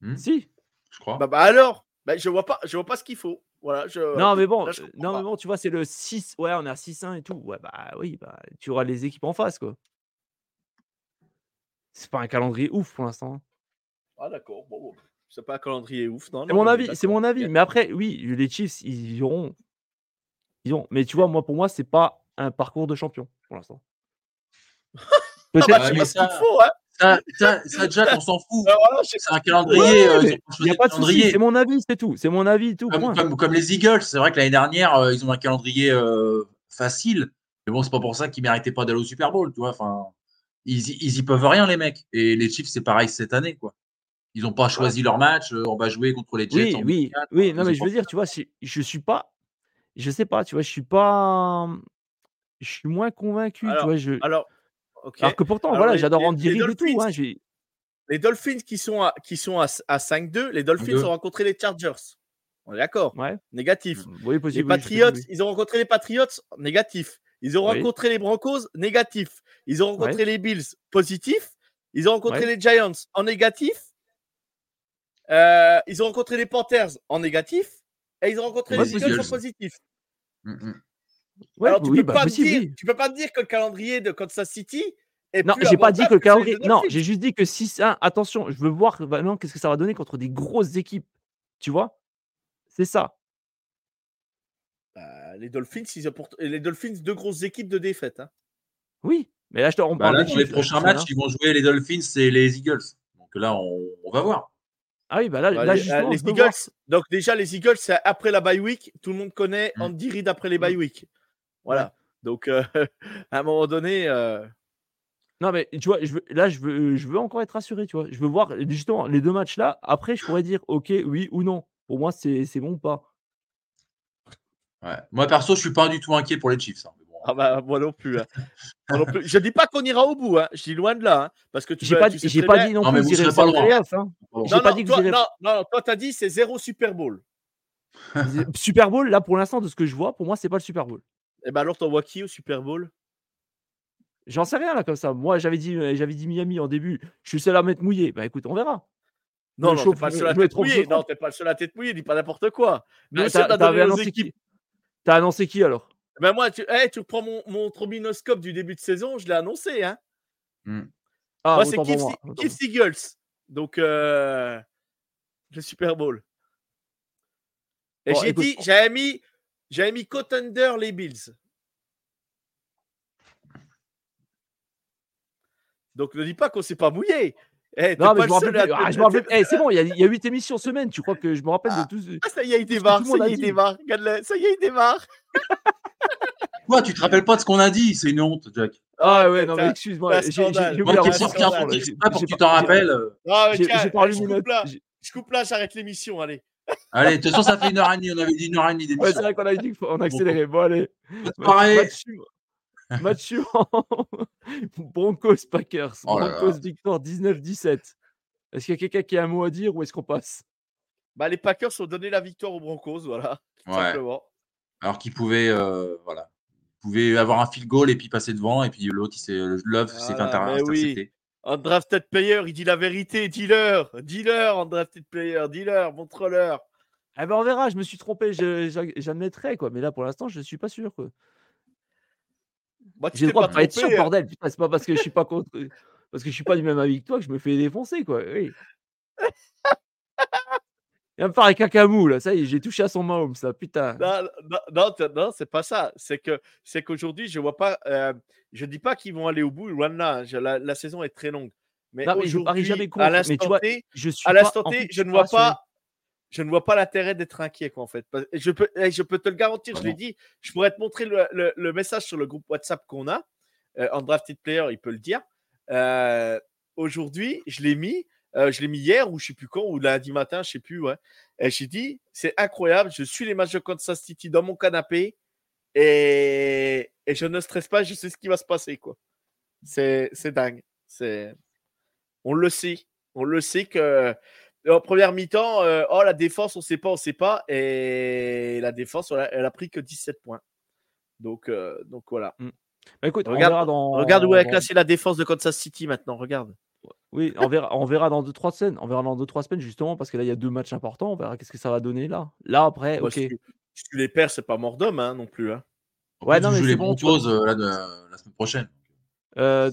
Hmm. Si. Je crois. Bah, bah alors, bah, je vois pas, je vois pas ce qu'il faut. Voilà, je... Non mais bon, non mais bon, tu vois, c'est le 6. Ouais, on est à 6-1 et tout. Ouais, bah oui, bah tu auras les équipes en face quoi. c'est pas un calendrier ouf pour l'instant. Ah d'accord, bon, bon. c'est pas un calendrier ouf, non C'est mon avis, c'est mon avis. Mais après, oui, les Chiefs, ils auront, ils ont. Mais tu vois, moi, pour moi, c'est pas un parcours de champion pour l'instant. Peut-être, mais ça, faut, hein ça, ça, Jack, on s'en fout. c'est un calendrier. Euh, il n'y a pas de souci. C'est mon avis, c'est tout. C'est mon avis, tout. Comme, comme, comme les Eagles, c'est vrai que l'année dernière, euh, ils ont un calendrier euh, facile. Mais bon, c'est pas pour ça qu'ils méritaient pas d'aller au Super Bowl, tu vois. Enfin, ils, ils y peuvent rien, les mecs. Et les Chiefs, c'est pareil cette année, quoi. Ils n'ont pas choisi leur match. on va jouer contre les Jets. Oui, oui, oui. Non, mais je veux dire, tu vois, je suis pas. Je sais pas, tu vois, je suis pas. Je suis moins convaincu. Alors, tu vois, je... alors alors que pourtant, voilà, j'adore Andy Reid et tout. Hein, les Dolphins qui sont à, qui sont à, 5-2, les Dolphins ont rencontré les Chargers. On est d'accord ouais. Négatif. Mmh, oui, possible, les Patriots, ils ont rencontré les Patriots. Négatif. Ils ont rencontré les Broncos. Négatif. Ils ont rencontré les Bills. Positif. Ils ont rencontré les Giants en négatif. Euh, ils ont rencontré les Panthers en négatif. Et ils ont rencontré les Eagles en positif. Mmh, mmh. Alors, tu, peux bah, pas dire, tu peux pas dire que le calendrier de Kansas City est Non, j'ai pas dit que le calendrier. Non, j'ai juste dit que si attention, je veux voir maintenant qu'est-ce que ça va donner contre des grosses équipes. Tu vois? C'est ça. Bah, les Dolphins, ils les Dolphins, deux grosses équipes de défaite. Hein. Oui, mais là, je te on bah, là, les prochains matchs, ils vont jouer les Dolphins et les Eagles. Donc là, on, va voir. Ah oui, bah là, bah, là les, euh, les Eagles. Donc déjà, les Eagles, c'est après la bye week. Tout le monde connaît mmh. Andy Reid après les bye week. Voilà. Donc, euh, à un moment donné. Euh non, mais tu vois, je veux, là, je veux, je veux encore être rassuré, tu vois. Je veux voir justement les deux matchs là. Après, je pourrais dire OK, oui ou non. Pour moi, c'est bon ou pas. Ouais. Moi, perso, je suis pas du tout inquiet pour les Chiefs. Hein, ah bah, moi non plus. Hein. moi non Je dis pas qu'on ira au bout. Hein. Je dis loin de là. Hein. Parce que j'ai pas, dit, j'ai pas dit non, plus. Mais vous pas loin. Hein. Non, pas dit que non, non, toi, t'as dit c'est zéro Super Bowl. Super Bowl, là, pour l'instant, de ce que je vois, pour moi, c'est pas le Super Bowl. Et eh ben alors, t'envoies qui au Super Bowl? J'en sais rien là comme ça. Moi, j'avais dit, euh, j'avais dit Miami en début. Je suis seul à mettre mouillé. Bah écoute, on verra. Non, non, t'es pas le seul à tête mouillée. Non, t'es pas le seul à tête mouillée. Dis pas n'importe quoi. Mais ah, t'as annoncé qui? T'as annoncé qui alors? Ben moi, tu, hey, tu reprends mon, mon trobinoscope du début de saison. Je l'ai annoncé, hein. Hmm. Ah, moi, c'est Keith Eagles. Donc, euh, le Super Bowl. Et j'ai dit, j'avais mis j'avais mis Contender les Bills. Donc ne dis pas qu'on s'est pas mouillé. Eh, non, mais je me rappelle. Ah, rappelle... Eh, c'est bon, il y, a, 8 émissions semaine. Tu crois que je me rappelle de tout. Ah, ça y est, il démarre. Ça y est, il démarre. Ça y est, il démarre. Quoi, tu te rappelles pas de ce qu'on a dit C'est une honte, Jack. Ah ouais, non, mais excuse-moi. J'ai pour que tu t'en rappelles. Ah, je coupe là, j'arrête l'émission. Allez. Allez, de toute façon, ça fait une heure et demie. On avait dit une heure et demie d'émission. Ouais, c'est vrai qu'on a dit qu'on accélérait. Bon, allez. Pareil. Match suivant. Broncos Packers. Oh Broncos victoire 19-17. Est-ce qu'il y a quelqu'un qui a un mot à dire ou est-ce qu'on passe? Bah, Les Packers ont donné la victoire aux Broncos, voilà. Ouais. Simplement. Alors qu'ils pouvaient, euh, voilà. pouvaient avoir un field goal et puis passer devant. Et puis l'autre, Love s'est fait intercepter. Un drafted player, il dit la vérité, dis-leur, dis-leur en drafted player, dis-leur, montre-leur. Eh ben on verra, je me suis trompé, j'admettrai quoi, mais là pour l'instant je ne suis pas sûr quoi. J'ai le droit de pas être sûr, hein. bordel, c'est pas parce que je suis pas contre, parce que je suis pas du même avis que toi que je me fais défoncer quoi. Oui. Il va me faire un cacamou là, ça y est, j'ai touché à son Mahomes ça, putain. Non, non, non, c'est pas ça. C'est que c'est qu'aujourd'hui je vois pas. Euh, je dis pas qu'ils vont aller au bout, loin de là. La, la, saison est très longue. Mais, non, mais je parie jamais contre. À l'instant T, je suis à T, je ne vois pas. Je ne vois pas l'intérêt d'être inquiet, quoi, en fait. Je peux, eh, je peux te le garantir, je l'ai dit. Je pourrais te montrer le, le, message sur le groupe WhatsApp qu'on a. Euh, en drafted player, il peut le dire. Euh, aujourd'hui, je l'ai mis. Euh, je l'ai mis hier ou je sais plus quand, ou lundi matin, je sais plus. Ouais. Et j'ai dit, c'est incroyable, je suis les matchs de Kansas City dans mon canapé et, et, je ne stresse pas, je sais ce qui va se passer. quoi. C'est dingue. C'est on le sait. On le sait que en première mi-temps, euh, oh la défense, on sait pas, on sait pas. Et la défense, elle a, pris que 17 points. Donc, euh, donc voilà. Mm. Bah, écoute, regarde, regarde où est classée la défense de Kansas City maintenant. Regarde. Oui, on verra, on verra dans 2-3 semaines. On verra dans 2-3 semaines, justement, parce que là, il y a deux matchs importants. On verra qu'est-ce que ça va donner là. Là, après, ok. Si, tu les perds, c'est pas mort d'homme hein, non plus. Hein. Ouais, non, mais les bon, euh, la, semaine prochaine. Euh,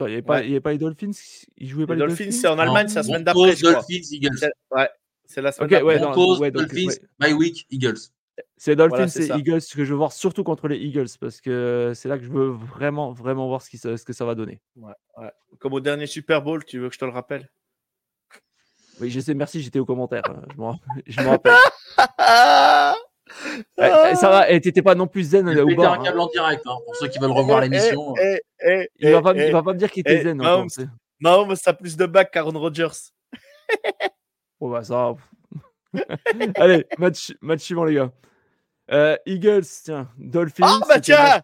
il n'y avait, pas, pas les Dolphins Ils jouaient pas les, Dolphins, c'est en Allemagne, c'est la semaine d'après. Dolphins, Eagles. Ouais, c'est la semaine okay, Broncos, ouais, Dolphins, bye week, Eagles. C'est Dolphins et Eagles que je veux voir surtout contre les Eagles parce que c'est là que je veux vraiment, vraiment voir ce, qui, ce que ça va donner. Ouais, ouais. Comme au dernier Super Bowl, tu veux que je te le rappelle? Oui, je sais, merci, j'étais au commentaire. je me rappelle. Eh, eh, ça va, et t'étais pas non plus zen Il un câble en direct hein, pour ceux qui veulent revoir eh, l'émission. il, va pas, il va pas me dire qu'il était zen. Non, mais ça a plus de bac qu'Aaron Rodgers. oh bah ça. Allez, match, match suivant, les gars. Euh, Eagles, tiens, Dolphins. Oh bah tiens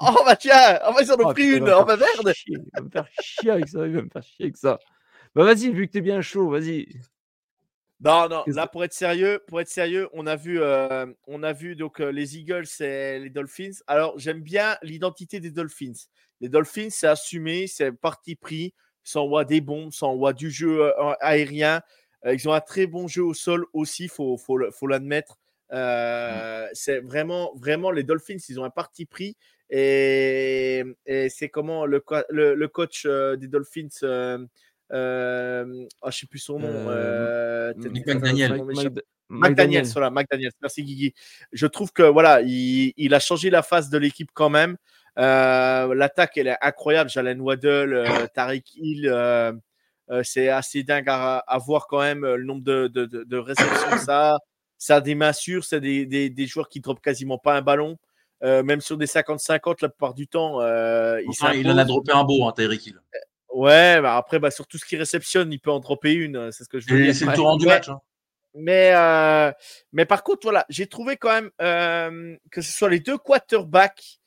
Oh bah tiens Oh bah ils en ont oh, pris une Oh bah merde Il va me faire chier avec ça, il va me faire chier avec ça. Bah vas-y, vu que t'es bien chaud, vas-y. Non, non, là pour être sérieux, pour être sérieux, on a vu, euh, on a vu donc euh, les Eagles et les Dolphins. Alors j'aime bien l'identité des Dolphins. Les Dolphins, c'est assumé, c'est parti pris, sans voit des bombes, sans voit du jeu aérien. Ils ont un très bon jeu au sol aussi, faut, faut, faut l'admettre. Mmh. C'est vraiment, vraiment les Dolphins, ils ont un parti pris et, c'est comment le, le, coach des Dolphins. Euh, oh, je sais plus son nom. Euh, McDaniel. McDaniel, voilà, McDaniel. Merci Guigui. Je trouve que voilà, il, il a changé la face de l'équipe quand même. Euh, L'attaque, elle est incroyable. Jalen Waddle, euh, Tariq Hill, euh, euh, c'est assez dingue à, à, voir quand même le nombre de, de, de, de réceptions ça. Ça a des mains sûres, c'est des, des, des, joueurs qui ne dropent quasiment pas un ballon. même sur des 50-50, la plupart du temps. il, enfin, il en a droppé un beau, hein, Tyreek Hill. Ouais, bah après, bah, sur tout ce qui réceptionne, il peut en dropper une. Euh, c'est ce que je veux dire. C'est le tour du match. Hein. Mais, euh, mais par contre, voilà, j'ai trouvé quand même euh, que ce soit les deux quarterbacks,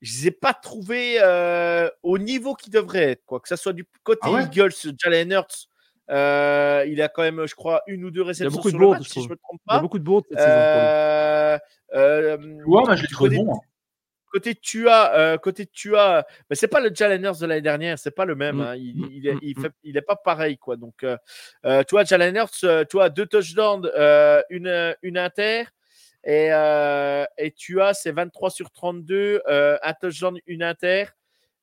je ne les ai pas trouvés euh, au niveau qu'ils devraient être. Quoi. Que ce soit du côté ah Eagles, Jalen Hurts, euh, il a quand même, je crois, une ou deux réceptions sur le match, si je me trompe pas. Il y a beaucoup de bourdes cette euh, euh, ouais, mais je l'ai trouvé bon. Hein côté Tua, euh, côté Tua, mais c'est pas le Jalen de l'année dernière, c'est pas le même. Mmh. Hein. Il, mmh. il, est, il, fait, il, est, pas pareil quoi. Donc, euh, tu vois, Jalen Hurts, tu as deux touchdowns, une, une inter. Et, euh, et tu as c'est 23 sur 32, un touchdown, une inter.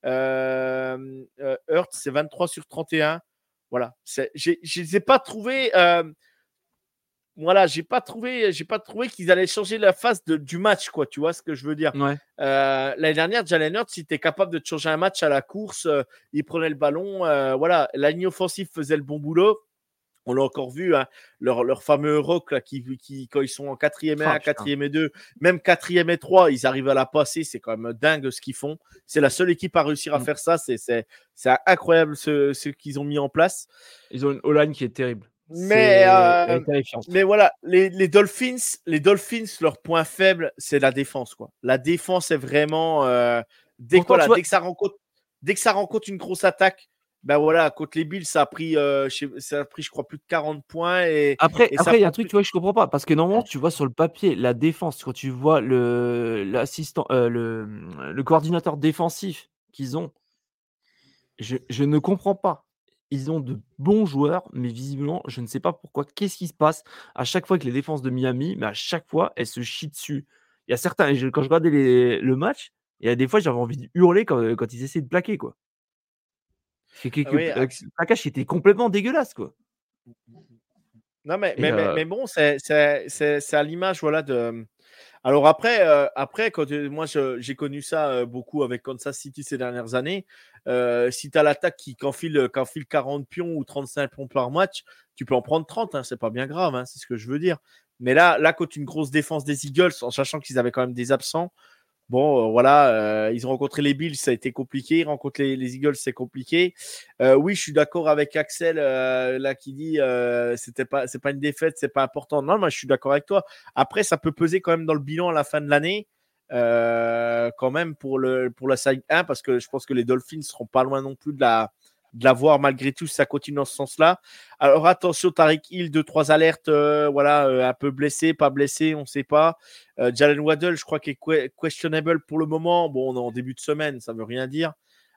Hurts, c'est 23 sur 31. Voilà. Je ne les ai pas trouvés voilà, j'ai pas trouvé, j'ai pas trouvé qu'ils allaient changer la face de, du match, quoi. Tu vois ce que je veux dire? Ouais. euh, L'année dernière, Jalen Hurts, si capable de changer un match à la course, euh, il prenait le ballon. Euh, voilà, la ligne offensive faisait le bon boulot. On l'a encore vu, hein, leur, leur, fameux rock là, qui, qui, quand ils sont en quatrième et 1, quatrième et 2, même quatrième et 3, ils arrivent à la passer. C'est quand même dingue ce qu'ils font. C'est la seule équipe à réussir à mm. faire ça. C'est incroyable ce, ce qu'ils ont mis en place. Ils ont une O-line qui est terrible. Mais, euh, mais voilà, les, les, Dolphins, les Dolphins, leur point faible, c'est la défense. Quoi. La défense est vraiment. Euh, dès, voilà, dès, que ça rencontre, dès que ça rencontre une grosse attaque, ben voilà, contre les Bills, ça a pris, euh, ça a pris je crois, plus de 40 points. Et, après, après il y a un truc, tu vois, je comprends pas. Parce que normalement, tu vois sur le papier, la défense, quand tu vois le, l'assistant, euh, le, le coordinateur défensif qu'ils ont, je, je ne comprends pas ils ont de bons joueurs, mais visiblement, je ne sais pas pourquoi. Qu'est-ce qui se passe? À chaque fois que les défenses de Miami, mais à chaque fois, elles se chient dessus. Il y a certains, quand je regardais le match, il y a des fois, j'avais envie de hurler quand, quand ils essaient de plaquer, quoi. C'est que, oui, le plaquage était complètement dégueulasse, quoi. Non, mais, mais, mais, mais, bon, c'est à l'image voilà, de, alors après, euh, après quand moi j'ai connu ça euh, beaucoup avec Kansas City ces dernières années, euh, si tu as l'attaque qui enfile, 40 pions ou 35 pions par match, tu peux en prendre 30, hein, c'est pas bien grave, hein, c'est ce que je veux dire. Mais là, là, contre une grosse défense des Eagles, en sachant qu'ils avaient quand même des absents, Bon, euh, voilà, euh, ils ont rencontré les Bills, ça a été compliqué. Ils rencontrent les, Eagles, c'est compliqué. Euh, oui, je suis d'accord avec Axel là qui dit c'était pas, c'est pas une défaite, c'est pas important. Non, moi je suis d'accord avec toi. Après, ça peut peser quand même dans le bilan à la fin de l'année, quand même pour le pour la side 1 parce que je pense que les Dolphins seront pas loin non plus de la de l'avoir malgré tout ça continue dans ce sens-là. Alors attention, Tariq Hill, deux, trois alertes, euh, voilà, euh, un peu blessé, pas blessé, on ne sait pas. Euh, Jalen Waddle, je crois qu'il est questionable pour le moment. Bon, on est en début de semaine, ça ne veut rien dire.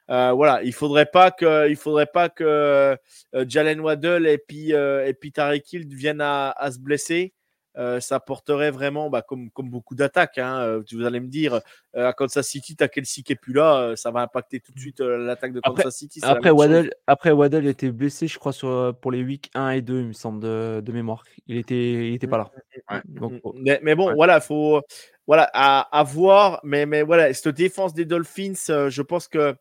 voilà, il faudrait pas que, faudrait pas que Jalen Waddle et puis et Tariq Hill viennent à, se blesser. Euh, ça porterait vraiment, bah, comme, comme beaucoup d'attaques. Hein, euh, vous allez me dire, à Kansas City, tu as Kelsey qui est plus là, ça va impacter tout de suite l'attaque de Kansas City. Après Waddle, après, Waddle était blessé, je crois, sur, pour les week 1 et 2, il me semble, de, mémoire. Il était, il était pas là. Mm, mm, mm, mais, bon, voilà, il faut. Voilà, à, voir. Mais, mais voilà, cette défense des Dolphins, je pense que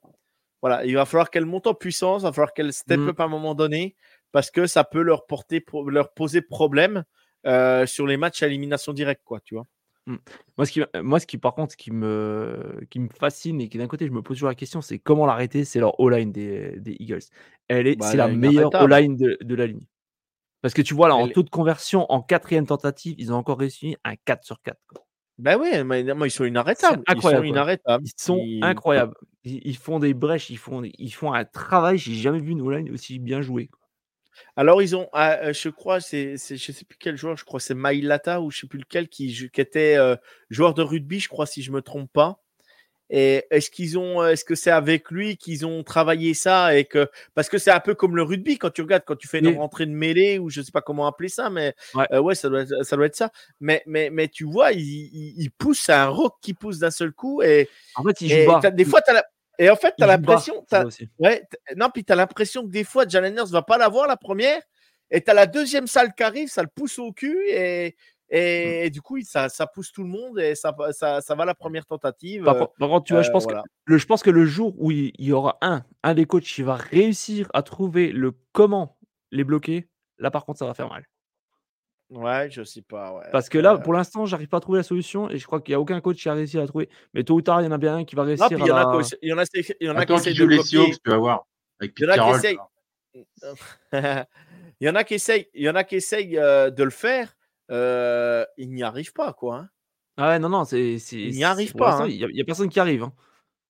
voilà, il va falloir qu'elle monte en puissance, il va falloir qu'elle step up à un moment donné parce que ça peut leur, porter, leur poser problème euh, sur les matchs à élimination directe, quoi, tu vois. Mmh. Moi, ce qui, moi, ce qui, par contre, qui me, qui me fascine et qui, d'un côté, je me pose toujours la question, c'est comment l'arrêter C'est leur O-line des, des, Eagles. Elle est, bah, c'est la meilleure O-line de, de, la ligne. Parce que tu vois, là, en taux de conversion, en quatrième tentative, ils ont encore réussi un 4 sur 4. Ben oui, mais, ils sont inarrêtables. Ils sont inarrêtables. Ils sont incroyables. Ils, font des brèches, ils font, ils font un travail. J'ai jamais vu une O-line aussi bien jouée. Alors, ils ont, ah, euh, je crois, c'est, je ne sais plus quel joueur, je crois c'est Mailata ou je ne sais plus lequel qui, qui était euh, joueur de rugby, je crois, si je ne me trompe pas. Et est-ce qu'ils ont, est-ce que c'est avec lui qu'ils ont travaillé ça et que parce que c'est un peu comme le rugby quand tu regardes quand tu fais une rentrée de mêlée ou je sais pas comment appeler ça, mais ouais, euh, ça, doit être, ça doit être ça. Mais mais mais tu vois, il, il, pousse un rock qui pousse d'un seul coup et en fait il joue Des fois, tu as et en fait, tu as l'impression. Ouais, non, puis tu as l'impression que des fois, Jalen ne va pas l'avoir la première. Et tu as la deuxième salle qui arrive, ça le pousse au cul. Et, et, mm. du coup, ça, ça, pousse tout le monde et ça, ça, ça va la première tentative. Par, contre, tu vois, je, pense que le, je pense que le jour où il, y aura un, un des coachs qui va réussir à trouver le comment les bloquer, là, par contre, ça va faire mal. Ouais, je sais pas. Ouais. Parce que là, pour l'instant, j'arrive pas à trouver la solution et je crois qu'il n'y a aucun coach qui a réussi à la trouver. Mais tôt ou tard, il y en a bien un qui va réussir. il y, en a, il y en a, il y en a qui essaient de les tu vas voir. il y en a qui essayent. il y en a qui essayent, il y en a qui essayent euh, de le faire. Euh, ils n'y arrivent pas, quoi. Hein. Ah ouais, non, non, c'est. Ils n'y arrivent pas. Hein. Il n'y a, personne qui arrive. Hein.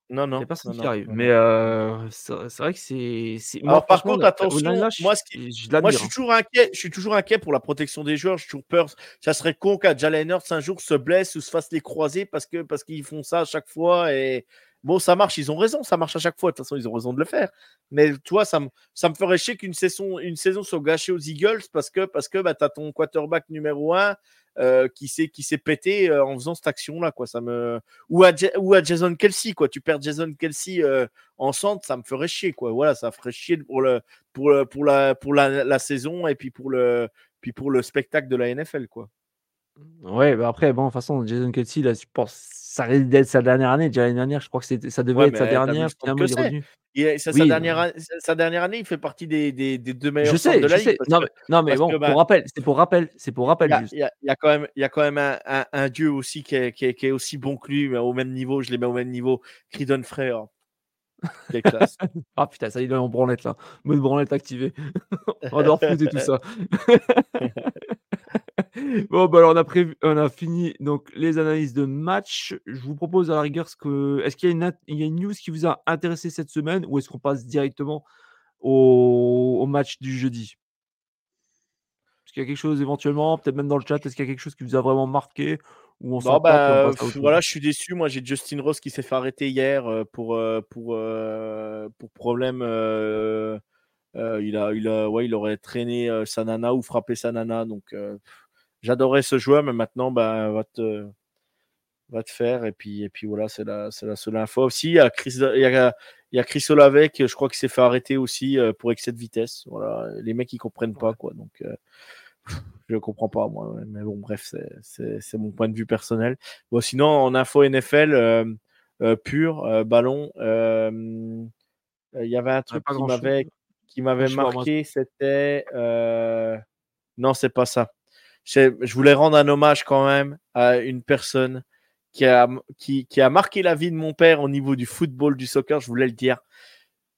Non, non. Il n'y a personne qui arrive. Mais euh, c'est vrai que c'est. Alors, par contre, attention, moi, ce qui... je, moi je, suis toujours inquiet, je suis toujours inquiet pour la protection des joueurs. J'ai toujours peur. Ça serait con qu'à Jalen Hurts un jour se blesse ou se fasse les croiser parce que parce qu'ils font ça à chaque fois. Et bon, ça marche. Ils ont raison. Ça marche à chaque fois. De toute façon, ils ont raison de le faire. Mais toi, ça me, ça me ferait chier qu'une saison, une saison soit gâchée aux Eagles parce que, parce que bah, tu as ton quarterback numéro un euh, qui s'est qui s'est pété euh, en faisant cette action là quoi. Ça me ou à, ou à Jason Kelsey quoi. Tu perds Jason Kelsey euh, en centre ça me ferait chier quoi. Voilà ça ferait chier pour le pour le, pour la pour la, saison et puis pour le puis pour le spectacle de la NFL quoi Ouais, bah après, bon, de toute façon, Jason Kelsey, là, je pense, ça risque d'être sa dernière année. Déjà l'année dernière, je crois que ça devait être sa dernière. Finalement, il est revenu. sa, dernière, sa, dernière, année, il fait partie des, des, des deux meilleurs je sais, de la je Sais. Non, mais, non, mais bon, bah, pour rappel, c'est pour rappel, c'est pour rappel. Il y, y, a quand même, il y a quand même un, un, un dieu aussi qui est, qui, est, qui est, aussi bon que lui, mais au même niveau. Je les mets au même niveau. Cridon Frère. Quelle classe. ah putain, ça y est, en branlette là. Mode branlette activé. On va foot et tout ça. bon, bah alors on a, prévu, on a fini donc les analyses de match. Je vous propose à la rigueur, que, est-ce qu'il y, a une, il y a une news qui vous a intéressé cette semaine ou est-ce qu'on passe directement au, au match du jeudi? Est-ce qu'il y a quelque chose éventuellement, peut-être même dans le chat, est-ce qu'il y a quelque chose qui vous a vraiment marqué ou on non, bah, voilà, je suis déçu. Moi, j'ai Justin Ross qui s'est fait arrêter hier euh, pour, euh, pour, euh, pour problème. il, a, il, a, ouais, il aurait traîné sa nana ou frappé sa nana. Donc, j'adorais ce joueur, mais maintenant, bah, va te, va te faire. Et puis, et puis voilà, c'est la, la seule info. Aussi, il y a Chris, il y a, il y a Chris Olavec, je crois qu'il s'est fait arrêter aussi euh, pour excès de vitesse. Voilà, les mecs, ils comprennent pas, quoi. Donc, euh, je ne comprends pas, moi. Mais bon, bref, c'est mon point de vue personnel. Bon, sinon, en info NFL, euh, pur, ballon, il y avait un truc qui m'avait qui m'avait marqué, c'était. Non, c'est pas ça je voulais rendre un hommage quand même à une personne qui a, qui, qui, a marqué la vie de mon père au niveau du football, du soccer, je voulais le dire.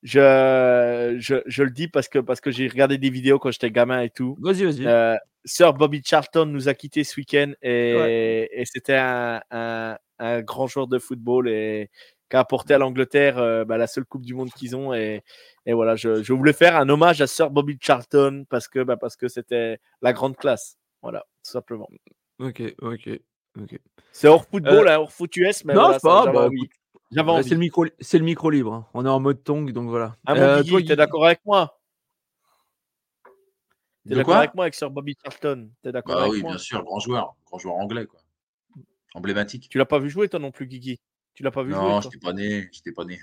Je, je, je le dis parce que, parce que j'ai regardé des vidéos quand j'étais gamin et tout. Vas-y, vas-y. Euh, Sir Bobby Charlton nous a quittés ce week-end et, et c'était un, un, un, grand joueur de football et qui a apporté à l'Angleterre euh, bah, la seule Coupe du Monde qu'ils ont. Et, et voilà, je, je, voulais faire un hommage à Sir Bobby Charlton parce que, bah, parce que c'était la grande classe. Voilà, tout simplement. Ok, ok, ok. C'est hors football, euh... hors foot US, mais non, voilà, pas, j'avais bah, envie. envie. C'est le, micro, le micro libre. Hein. On est en mode tongue, donc voilà. Ah, euh, toi, tu es d'accord avec moi? T'es d'accord avec moi avec Sir Bobby Charlton? T'es d'accord bah, oui, bien sûr, grand joueur, grand joueur anglais, quoi. Emblématique. Tu l'as pas vu jouer, toi non plus, Guigui? Tu l'as pas vu non, jouer Non, je pas né. Je pas né.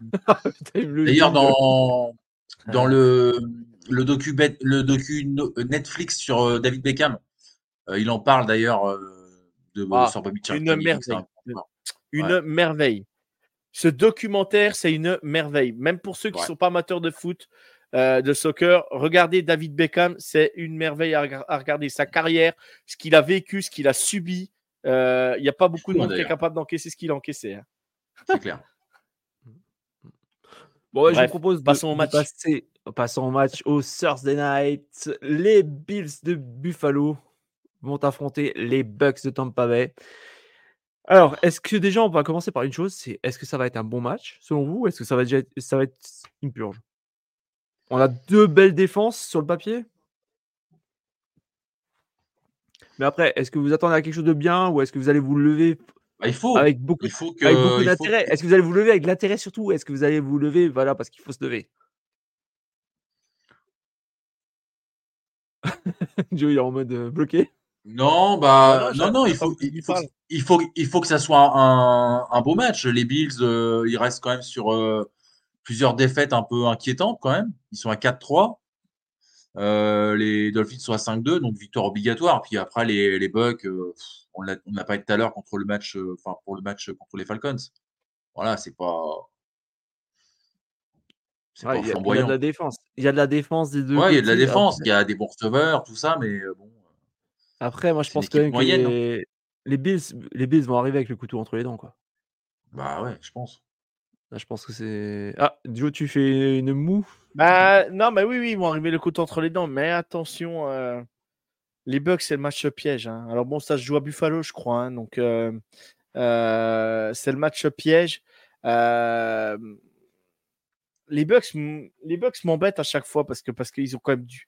D'ailleurs, dans, dans le, le, docu, le docu Netflix sur euh, David Beckham, euh, il en parle d'ailleurs de ah. Une merveille. Une merveille. Ce documentaire, c'est une merveille. Même pour ceux qui ne sont pas amateurs de foot, euh, de soccer, regardez David Beckham, c'est une merveille à, regarder. Sa carrière, ce qu'il a vécu, ce qu'il a subi. Euh, il n'y a pas beaucoup de monde qui est capable d'encaisser ce qu'il a encaissé. Hein. C'est clair. Bon, je vous propose passons au match. passer, passons au match au Thursday Night. Les Bills de Buffalo vont affronter les Bucks de Tampa Bay. Alors, est-ce que déjà, on va commencer par une chose, c'est est-ce que ça va être un bon match selon vous ou est-ce que ça va, déjà être, ça va être une purge? On a deux belles défenses sur le papier. Mais après, est-ce que vous attendez à quelque chose de bien ou est-ce que vous allez vous lever bah, il faut, avec beaucoup, d'intérêt? Est-ce que vous allez vous lever avec l'intérêt surtout ou est-ce que vous allez vous lever voilà, parce qu'il faut se lever? Joe, il est en mode euh, bloqué. Non, bah, non, non, il faut, il, faut, il, faut, il faut que ça soit un, un beau match. Les Bills, euh, ils restent quand même sur euh, plusieurs défaites un peu inquiétantes quand même. Ils sont à 4-3. Euh, les Dolphins sont à 5-2, donc victoire obligatoire. Puis après, les, les Bucks, on n'a pas été tout à l'heure contre le match, enfin, pour le match contre les Falcons. Voilà, c'est pas. C'est pas il y, a de la défense. Il y a de la défense des deux. Ouais, il y a de la défense. Il y a des bons receveurs, tout ça, mais bon. Après, moi, je pense que hein. les, Bills, les Bills vont arriver avec le couteau entre les dents, quoi. Bah ouais, je pense. je pense que c'est. Ah, Joe, tu fais une moue? Bah non, mais oui, oui, ils vont arriver le couteau entre les dents. Mais attention, euh, les Bucks, c'est le match piège. Hein. Alors bon, ça se joue à Buffalo, je crois. Hein, donc euh, euh, c'est le match piège. Les Bucks, les Bucks m'embêtent à chaque fois parce que parce qu'ils ont quand même dû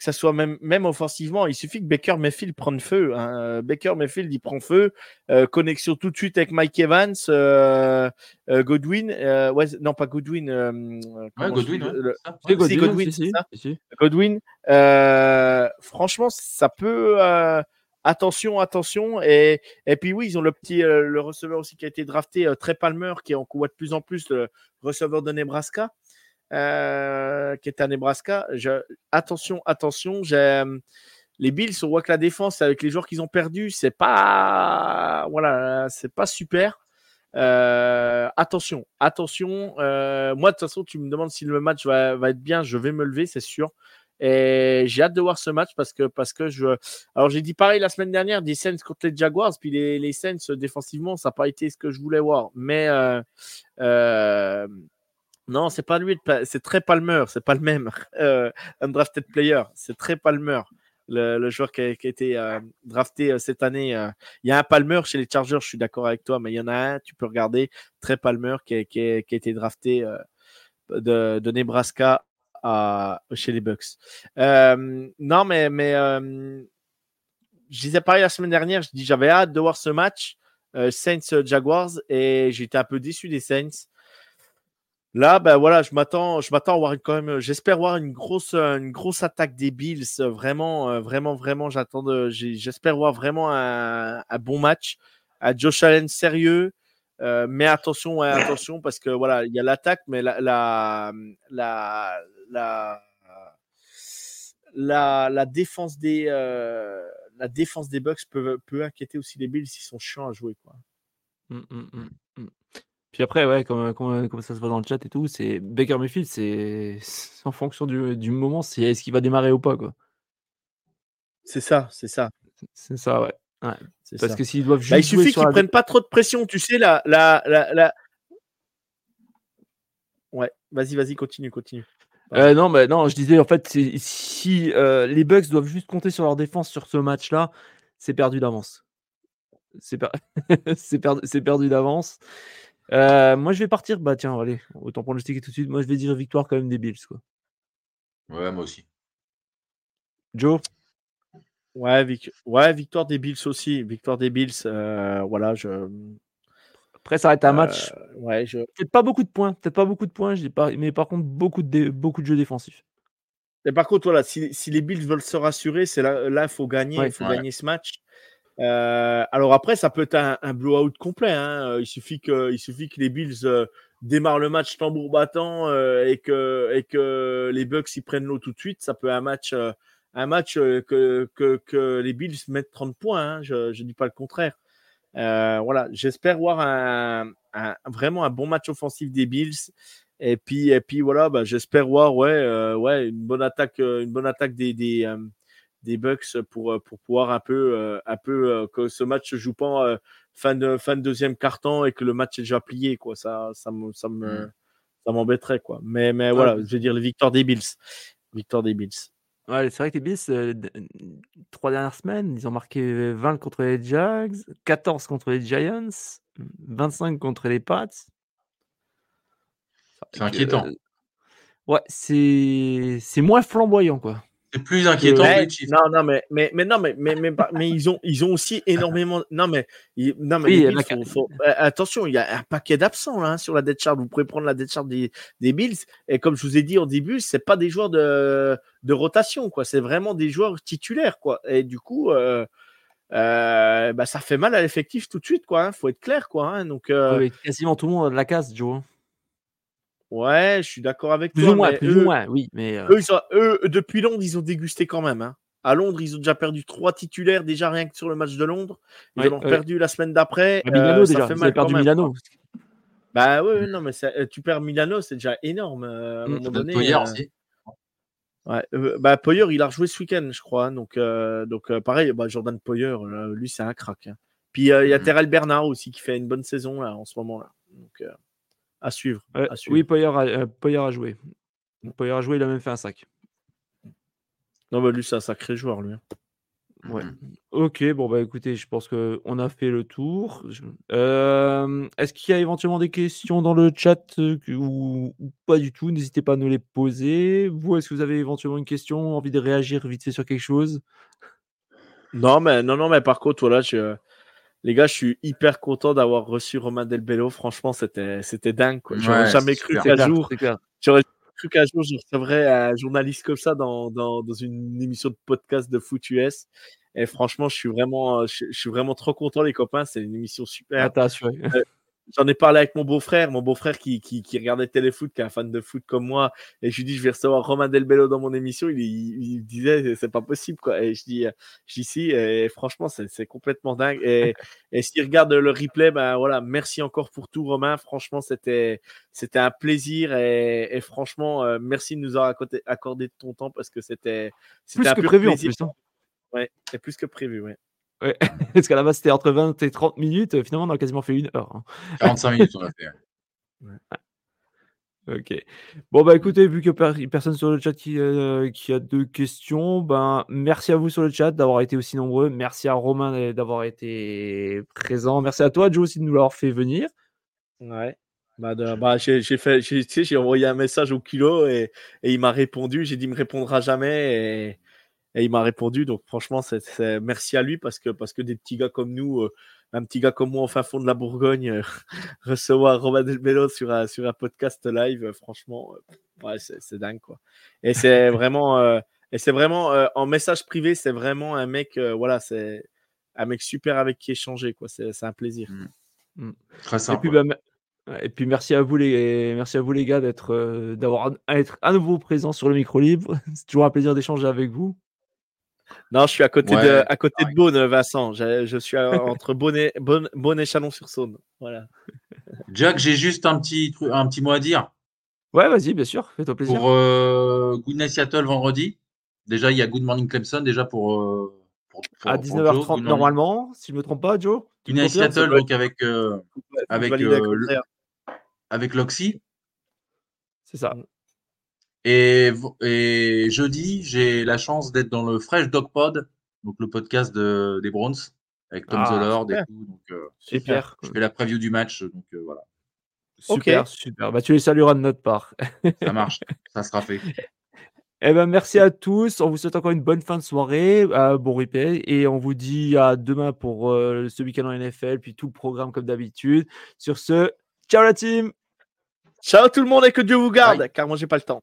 que ça soit même, même offensivement. Il suffit que Baker Mayfield prenne feu. Hein. Euh, Baker Mayfield, il prend feu. Euh, connexion tout de suite avec Mike Evans, euh, Godwin. ouais, non, pas Godwin. ouais, Godwin. Godwin, Godwin, franchement, ça peut. Attention, attention. Et, et puis oui, ils ont le petit le receveur aussi qui a été drafté, Trey Palmer, qui est en de plus en plus le receveur de Nebraska. Euh, qui est à Nebraska. attention, attention, les Bills, on voit que la défense avec les joueurs qu'ils ont perdus, c'est pas voilà, c'est pas super. Euh, attention, attention. Euh, moi, de toute façon, tu me demandes si le match va, être bien, je vais me lever, c'est sûr. Et j'ai hâte de voir ce match parce que, parce que je. Alors, j'ai dit pareil la semaine dernière, des Saints contre les Jaguars, puis les, les Saints défensivement, ça n'a pas été ce que je voulais voir. Mais non, c'est pas lui, c'est très Palmer, c'est pas le même. Euh, drafted player, c'est très Palmer, le, joueur qui a, été euh, drafté euh, cette année. Euh. Il y a un Palmer chez les Chargers, je suis d'accord avec toi, mais il y en a un, tu peux regarder, très Palmer qui a, qui a, été drafté de, Nebraska chez les Bucks. non, mais, mais je disais pareil la semaine dernière, je dis j'avais hâte de voir ce match. Saints Jaguars et j'étais un peu déçu des Saints. Là, ben voilà, je m'attends, je m'attends à voir quand même, j'espère voir une grosse, une grosse attaque des Bills. Vraiment, euh, vraiment, vraiment, j'attends, j'espère voir vraiment un, bon match. À Josh Allen sérieux, euh, mais attention, attention, parce que voilà, il y a l'attaque, mais la, la, la, la, la, défense des, euh, la défense des Bucks peut, peut inquiéter aussi les Bills s'ils sont chiants à jouer, quoi. Mmh, mmh, mmh, puis après, ouais, comme, comme, ça se voit dans le chat et tout, c'est Baker Mayfield, c'est en fonction du, du moment, c'est est-ce qu'il va démarrer ou pas, quoi. C'est ça, c'est ça. C'est ça, ouais. Ouais. Parce que s'ils doivent bah, juste. il suffit qu'ils prennent pas trop de pression, tu sais, la. la, la, la... Ouais, vas-y, vas-y, continue, continue. Euh, non, mais non, je disais en fait, si euh, les Bucks doivent juste compter sur leur défense sur ce match-là, c'est perdu d'avance. C'est per... perdu, perdu d'avance. Euh, moi, je vais partir. Bah, tiens, allez, autant prendre le stick tout de suite. Moi, je vais dire victoire quand même des Bills. Quoi. Ouais, moi aussi. Joe? Ouais, ouais, victoire des Bills aussi. Victoire des Bills. Euh, voilà, je. Après, ça va être un match. Euh, ouais, je... Peut-être pas beaucoup de points. Peut-être pas beaucoup de points, je dis pas... mais par contre, beaucoup de, beaucoup de jeux défensifs. Et par contre, voilà, si, les Bills veulent se rassurer, c'est là, là, il faut gagner, il faut gagner ce match. Euh, alors après, ça peut être un, blowout complet. Hein. Il, suffit que, il suffit que les Bills euh, démarrent le match tambour battant euh, et, que, et que les Bucks y prennent l'eau tout de suite. Ça peut être un match, un match que, que, que, les Bills mettent 30 points. Hein. Je ne dis pas le contraire. voilà, j'espère voir un, vraiment un bon match offensif des Bills. Et puis, et puis voilà, bah, j'espère voir ouais, euh, ouais, une bonne attaque, euh, une bonne attaque des, des, euh, des Bucks pour, pour pouvoir un peu, un peu que ce match se joue pas fin de fin de deuxième carton et que le match est déjà plié quoi. Ça, ça me, ça me, mmh. ça m'embêterait quoi. Mais, mais voilà, je veux dire les victoires des Bills, victoire des Bills. Ouais, c'est vrai que les Bills, trois dernières semaines, ils ont marqué 20 contre les Jags, 14 contre les Giants, 25 contre les Pats. C'est inquiétant. ouais, c'est moins flamboyant, quoi. C'est plus inquiétant que les Chiefs. Non, non, mais, mais, mais, non, mais, mais, mais, ils, ont, ils ont aussi énormément. Non, mais, non, mais euh, attention, il y a un paquet d'absents hein, sur la dead chart. Vous pouvez prendre la dead chart des, des Bills. Et comme je vous ai dit au début, c'est pas des joueurs de, de rotation, quoi. C'est vraiment des joueurs titulaires, quoi. Et du coup, euh, euh, bah, ça fait mal à l'effectif tout de suite, quoi. Hein. Faut être clair, quoi. Hein. Donc, quasiment tout le monde a de la casse, Joe. Ouais, je suis d'accord avec plus toi. Ou moins, plus ou moins, oui. Mais euh eux, depuis Londres, ils ont dégusté quand même. Hein. À Londres, ils ont déjà perdu trois titulaires, déjà rien que sur le match de Londres. Ils ont perdu la semaine d'après. Milano, euh, déjà. Ça fait mal perdu Milano. Bah oui, non, mais euh, tu perds Milano, c'est déjà énorme. à un mmh. moment donné, Poyer aussi. Ouais, bah Poyer, il a rejoué ce week-end, je crois. Hein, donc, donc pareil, bah, Jordan Poyer, lui, c'est un crack. Hein. Puis il y a mmh. Terrell Bernard aussi qui fait une bonne saison là, en ce moment-là. Donc, à suivre. Oui, Poyer a, euh, a, joué. Poyer a joué, il a même fait un sac. Non, bah lui, c'est un sacré joueur, lui. Hein. Ouais. Ok, bon, bah écoutez, je pense qu'on a fait le tour. Euh, est-ce qu'il y a éventuellement des questions dans le chat euh, ou, pas du tout? N'hésitez pas à nous les poser. Vous, est-ce que vous avez éventuellement une question, envie de réagir vite fait sur quelque chose? Non, mais non, non, mais par contre, voilà, je, les gars, je suis hyper content d'avoir reçu Romain Delbello. Franchement, c'était, c'était dingue. J'aurais jamais cru qu'un jour, j'aurais cru qu'un jour je recevrais un journaliste comme ça dans, dans, dans, une émission de podcast de foot US. Et franchement, je suis vraiment, je, suis vraiment trop content, les copains. C'est une émission super. Ah, J'en ai parlé avec mon beau-frère, mon beau-frère qui, qui, qui, regardait téléfoot, qui est un fan de foot comme moi. Et je lui dis, je vais recevoir Romain Delbello dans mon émission. Il, il, disait, c'est pas possible, quoi. Et je dis, je dis si. Et franchement, c'est complètement dingue. Et, et s'il regarde le replay, ben voilà, merci encore pour tout, Romain. Franchement, c'était, c'était un plaisir. Et, et franchement, euh, merci de nous avoir accordé, ton temps parce que c'était, c'était un que prévu en plus. Hein. Ouais, c'est plus que prévu, ouais. Ouais, parce qu'à la base, c'était entre 20 et 30 minutes. Euh, finalement, on a quasiment fait une heure. 45 hein. minutes, on a fait. Ok. Bon, bah écoutez, vu que personne sur le chat qui, euh, qui, a deux questions, ben merci à vous sur le chat d'avoir été aussi nombreux. Merci à Romain d'avoir été présent. Merci à toi, Joe, aussi de nous l'avoir fait venir. Ouais. Bah, bah j'ai fait, j'ai envoyé un message au kilo et, et il m'a répondu. J'ai dit, il me répondra jamais. Et, et il m'a répondu. Donc, franchement, c'est, merci à lui parce que, parce que des petits gars comme nous, euh, un petit gars comme moi en fin fond de la Bourgogne, euh, recevoir Romain Delbello sur un, sur un podcast live, euh, franchement, ouais, c'est, dingue. Quoi. Et c'est vraiment, et c'est vraiment en message privé, c'est vraiment un mec, voilà, c'est un mec super avec qui échanger. Quoi. C'est, un plaisir. Mmh. Mmh. Très simple. Et puis, bah, et puis merci à vous les, merci à vous les gars d'être, d'avoir être à nouveau présents sur le micro libre. C'est toujours un plaisir d'échanger avec vous. Non, je suis à côté de, à côté de Beaune, Vincent. Je, je suis entre Beaune et, Beaune, et Chalon-sur-Saône. Voilà. Jack, j'ai juste un petit, un petit mot à dire. Ouais, vas-y, bien sûr, fais-toi plaisir. Pour euh, Good Night Seattle vendredi, déjà, il y a Good Morning Clemson, déjà pour. Euh, à 19h30 normalement, si je ne me trompe pas, Joe. Good Night Seattle, donc avec, euh, avec, avec l'Oxy. C'est ça. Et, et jeudi, j'ai la chance d'être dans le Fresh Dog Pod, donc le podcast de, des Browns, avec Tom ah, et tout. Donc, euh, super. Je fais la preview du match, donc euh, voilà. Super, super. Bah, tu les salueras de notre part. Ça marche, ça sera fait. Eh ben, merci à tous. On vous souhaite encore une bonne fin de soirée, euh, bon replay, et on vous dit à demain pour ce week-end en NFL, puis tout le programme comme d'habitude. Sur ce, ciao la team. Ciao tout le monde et que Dieu vous garde, car moi j'ai pas le temps.